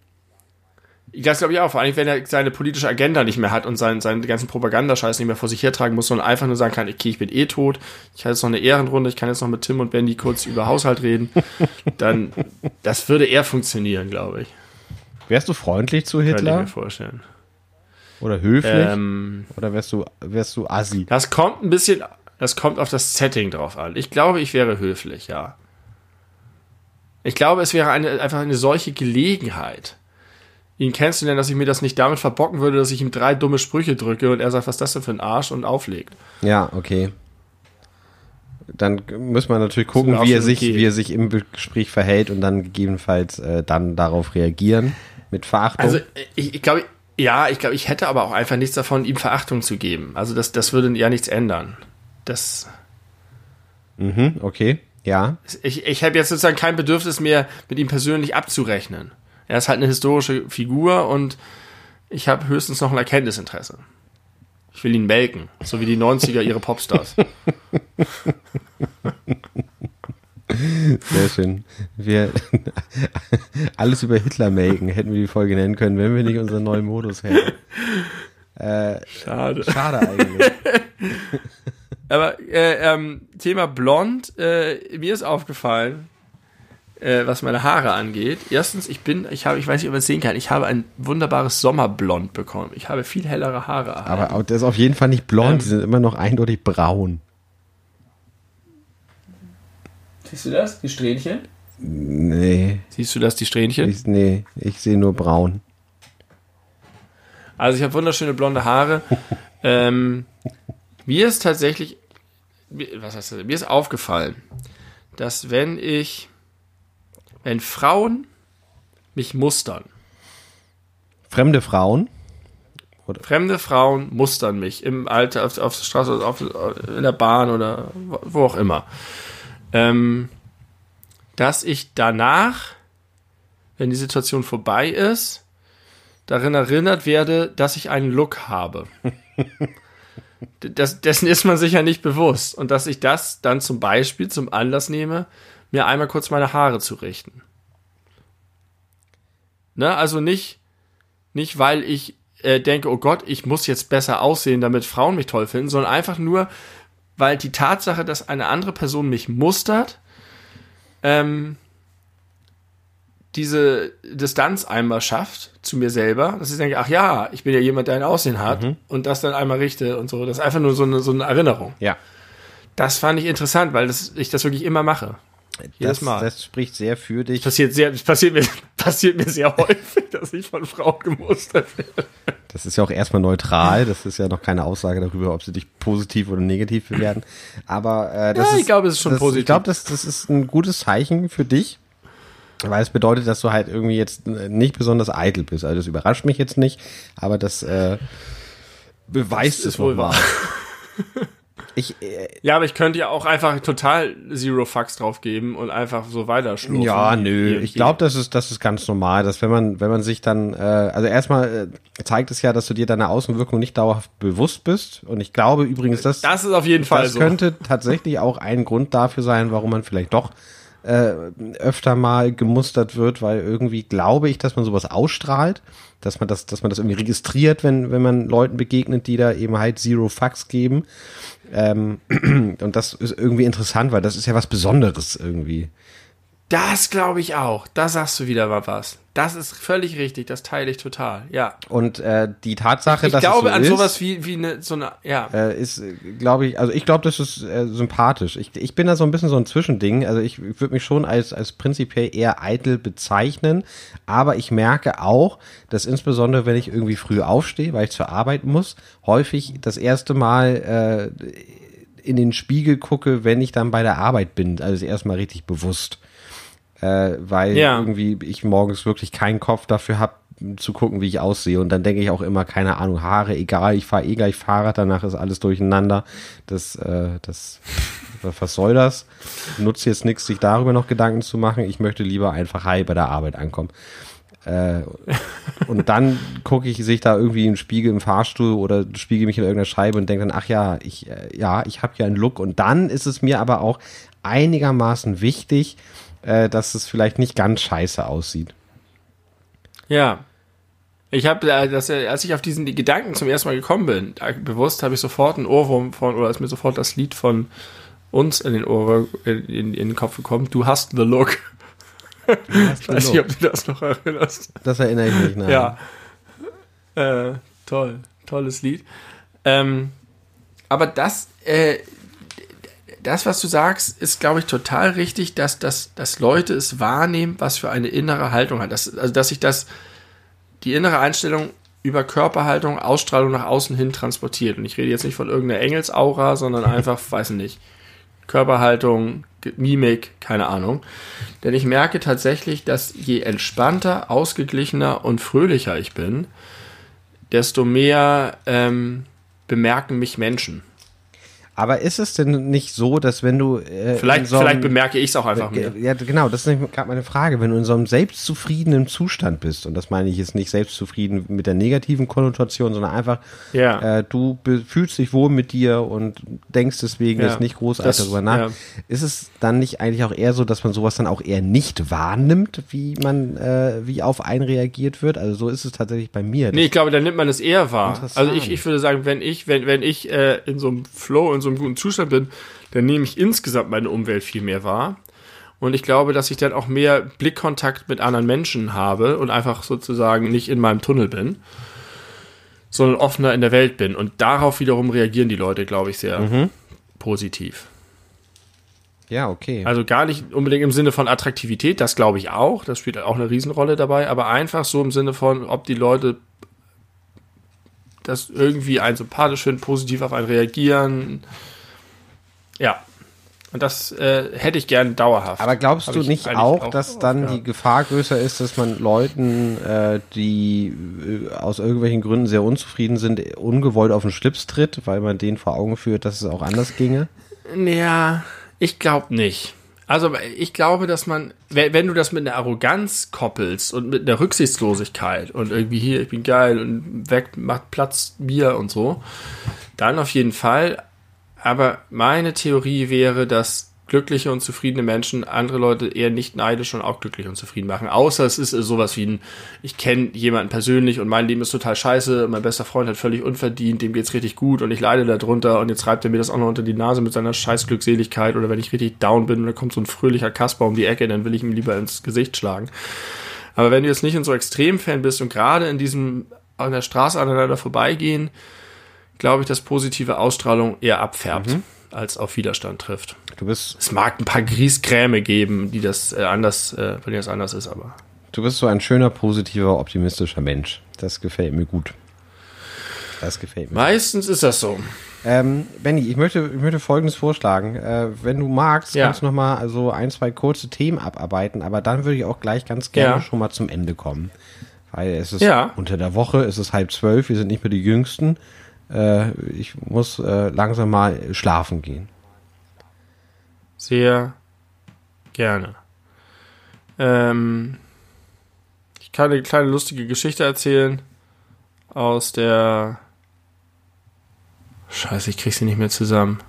Das glaube ich auch, vor allem wenn er seine politische Agenda nicht mehr hat und seinen, seinen ganzen Propagandascheiß nicht mehr vor sich hertragen muss, sondern einfach nur sagen kann, okay, ich bin eh tot, ich habe jetzt noch eine Ehrenrunde, ich kann jetzt noch mit Tim und Bendy kurz über Haushalt reden, dann, das würde eher funktionieren, glaube ich. Wärst du freundlich zu Könnte ich Hitler? mir vorstellen. Oder höflich? Ähm, Oder wärst du, wärst du assi? das kommt ein bisschen, das kommt auf das Setting drauf an. Ich glaube, ich wäre höflich, ja. Ich glaube, es wäre eine, einfach eine solche Gelegenheit, ihn kennenzulernen, dass ich mir das nicht damit verbocken würde, dass ich ihm drei dumme Sprüche drücke und er sagt, was ist das denn für ein Arsch und auflegt. Ja, okay. Dann muss man natürlich gucken, wie er sich, wie er sich im Gespräch verhält und dann gegebenenfalls äh, dann darauf reagieren mit Verachtung. Also ich, ich glaube, ja, ich glaube, ich hätte aber auch einfach nichts davon, ihm Verachtung zu geben. Also das, das würde ja nichts ändern. Das, mhm, okay, ja. ich, ich habe jetzt sozusagen kein Bedürfnis mehr, mit ihm persönlich abzurechnen. Er ist halt eine historische Figur und ich habe höchstens noch ein Erkenntnisinteresse. Ich will ihn melken, so wie die 90er ihre Popstars. Sehr schön. Wir alles über Hitler melken hätten wir die Folge nennen können, wenn wir nicht unseren neuen Modus hätten. Äh, Schade. schade eigentlich. Aber äh, ähm, Thema Blond, äh, mir ist aufgefallen, äh, was meine Haare angeht. Erstens, ich bin, ich habe, ich weiß nicht, ob man es sehen kann, ich habe ein wunderbares Sommerblond bekommen. Ich habe viel hellere Haare. erhalten. Aber der ist auf jeden Fall nicht blond, Ähm. die sind immer noch eindeutig braun. Siehst du das? Die Strähnchen? Nee, Siehst du das, die Strähnchen? ich, nee, ich sehe nur braun. Also ich habe wunderschöne blonde Haare. ähm, mir ist tatsächlich, was heißt das? Mir ist aufgefallen, dass wenn ich, wenn Frauen mich mustern, Fremde Frauen? Fremde Frauen mustern mich im Alter, auf, auf der Straße, auf, in der Bahn oder wo auch immer. Ähm, dass ich danach, wenn die Situation vorbei ist, darin erinnert werde, dass ich einen Look habe. das, dessen ist man sich ja nicht bewusst. Und dass ich das dann zum Beispiel zum Anlass nehme, mir einmal kurz meine Haare zu richten. Ne? Also nicht, nicht weil ich äh, denke, oh Gott, ich muss jetzt besser aussehen, damit Frauen mich toll finden, sondern einfach nur, weil die Tatsache, dass eine andere Person mich mustert, ähm, diese Distanz einmal schafft zu mir selber, dass ich denke, ach ja, ich bin ja jemand, der ein Aussehen hat mhm. und das dann einmal richte und so. Das ist einfach nur so eine, so eine Erinnerung. Ja. Das fand ich interessant, weil das, ich das wirklich immer mache. Jedes das, Mal. Das spricht sehr für dich. Das passiert, sehr, das passiert, mir, passiert mir sehr häufig, dass ich von Frauen gemustert werde. Das ist ja auch erstmal neutral. Das ist ja noch keine Aussage darüber, ob sie dich positiv oder negativ bewerten. Aber äh, das ja, ist, ich glaube, es ist schon das, positiv. Ich glaube, das, das ist ein gutes Zeichen für dich. Weil es bedeutet, dass du halt irgendwie jetzt nicht besonders eitel bist. Also das überrascht mich jetzt nicht, aber das äh, beweist das es wohl wahr. Ich, äh, ja, aber ich könnte ja auch einfach total Zero Fucks drauf geben und einfach so weiterschlurfen. Ja, nö. Ich glaube, das ist, das ist ganz normal, dass wenn man, wenn man sich dann, äh, also erstmal äh, zeigt es ja, dass du dir deiner Außenwirkung nicht dauerhaft bewusst bist. Und ich glaube übrigens, dass das ist auf jeden Fall das so. könnte tatsächlich auch ein Grund dafür sein, warum man vielleicht doch äh, öfter mal gemustert wird, weil irgendwie glaube ich, dass man sowas ausstrahlt, dass man das, dass man das irgendwie registriert, wenn, wenn man Leuten begegnet, die da eben halt Zero Fucks geben. Ähm, und das ist irgendwie interessant, weil das ist ja was Besonderes irgendwie. Das glaube ich auch. Da sagst du wieder mal was. Das ist völlig richtig. Das teile ich total. Ja. Und äh, die Tatsache, ich dass glaube es so an ist, sowas wie wie eine so eine ja äh, ist, glaube ich. Also ich glaube, das ist äh, sympathisch. Ich, ich bin da so ein bisschen so ein Zwischending. Also ich würde mich schon als als prinzipiell eher eitel bezeichnen, aber ich merke auch, dass insbesondere wenn ich irgendwie früh aufstehe, weil ich zur Arbeit muss, häufig das erste Mal äh, in den Spiegel gucke, wenn ich dann bei der Arbeit bin. Also erstmal richtig bewusst äh, weil ja. irgendwie ich morgens wirklich keinen Kopf dafür habe, zu gucken, wie ich aussehe. Und dann denke ich auch immer, keine Ahnung, Haare, egal, ich fahre eh gleich Fahrrad, danach ist alles durcheinander. Das, äh, das, was soll das? Nutzt jetzt nichts, sich darüber noch Gedanken zu machen. Ich möchte lieber einfach high bei der Arbeit ankommen. Äh, und dann gucke ich sich da irgendwie im Spiegel im Fahrstuhl oder spiegel mich in irgendeiner Scheibe und denke dann, ach ja, ich, äh, ja, ich habe ja einen Look. Und dann ist es mir aber auch einigermaßen wichtig, äh, dass es vielleicht nicht ganz scheiße aussieht. Ja. Ich habe, äh, als ich auf diesen Gedanken zum ersten Mal gekommen bin, bewusst habe ich sofort ein Ohrwurm von, oder ist mir sofort das Lied von uns in den Ohr, in, in, in den Kopf gekommen. Du hast the look. ich weiß nicht, ob du das noch erinnerst. Das erinnere ich mich, nein. Ja. Äh, toll. Tolles Lied. Ähm, aber das, äh, das, was du sagst, ist, glaube ich, total richtig, dass, dass, dass Leute es wahrnehmen, was für eine innere Haltung hat. Das, also, dass sich das, die innere Einstellung über Körperhaltung, Ausstrahlung nach außen hin transportiert. Und ich rede jetzt nicht von irgendeiner Engelsaura, sondern einfach, weiß nicht, Körperhaltung, Mimik, keine Ahnung. Denn ich merke tatsächlich, dass je entspannter, ausgeglichener und fröhlicher ich bin, desto mehr ähm, bemerken mich Menschen. Aber ist es denn nicht so, dass wenn du. Äh, vielleicht, so einem, vielleicht bemerke ich es auch einfach mehr. Ja, genau, das ist gerade meine Frage. Wenn du in so einem selbstzufriedenen Zustand bist, und das meine ich jetzt nicht selbstzufrieden mit der negativen Konnotation, sondern einfach, ja. äh, du fühlst dich wohl mit dir und denkst deswegen ja. jetzt nicht großartig das, darüber nach. Ja. Ist es dann nicht eigentlich auch eher so, dass man sowas dann auch eher nicht wahrnimmt, wie man, äh, wie auf einen reagiert wird? Also so ist es tatsächlich bei mir. Nee, ich glaube, dann nimmt man es eher wahr. Also ich, ich würde sagen, wenn ich, wenn, wenn ich äh, in so einem Flow, in so einem guten Zustand bin, dann nehme ich insgesamt meine Umwelt viel mehr wahr. Und ich glaube, dass ich dann auch mehr Blickkontakt mit anderen Menschen habe und einfach sozusagen nicht in meinem Tunnel bin, sondern offener in der Welt bin. Und darauf wiederum reagieren die Leute, glaube ich, sehr mhm. positiv. Ja, okay. Also gar nicht unbedingt im Sinne von Attraktivität, das glaube ich auch, das spielt auch eine Riesenrolle dabei, aber einfach so im Sinne von, ob die Leute das irgendwie einen sympathisch finden, positiv auf einen reagieren. Ja. Und das äh, hätte ich gern dauerhaft. Aber glaubst Hab du ich nicht eigentlich auch, dass dann aufgehört. die Gefahr größer ist, dass man Leuten, äh, die äh, aus irgendwelchen Gründen sehr unzufrieden sind, ungewollt auf den Schlips tritt, weil man denen vor Augen führt, dass es auch anders ginge? Ja, ich glaube nicht. Also ich glaube, dass man, wenn du das mit einer Arroganz koppelst und mit einer Rücksichtslosigkeit und irgendwie hier, ich bin geil und weg, macht Platz mir und so, dann auf jeden Fall. Aber meine Theorie wäre, dass glückliche und zufriedene Menschen andere Leute eher nicht neidisch und auch glücklich und zufrieden machen. Außer es ist sowas wie ein, ich kenne jemanden persönlich und mein Leben ist total scheiße, mein bester Freund hat völlig unverdient, dem geht's richtig gut und ich leide darunter und jetzt reibt er mir das auch noch unter die Nase mit seiner scheiß Glückseligkeit oder wenn ich richtig down bin und da kommt so ein fröhlicher Kasper um die Ecke, dann will ich ihm lieber ins Gesicht schlagen. Aber wenn du jetzt nicht in so Extremfan bist und gerade in diesem an der Straße aneinander vorbeigehen, glaube ich, dass positive Ausstrahlung eher abfärbt, als auf Widerstand trifft. Du bist, Es mag ein paar Grießkräme geben, die das äh, anders, äh, bei denen das anders ist, aber. du bist so ein schöner, positiver, optimistischer Mensch. Das gefällt mir gut. Das gefällt mir. Meistens ist das so. Ähm, Benny, ich möchte, ich möchte Folgendes vorschlagen. Äh, wenn du magst, Ja. kannst du noch mal also ein, zwei kurze Themen abarbeiten, aber dann würde ich auch gleich ganz gerne Ja. schon mal zum Ende kommen. Weil es ist Ja. unter der Woche, es ist halb zwölf, wir sind nicht mehr die Jüngsten. Äh, ich muss äh, langsam mal schlafen gehen. Sehr gerne. Ähm, ich kann eine kleine lustige Geschichte erzählen aus der. Scheiße, ich krieg sie nicht mehr zusammen.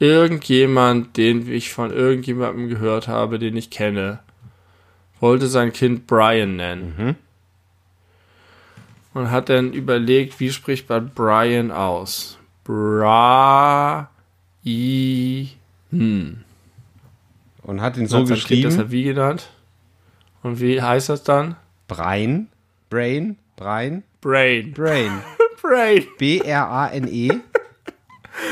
Irgendjemand, den ich von irgendjemandem gehört habe, den ich kenne, wollte sein Kind Brian nennen. Und hat dann überlegt, wie spricht man Brian aus? Bra I. Hm. Und hat ihn So hat Kind geschrieben, deshalb wie genannt. Und wie heißt das dann? Brain, Brain, Brain, Brain. Brain. Brain. B-R-A-N-E.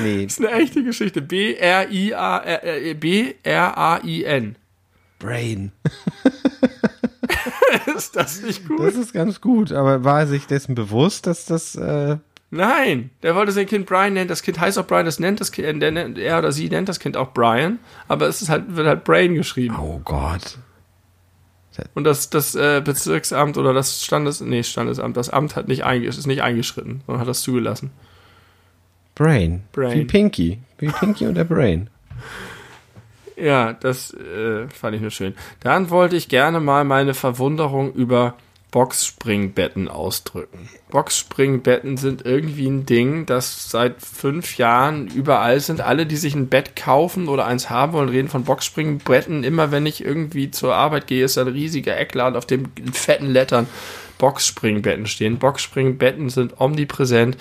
Nee, Das ist eine echte Geschichte. B-R-I-A, B-R-A-I-N. Brain. Ist das nicht gut? Das ist ganz gut, aber war er sich dessen bewusst, dass das, äh, Nein, der wollte sein Kind Brian nennen. Das Kind heißt auch Brian, das nennt das Kind, äh, er oder sie nennt das Kind auch Brian, aber es ist halt, wird halt Brain geschrieben. oh Gott. Und das, das äh, Bezirksamt oder das Standes, nee, Standesamt, das Amt hat nicht einge ist nicht eingeschritten, sondern hat das zugelassen. Brain. Brain. Wie Pinky. Wie Pinky und der Brain. Ja, das äh, fand ich nur schön. Dann wollte ich gerne mal meine Verwunderung über Boxspringbetten ausdrücken. Boxspringbetten sind irgendwie ein Ding, das seit fünf Jahren überall sind. Alle, die sich ein Bett kaufen oder eins haben wollen, reden von Boxspringbetten. Immer wenn ich irgendwie zur Arbeit gehe, ist ein riesiger Eckladen, auf dem in fetten Lettern Boxspringbetten stehen. Boxspringbetten sind omnipräsent.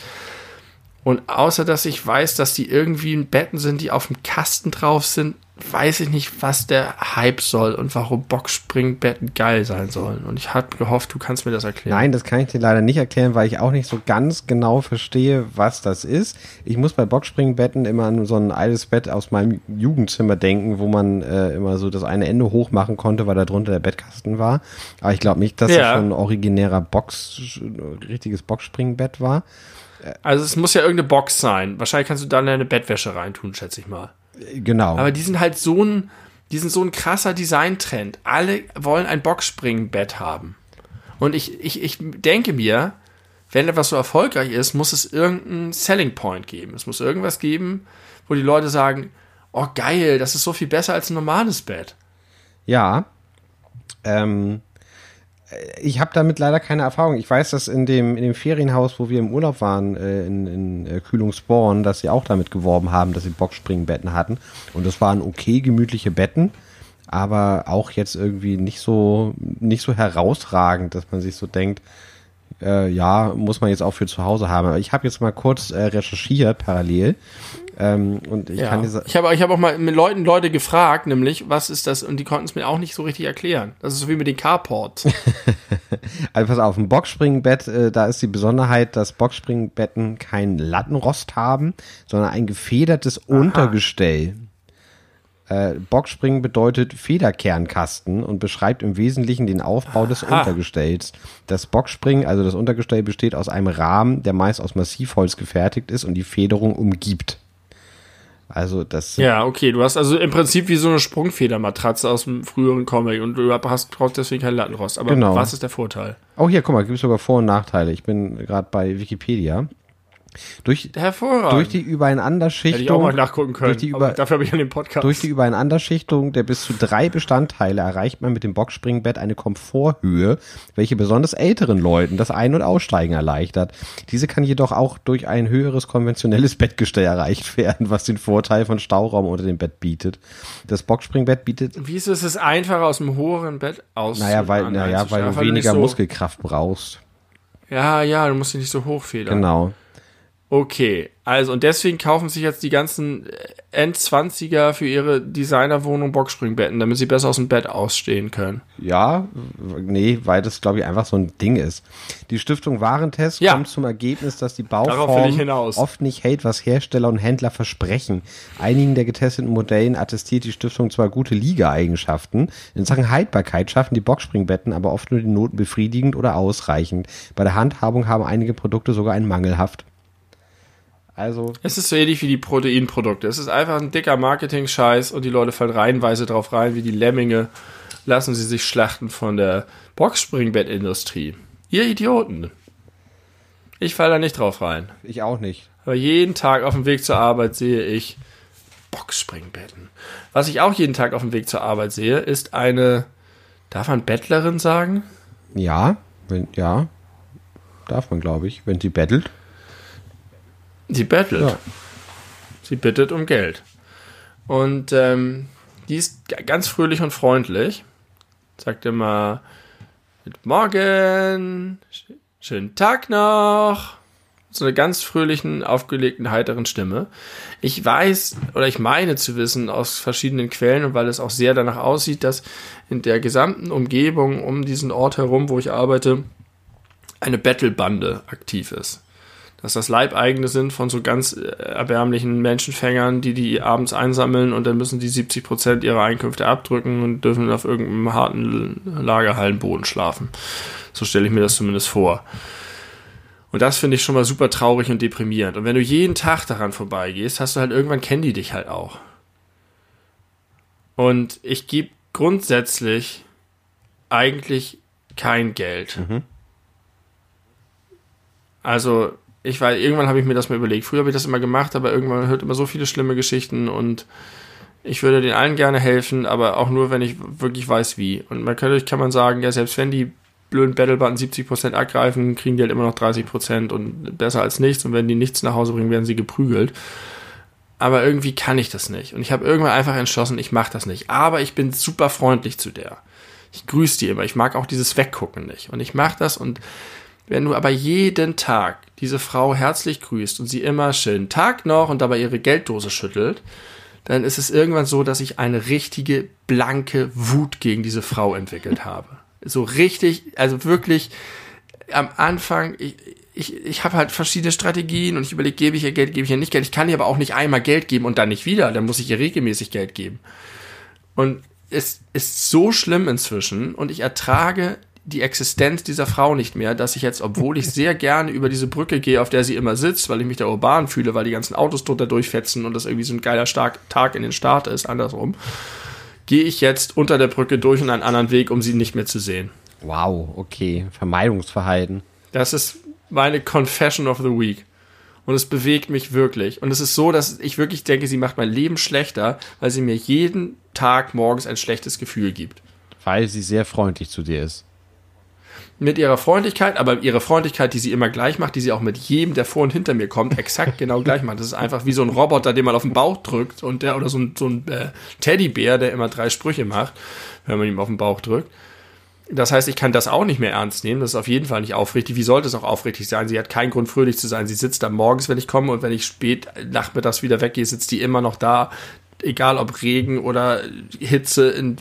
Und außer dass ich weiß, dass die irgendwie in Betten sind, die auf dem Kasten drauf sind, weiß ich nicht, was der Hype soll und warum Boxspringbetten geil sein sollen. Und ich habe gehofft, du kannst mir das erklären. Nein, das kann ich dir leider nicht erklären, weil ich auch nicht so ganz genau verstehe, was das ist. Ich muss bei Boxspringbetten immer an so ein altes Bett aus meinem Jugendzimmer denken, wo man äh, immer so das eine Ende hoch machen konnte, weil da drunter der Bettkasten war. Aber ich glaube nicht, dass Ja. das schon ein originärer Box, richtiges Boxspringbett war. Also es muss ja irgendeine Box sein. Wahrscheinlich kannst du dann deine Bettwäsche reintun, schätze ich mal. Genau. Aber die sind halt so ein, die sind so ein krasser Designtrend. Alle wollen ein Boxspringbett haben. Und ich, ich, ich denke mir, wenn etwas so erfolgreich ist, muss es irgendeinen Selling Point geben. Es muss irgendwas geben, wo die Leute sagen, oh geil, das ist so viel besser als ein normales Bett. Ja. Ähm, äh, ich habe damit leider keine Erfahrung. Ich weiß, dass in dem, in dem Ferienhaus, wo wir im Urlaub waren, äh, in, in äh, Kühlungsborn, dass sie auch damit geworben haben, dass sie Boxspringbetten hatten. Und das waren okay gemütliche Betten, aber auch jetzt irgendwie nicht so, nicht so herausragend, dass man sich so denkt, äh, ja, muss man jetzt auch für zu Hause haben. Aber ich habe jetzt mal kurz äh, recherchiert parallel. Ähm, und ich Ja. kann dir sa- Ich habe ich hab auch mal mit Leuten Leute gefragt, nämlich, was ist das? Und die konnten es mir auch nicht so richtig erklären. Das ist so wie mit den Carports. Also pass auf, ein Boxspringbett, äh, da ist die Besonderheit, dass Boxspringbetten kein Lattenrost haben, sondern ein gefedertes Untergestell. Äh, Boxspringen bedeutet Federkernkasten und beschreibt im Wesentlichen den Aufbau des Aha. Untergestells. Das Boxspringen, also das Untergestell, besteht aus einem Rahmen, der meist aus Massivholz gefertigt ist und die Federung umgibt. Also das Ja, okay. Du hast also im Prinzip wie so eine Sprungfedermatratze aus dem früheren Comic und du hast brauchst deswegen keinen Lattenrost. Aber Genau. was ist der Vorteil? Oh, hier, guck mal, gibt es sogar Vor- und Nachteile. Ich bin gerade bei Wikipedia. Durch, Hervorragend. durch die Hätte ich auch mal Übereinanderschichtung, nachgucken können. durch die Über- dafür habe ich an den Podcast. durch die Übereinanderschichtung der bis zu drei Bestandteile erreicht man mit dem Boxspringbett eine Komforthöhe, welche besonders älteren Leuten das Ein- und Aussteigen erleichtert. Diese kann jedoch auch durch ein höheres konventionelles Bettgestell erreicht werden, was den Vorteil von Stauraum unter dem Bett bietet. Das Boxspringbett bietet, Wieso ist es einfacher aus dem hohen Bett aus? naja, weil, naja, weil du weniger so, Muskelkraft brauchst. Ja, ja, du musst dich nicht so hochfedern. Genau. Okay, also und deswegen kaufen sich jetzt die ganzen äh, End-20er für ihre Designerwohnung Boxspringbetten, damit sie besser aus dem Bett ausstehen können. Ja, nee, weil das, glaube ich, einfach so ein Ding ist. Die Stiftung Warentest Ja. kommt zum Ergebnis, dass die Bauform oft nicht hält, was Hersteller und Händler versprechen. Einigen der getesteten Modellen attestiert die Stiftung zwar gute Liegeeigenschaften, in Sachen Haltbarkeit schaffen die Boxspringbetten aber oft nur die Noten befriedigend oder ausreichend. Bei der Handhabung haben einige Produkte sogar einen Mangelhaft. Also, Es ist so ähnlich wie die Proteinprodukte. Es ist einfach ein dicker Marketing-Scheiß und die Leute fallen reihenweise drauf rein, wie die Lemminge. Lassen sie sich schlachten von der Boxspringbett-Industrie. Ihr Idioten. Ich falle da nicht drauf rein. ich auch nicht. Aber jeden Tag auf dem Weg zur Arbeit sehe ich Boxspringbetten. Was ich auch jeden Tag auf dem Weg zur Arbeit sehe, ist eine, darf man Bettlerin sagen? Ja, wenn, ja, darf man, glaube ich, wenn sie bettelt. Sie bettelt. Ja. Sie bittet um Geld. Und ähm, die ist ganz fröhlich und freundlich. Sagt immer, Guten Morgen, sch- schönen Tag noch. So eine ganz fröhlichen, aufgelegten, heiteren Stimme. Ich weiß oder ich meine zu wissen aus verschiedenen Quellen und weil es auch sehr danach aussieht, dass in der gesamten Umgebung um diesen Ort herum, wo ich arbeite, eine Battlebande aktiv ist dass das Leibeigene sind von so ganz äh, erbärmlichen Menschenfängern, die die abends einsammeln und dann müssen die 70 Prozent ihrer Einkünfte abdrücken und dürfen auf irgendeinem harten Lagerhallenboden schlafen. So stelle ich mir das zumindest vor. Und das finde ich schon mal super traurig und deprimierend. Und wenn du jeden Tag daran vorbeigehst, hast du halt irgendwann kennen die dich halt auch. Und ich gebe grundsätzlich eigentlich kein Geld. Also, ich weiß, irgendwann habe ich mir das mal überlegt. Früher habe ich das immer gemacht, aber irgendwann hört immer so viele schlimme Geschichten und ich würde den allen gerne helfen, aber auch nur, wenn ich wirklich weiß, wie. Und man könnte, kann man sagen, ja, selbst wenn die blöden Battlebanden 70% abgreifen, kriegen die halt immer noch 30% und besser als nichts. Und wenn die nichts nach Hause bringen, werden sie geprügelt. Aber irgendwie kann ich das nicht. Und ich habe irgendwann einfach entschlossen, ich mache das nicht. Aber ich bin super freundlich zu der. Ich grüße die immer. Ich mag auch dieses Weggucken nicht. Und ich mache das und wenn du aber jeden Tag diese Frau herzlich grüßt und sie immer schönen Tag noch und dabei ihre Gelddose schüttelt, dann ist es irgendwann so, dass ich eine richtige blanke Wut gegen diese Frau entwickelt habe. So richtig, also wirklich am Anfang, ich, ich, ich habe halt verschiedene Strategien und ich überlege, gebe ich ihr Geld, gebe ich ihr nicht Geld. Ich kann ihr aber auch nicht einmal Geld geben und dann nicht wieder, dann muss ich ihr regelmäßig Geld geben. Und es ist so schlimm inzwischen und ich ertrage die Existenz dieser Frau nicht mehr, dass ich jetzt, obwohl ich sehr gerne über diese Brücke gehe, auf der sie immer sitzt, weil ich mich da urban fühle, weil die ganzen Autos drunter durchfetzen und das irgendwie so ein geiler Tag in den Start ist, andersrum, gehe ich jetzt unter der Brücke durch und einen anderen Weg, um sie nicht mehr zu sehen. Wow, okay. Vermeidungsverhalten. Das ist meine Confession of the Week. Und es bewegt mich wirklich. Und es ist so, dass ich wirklich denke, sie macht mein Leben schlechter, weil sie mir jeden Tag morgens ein schlechtes Gefühl gibt. Weil sie sehr freundlich zu dir ist. Mit ihrer Freundlichkeit, aber ihre Freundlichkeit, die sie immer gleich macht, die sie auch mit jedem, der vor und hinter mir kommt, exakt genau gleich macht. Das ist einfach wie so ein Roboter, den man auf den Bauch drückt und der oder so ein, so ein äh, Teddybär, der immer drei Sprüche macht, wenn man ihm auf den Bauch drückt. Das heißt, ich kann das auch nicht mehr ernst nehmen. Das ist auf jeden Fall nicht aufrichtig. Wie sollte es auch aufrichtig sein? Sie hat keinen Grund, fröhlich zu sein. Sie sitzt da morgens, wenn ich komme, und wenn ich spät nachmittags wieder weggehe, sitzt die immer noch da. Egal ob Regen oder Hitze in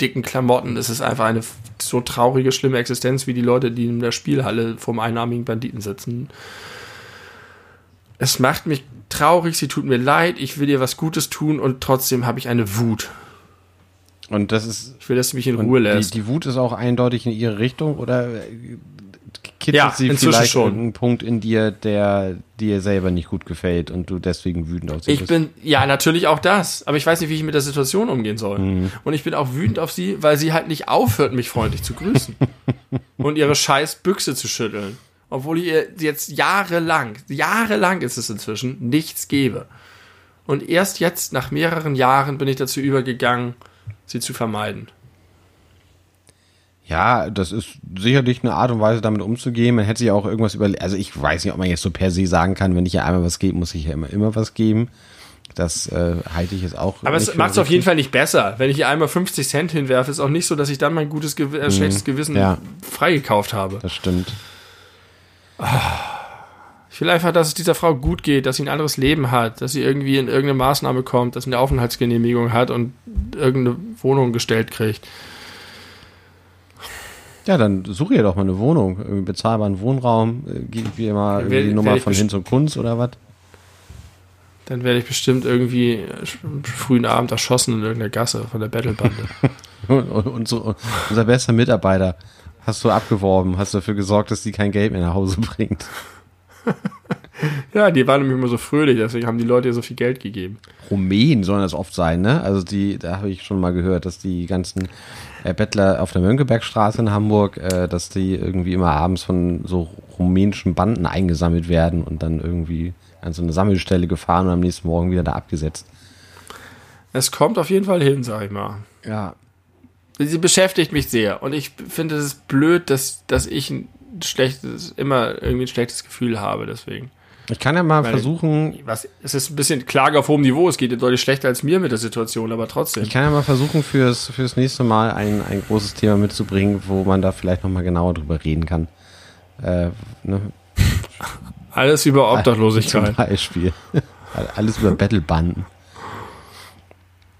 dicken Klamotten. Es ist einfach eine so traurige, schlimme Existenz wie die Leute, die in der Spielhalle vorm einarmigen Banditen sitzen. es macht mich traurig, sie tut mir leid, ich will ihr was Gutes tun und trotzdem habe ich eine Wut. Und das ist. Ich will, dass sie mich in Ruhe lässt. Die, die, Wut ist auch eindeutig in ihre Richtung oder kitzelt Ja, sie vielleicht schon. irgendeinen Punkt in dir, der dir selber nicht gut gefällt und du deswegen wütend auf sie Ich bist? bin, ja, natürlich auch das. Aber ich weiß nicht, wie ich mit der Situation umgehen soll. Und ich bin auch wütend auf sie, weil sie halt nicht aufhört, mich freundlich zu grüßen. und ihre scheiß Büchse zu schütteln. Obwohl ich ihr jetzt jahrelang, jahrelang ist es inzwischen, nichts gebe. Und erst jetzt, nach mehreren Jahren, bin ich dazu übergegangen, sie zu vermeiden. Ja, das ist sicherlich eine Art und Weise, damit umzugehen. Man hätte sich auch irgendwas über, also ich weiß nicht, ob man jetzt so per se sagen kann, wenn ich ja einmal was gebe, muss ich ja immer, immer was geben. Das äh, halte ich jetzt auch. Aber es macht es auf jeden Fall nicht besser. Wenn ich ihr einmal 50 Cent hinwerfe, ist auch nicht so, dass ich dann mein gutes, Gew äh, schlechtes Gewissen ja. freigekauft habe. Das stimmt. Ich will einfach, dass es dieser Frau gut geht, dass sie ein anderes Leben hat, dass sie irgendwie in irgendeine Maßnahme kommt, dass sie eine Aufenthaltsgenehmigung hat und irgendeine Wohnung gestellt kriegt. Ja, dann suche ihr doch mal eine Wohnung, irgendwie bezahlbaren Wohnraum, äh, gib ihr mal irgendwie die Nummer von Hinz und Kunst oder was. Dann werde ich bestimmt irgendwie äh, frühen Abend erschossen in irgendeiner Gasse von der Battlebande. So, unser bester Mitarbeiter hast du abgeworben, hast dafür gesorgt, dass die kein Geld mehr nach Hause bringt. ja, die waren nämlich immer so fröhlich, deswegen haben die Leute ihr so viel Geld gegeben. Rumänen sollen das oft sein, ne? Also die, da habe ich schon mal gehört, dass die ganzen äh, Bettler auf der Mönckebergstraße in Hamburg, äh, dass die irgendwie immer abends von so rumänischen Banden eingesammelt werden und dann irgendwie an so eine Sammelstelle gefahren und am nächsten Morgen wieder da abgesetzt. Es kommt auf jeden Fall hin, sag ich mal. Ja. Sie beschäftigt mich sehr und ich finde es blöd, dass, dass ich ein schlechtes, immer irgendwie ein schlechtes Gefühl habe, deswegen. Ich kann ja mal Weil- versuchen, Was, es ist ein bisschen Klage auf hohem Niveau, es geht ihr deutlich schlechter als mir mit der Situation, aber trotzdem. ich kann ja mal versuchen, fürs, fürs nächste Mal ein, ein großes Thema mitzubringen, wo man da vielleicht nochmal genauer drüber reden kann. Äh, ne? Alles über Zum Obdachlosigkeit. Beispiel. Alles über Battlebanden.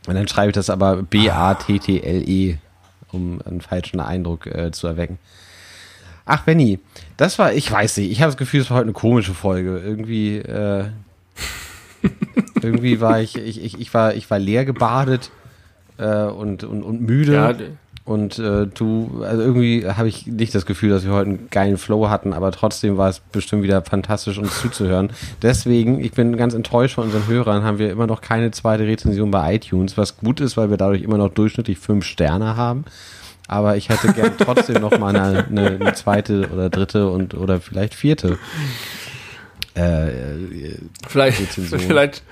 Und dann schreibe ich das aber B-A-T-T-L-E, um einen falschen Eindruck äh, zu erwecken. Ach, Benny, das war, ich weiß nicht, ich habe das Gefühl, es war heute eine komische Folge. Irgendwie, äh, irgendwie war ich, ich, ich, ich war, ich war leer gebadet äh, und, und, und müde. Ja, Und äh, du, also irgendwie habe ich nicht das Gefühl, dass wir heute einen geilen Flow hatten, aber trotzdem war es bestimmt wieder fantastisch, uns zuzuhören. Deswegen, ich bin ganz enttäuscht von unseren Hörern, haben wir immer noch keine zweite Rezension bei iTunes, was gut ist, weil wir dadurch immer noch durchschnittlich fünf Sterne haben. Aber ich hätte gern trotzdem noch mal eine, eine, eine zweite oder dritte und oder vielleicht vierte. Äh, vielleicht, Rezension. vielleicht,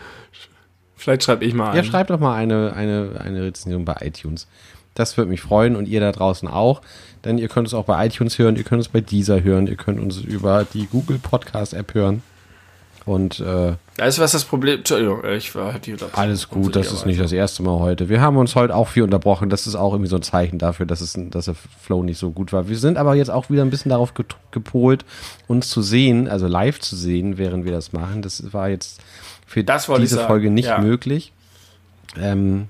vielleicht schreibe ich mal ja, ein. schreibt doch mal eine, eine, eine Rezension bei iTunes. Das würde mich freuen und ihr da draußen auch. Denn ihr könnt es auch bei iTunes hören, ihr könnt es bei Deezer hören, ihr könnt uns über die Google Podcast App hören. Und äh, du, was das Problem Entschuldigung, äh, ich war die alles gut, das ist nicht das erste Mal heute. Wir haben uns heute auch viel unterbrochen. Das ist auch irgendwie so ein Zeichen dafür, dass, es, dass der Flow nicht so gut war. Wir sind aber jetzt auch wieder ein bisschen darauf gepolt, uns zu sehen, also live zu sehen, während wir das machen. Das war jetzt für diese Folge nicht ja. möglich. Ähm,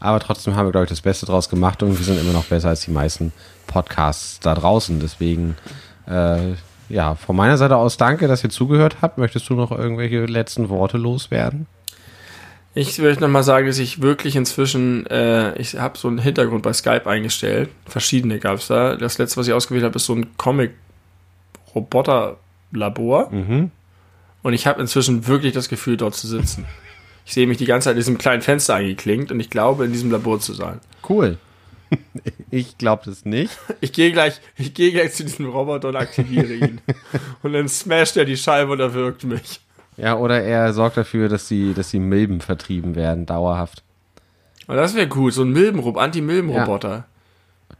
aber trotzdem haben wir, glaube ich, das Beste draus gemacht und wir sind immer noch besser als die meisten Podcasts da draußen. Deswegen, äh, ja, von meiner Seite aus danke, dass ihr zugehört habt. Möchtest du noch irgendwelche letzten Worte loswerden? Ich würde nochmal sagen, dass ich wirklich inzwischen, äh, ich habe so einen Hintergrund bei Skype eingestellt. Verschiedene gab es da. Das letzte, was ich ausgewählt habe, ist so ein Comic-Roboter-Labor. Mhm. Und ich habe inzwischen wirklich das Gefühl, dort zu sitzen. Ich sehe mich die ganze Zeit in diesem kleinen Fenster eingeklinkt und ich glaube, in diesem Labor zu sein. Cool. Ich glaube das nicht. Ich gehe gleich, ich gehe gleich zu diesem Roboter und aktiviere ihn. und dann smasht er die Scheibe und erwürgt mich. Ja, oder er sorgt dafür, dass die, dass die Milben vertrieben werden, dauerhaft. Und das wäre cool, so ein Milbenrob, Anti-Milben-Roboter,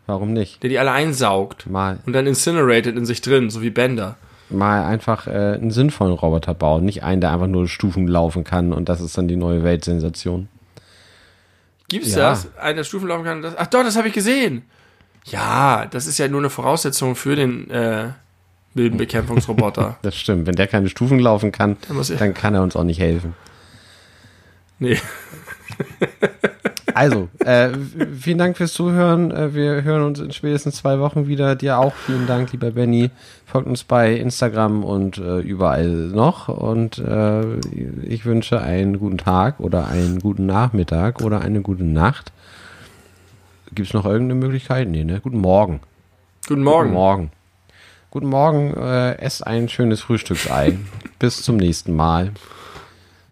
Warum nicht? der die alle einsaugt Mal, und dann incinerated in sich drin, so wie Bender. mal einfach äh, einen sinnvollen Roboter bauen, nicht einen, der einfach nur Stufen laufen kann und das ist dann die neue Weltsensation. Gibt's Ja. das? Einer Stufen laufen kann? Das, ach doch, das habe ich gesehen. Ja, das ist ja nur eine Voraussetzung für den äh, Milbenbekämpfungsroboter. Das stimmt. Wenn der keine Stufen laufen kann, muss- dann kann er uns auch nicht helfen. nee. Also, äh, vielen Dank fürs Zuhören. Äh, wir hören uns in spätestens zwei Wochen wieder. Dir auch vielen Dank, lieber Benny. Folgt uns bei Instagram und äh, überall noch. Und äh, ich wünsche einen guten Tag oder einen guten Nachmittag oder eine gute Nacht. Gibt es noch irgendeine Möglichkeit? Nee, ne? Guten Morgen. Guten Morgen. Guten Morgen. Guten Morgen. Äh, esst ein schönes Frühstücksei. Bis zum nächsten Mal.